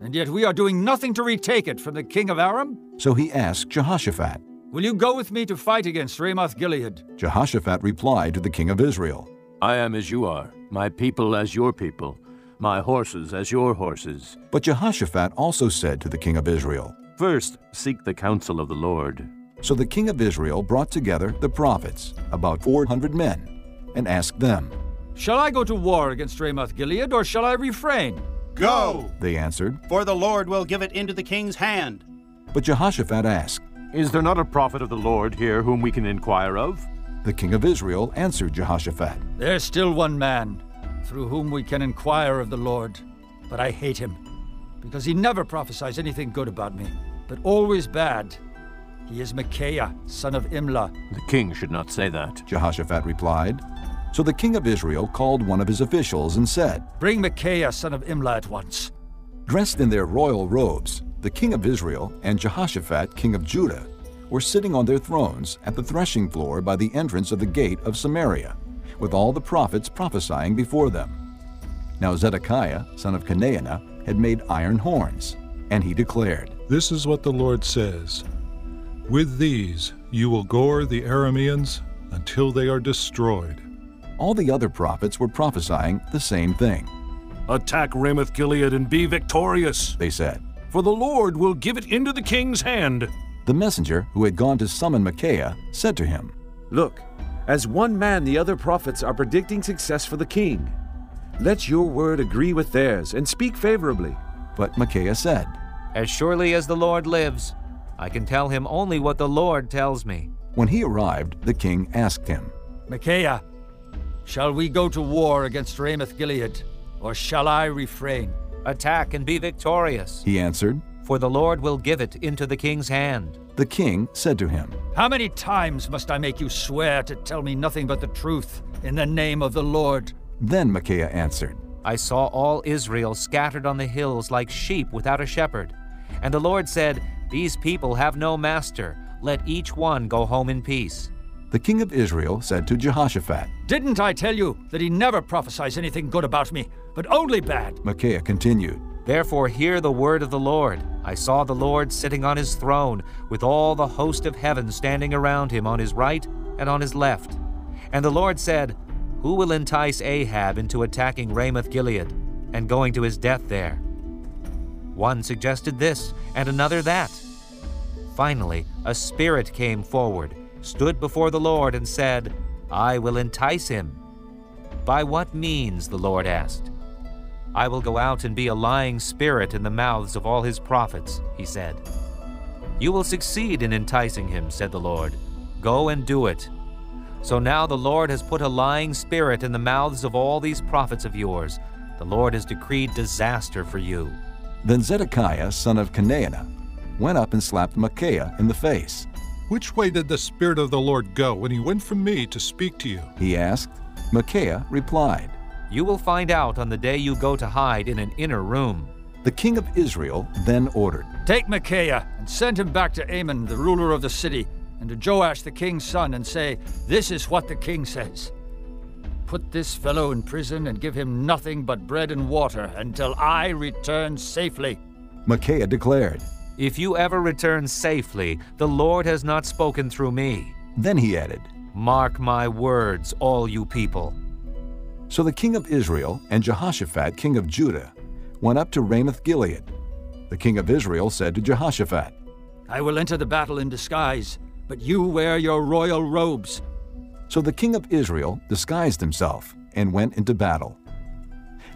And yet we are doing nothing to retake it from the king of Aram? So he asked Jehoshaphat. Will you go with me to fight against Ramoth Gilead? Jehoshaphat replied to the king of Israel, I am as you are, my people as your people, my horses as your horses. But Jehoshaphat also said to the king of Israel, First, seek the counsel of the Lord. So the king of Israel brought together the prophets, about 400 men, and asked them, Shall I go to war against Ramoth Gilead, or shall I refrain? Go! They answered, For the Lord will give it into the king's hand. But Jehoshaphat asked, Is there not a prophet of the Lord here whom we can inquire of? The king of Israel answered Jehoshaphat, There's still one man through whom we can inquire of the Lord, but I hate him, because he never prophesies anything good about me, but always bad. He is Micaiah, son of Imlah. The king should not say that. Jehoshaphat replied. So the king of Israel called one of his officials and said, Bring Micaiah, son of Imlah, at once. Dressed in their royal robes, the king of Israel and Jehoshaphat, king of Judah, were sitting on their thrones at the threshing floor by the entrance of the gate of Samaria, with all the prophets prophesying before them. Now Zedekiah, son of Chenaanah, had made iron horns, and he declared, This is what the Lord says With these you will gore the Arameans until they are destroyed. All the other prophets were prophesying the same thing. Attack Ramoth Gilead and be victorious, they said, for the Lord will give it into the king's hand. The messenger, who had gone to summon Micaiah, said to him, Look, as one man, the other prophets are predicting success for the king. Let your word agree with theirs and speak favorably. But Micaiah said, As surely as the Lord lives, I can tell him only what the Lord tells me. When he arrived, the king asked him, Micaiah, shall we go to war against Ramoth Gilead, or shall I refrain? Attack and be victorious, he answered, for the Lord will give it into the king's hand. The king said to him, How many times must I make you swear to tell me nothing but the truth in the name of the Lord? Then Micaiah answered, I saw all Israel scattered on the hills like sheep without a shepherd. And the Lord said, These people have no master. Let each one go home in peace. The king of Israel said to Jehoshaphat, Didn't I tell you that he never prophesies anything good about me, but only bad? Micaiah continued, Therefore hear the word of the Lord. I saw the Lord sitting on his throne, with all the host of heaven standing around him on his right and on his left. And the Lord said, Who will entice Ahab into attacking Ramoth Gilead, and going to his death there? One suggested this, and another that. Finally, a spirit came forward, stood before the Lord, and said, I will entice him. By what means? the Lord asked. I will go out and be a lying spirit in the mouths of all his prophets, he said. You will succeed in enticing him, said the Lord. Go and do it. So now the Lord has put a lying spirit in the mouths of all these prophets of yours. The Lord has decreed disaster for you. Then Zedekiah, son of Chenaanah, went up and slapped Micaiah in the face. Which way did the Spirit of the Lord go when he went from me to speak to you? He asked. Micaiah replied, You will find out on the day you go to hide in an inner room. The king of Israel then ordered, Take Micaiah and send him back to Amon, the ruler of the city, and to Joash the king's son, and say, This is what the king says. Put this fellow in prison and give him nothing but bread and water until I return safely. Micaiah declared, If you ever return safely, the Lord has not spoken through me. Then he added, Mark my words, all you people. So the king of Israel and Jehoshaphat, king of Judah, went up to Ramoth Gilead. The king of Israel said to Jehoshaphat, I will enter the battle in disguise, but you wear your royal robes. So the king of Israel disguised himself and went into battle.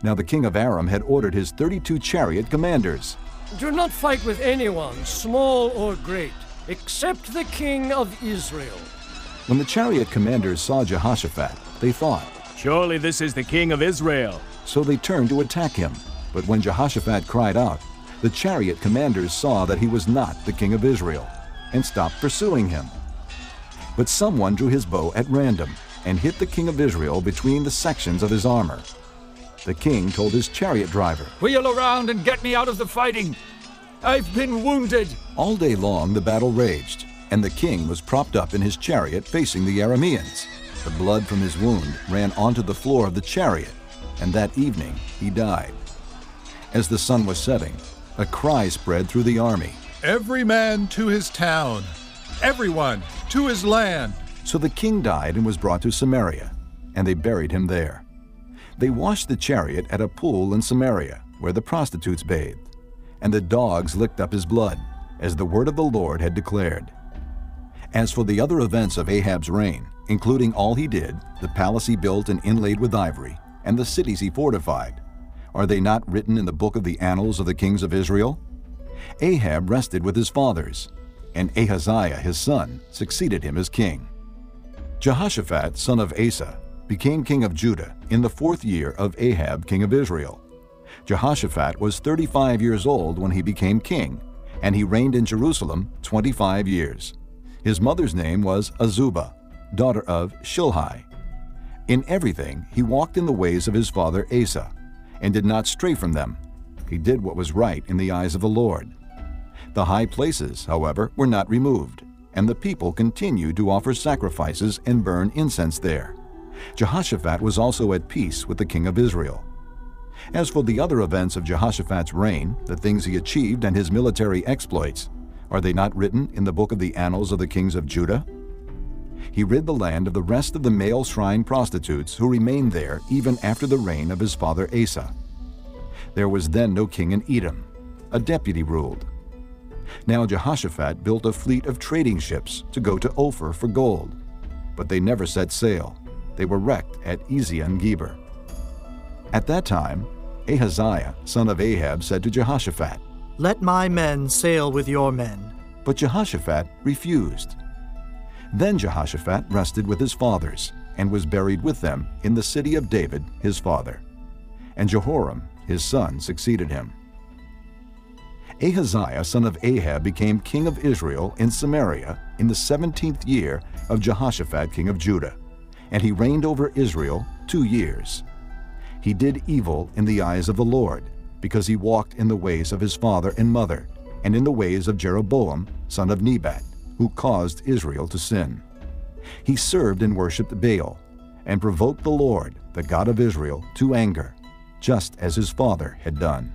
Now the king of Aram had ordered his 32 chariot commanders. Do not fight with anyone, small or great, except the king of Israel. When the chariot commanders saw Jehoshaphat, they thought, Surely this is the king of Israel. So they turned to attack him. But when Jehoshaphat cried out, the chariot commanders saw that he was not the king of Israel and stopped pursuing him. But someone drew his bow at random and hit the king of Israel between the sections of his armor. The king told his chariot driver, Wheel around and get me out of the fighting. I've been wounded. All day long the battle raged, and the king was propped up in his chariot facing the Arameans. The blood from his wound ran onto the floor of the chariot, and that evening he died. As the sun was setting, a cry spread through the army Every man to his town, everyone to his land. So the king died and was brought to Samaria. and they buried him there. They washed the chariot at a pool in Samaria, where the prostitutes bathed, and the dogs licked up his blood, as the word of the Lord had declared. As for the other events of Ahab's reign, including all he did, the palace he built and inlaid with ivory, and the cities he fortified, are they not written in the book of the annals of the kings of Israel? Ahab rested with his fathers, and Ahaziah his son succeeded him as king. Jehoshaphat, son of Asa, became king of Judah in the fourth year of Ahab, king of Israel. Jehoshaphat was 35 years old when he became king, and he reigned in Jerusalem 25 years. His mother's name was Azubah, daughter of Shilhi. In everything he walked in the ways of his father Asa, and did not stray from them. He did what was right in the eyes of the Lord. The high places, however, were not removed, and the people continued to offer sacrifices and burn incense there. Jehoshaphat was also at peace with the king of Israel. As for the other events of Jehoshaphat's reign, the things he achieved and his military exploits, are they not written in the book of the annals of the kings of Judah? He rid the land of the rest of the male shrine prostitutes who remained there even after the reign of his father Asa. There was then no king in Edom. A deputy ruled. Now Jehoshaphat built a fleet of trading ships to go to Ophir for gold, but they never set sail. They were wrecked at Ezion Geber. At that time, Ahaziah, son of Ahab, said to Jehoshaphat, let my men sail with your men. But Jehoshaphat refused. Then Jehoshaphat rested with his fathers, and was buried with them in the city of David his father. And Jehoram his son succeeded him. Ahaziah son of Ahab became king of Israel in Samaria in the seventeenth year of Jehoshaphat king of Judah, and he reigned over Israel two years. He did evil in the eyes of the Lord, because he walked in the ways of his father and mother, and in the ways of Jeroboam, son of Nebat, who caused Israel to sin. He served and worshipped Baal, and provoked the Lord, the God of Israel, to anger, just as his father had done.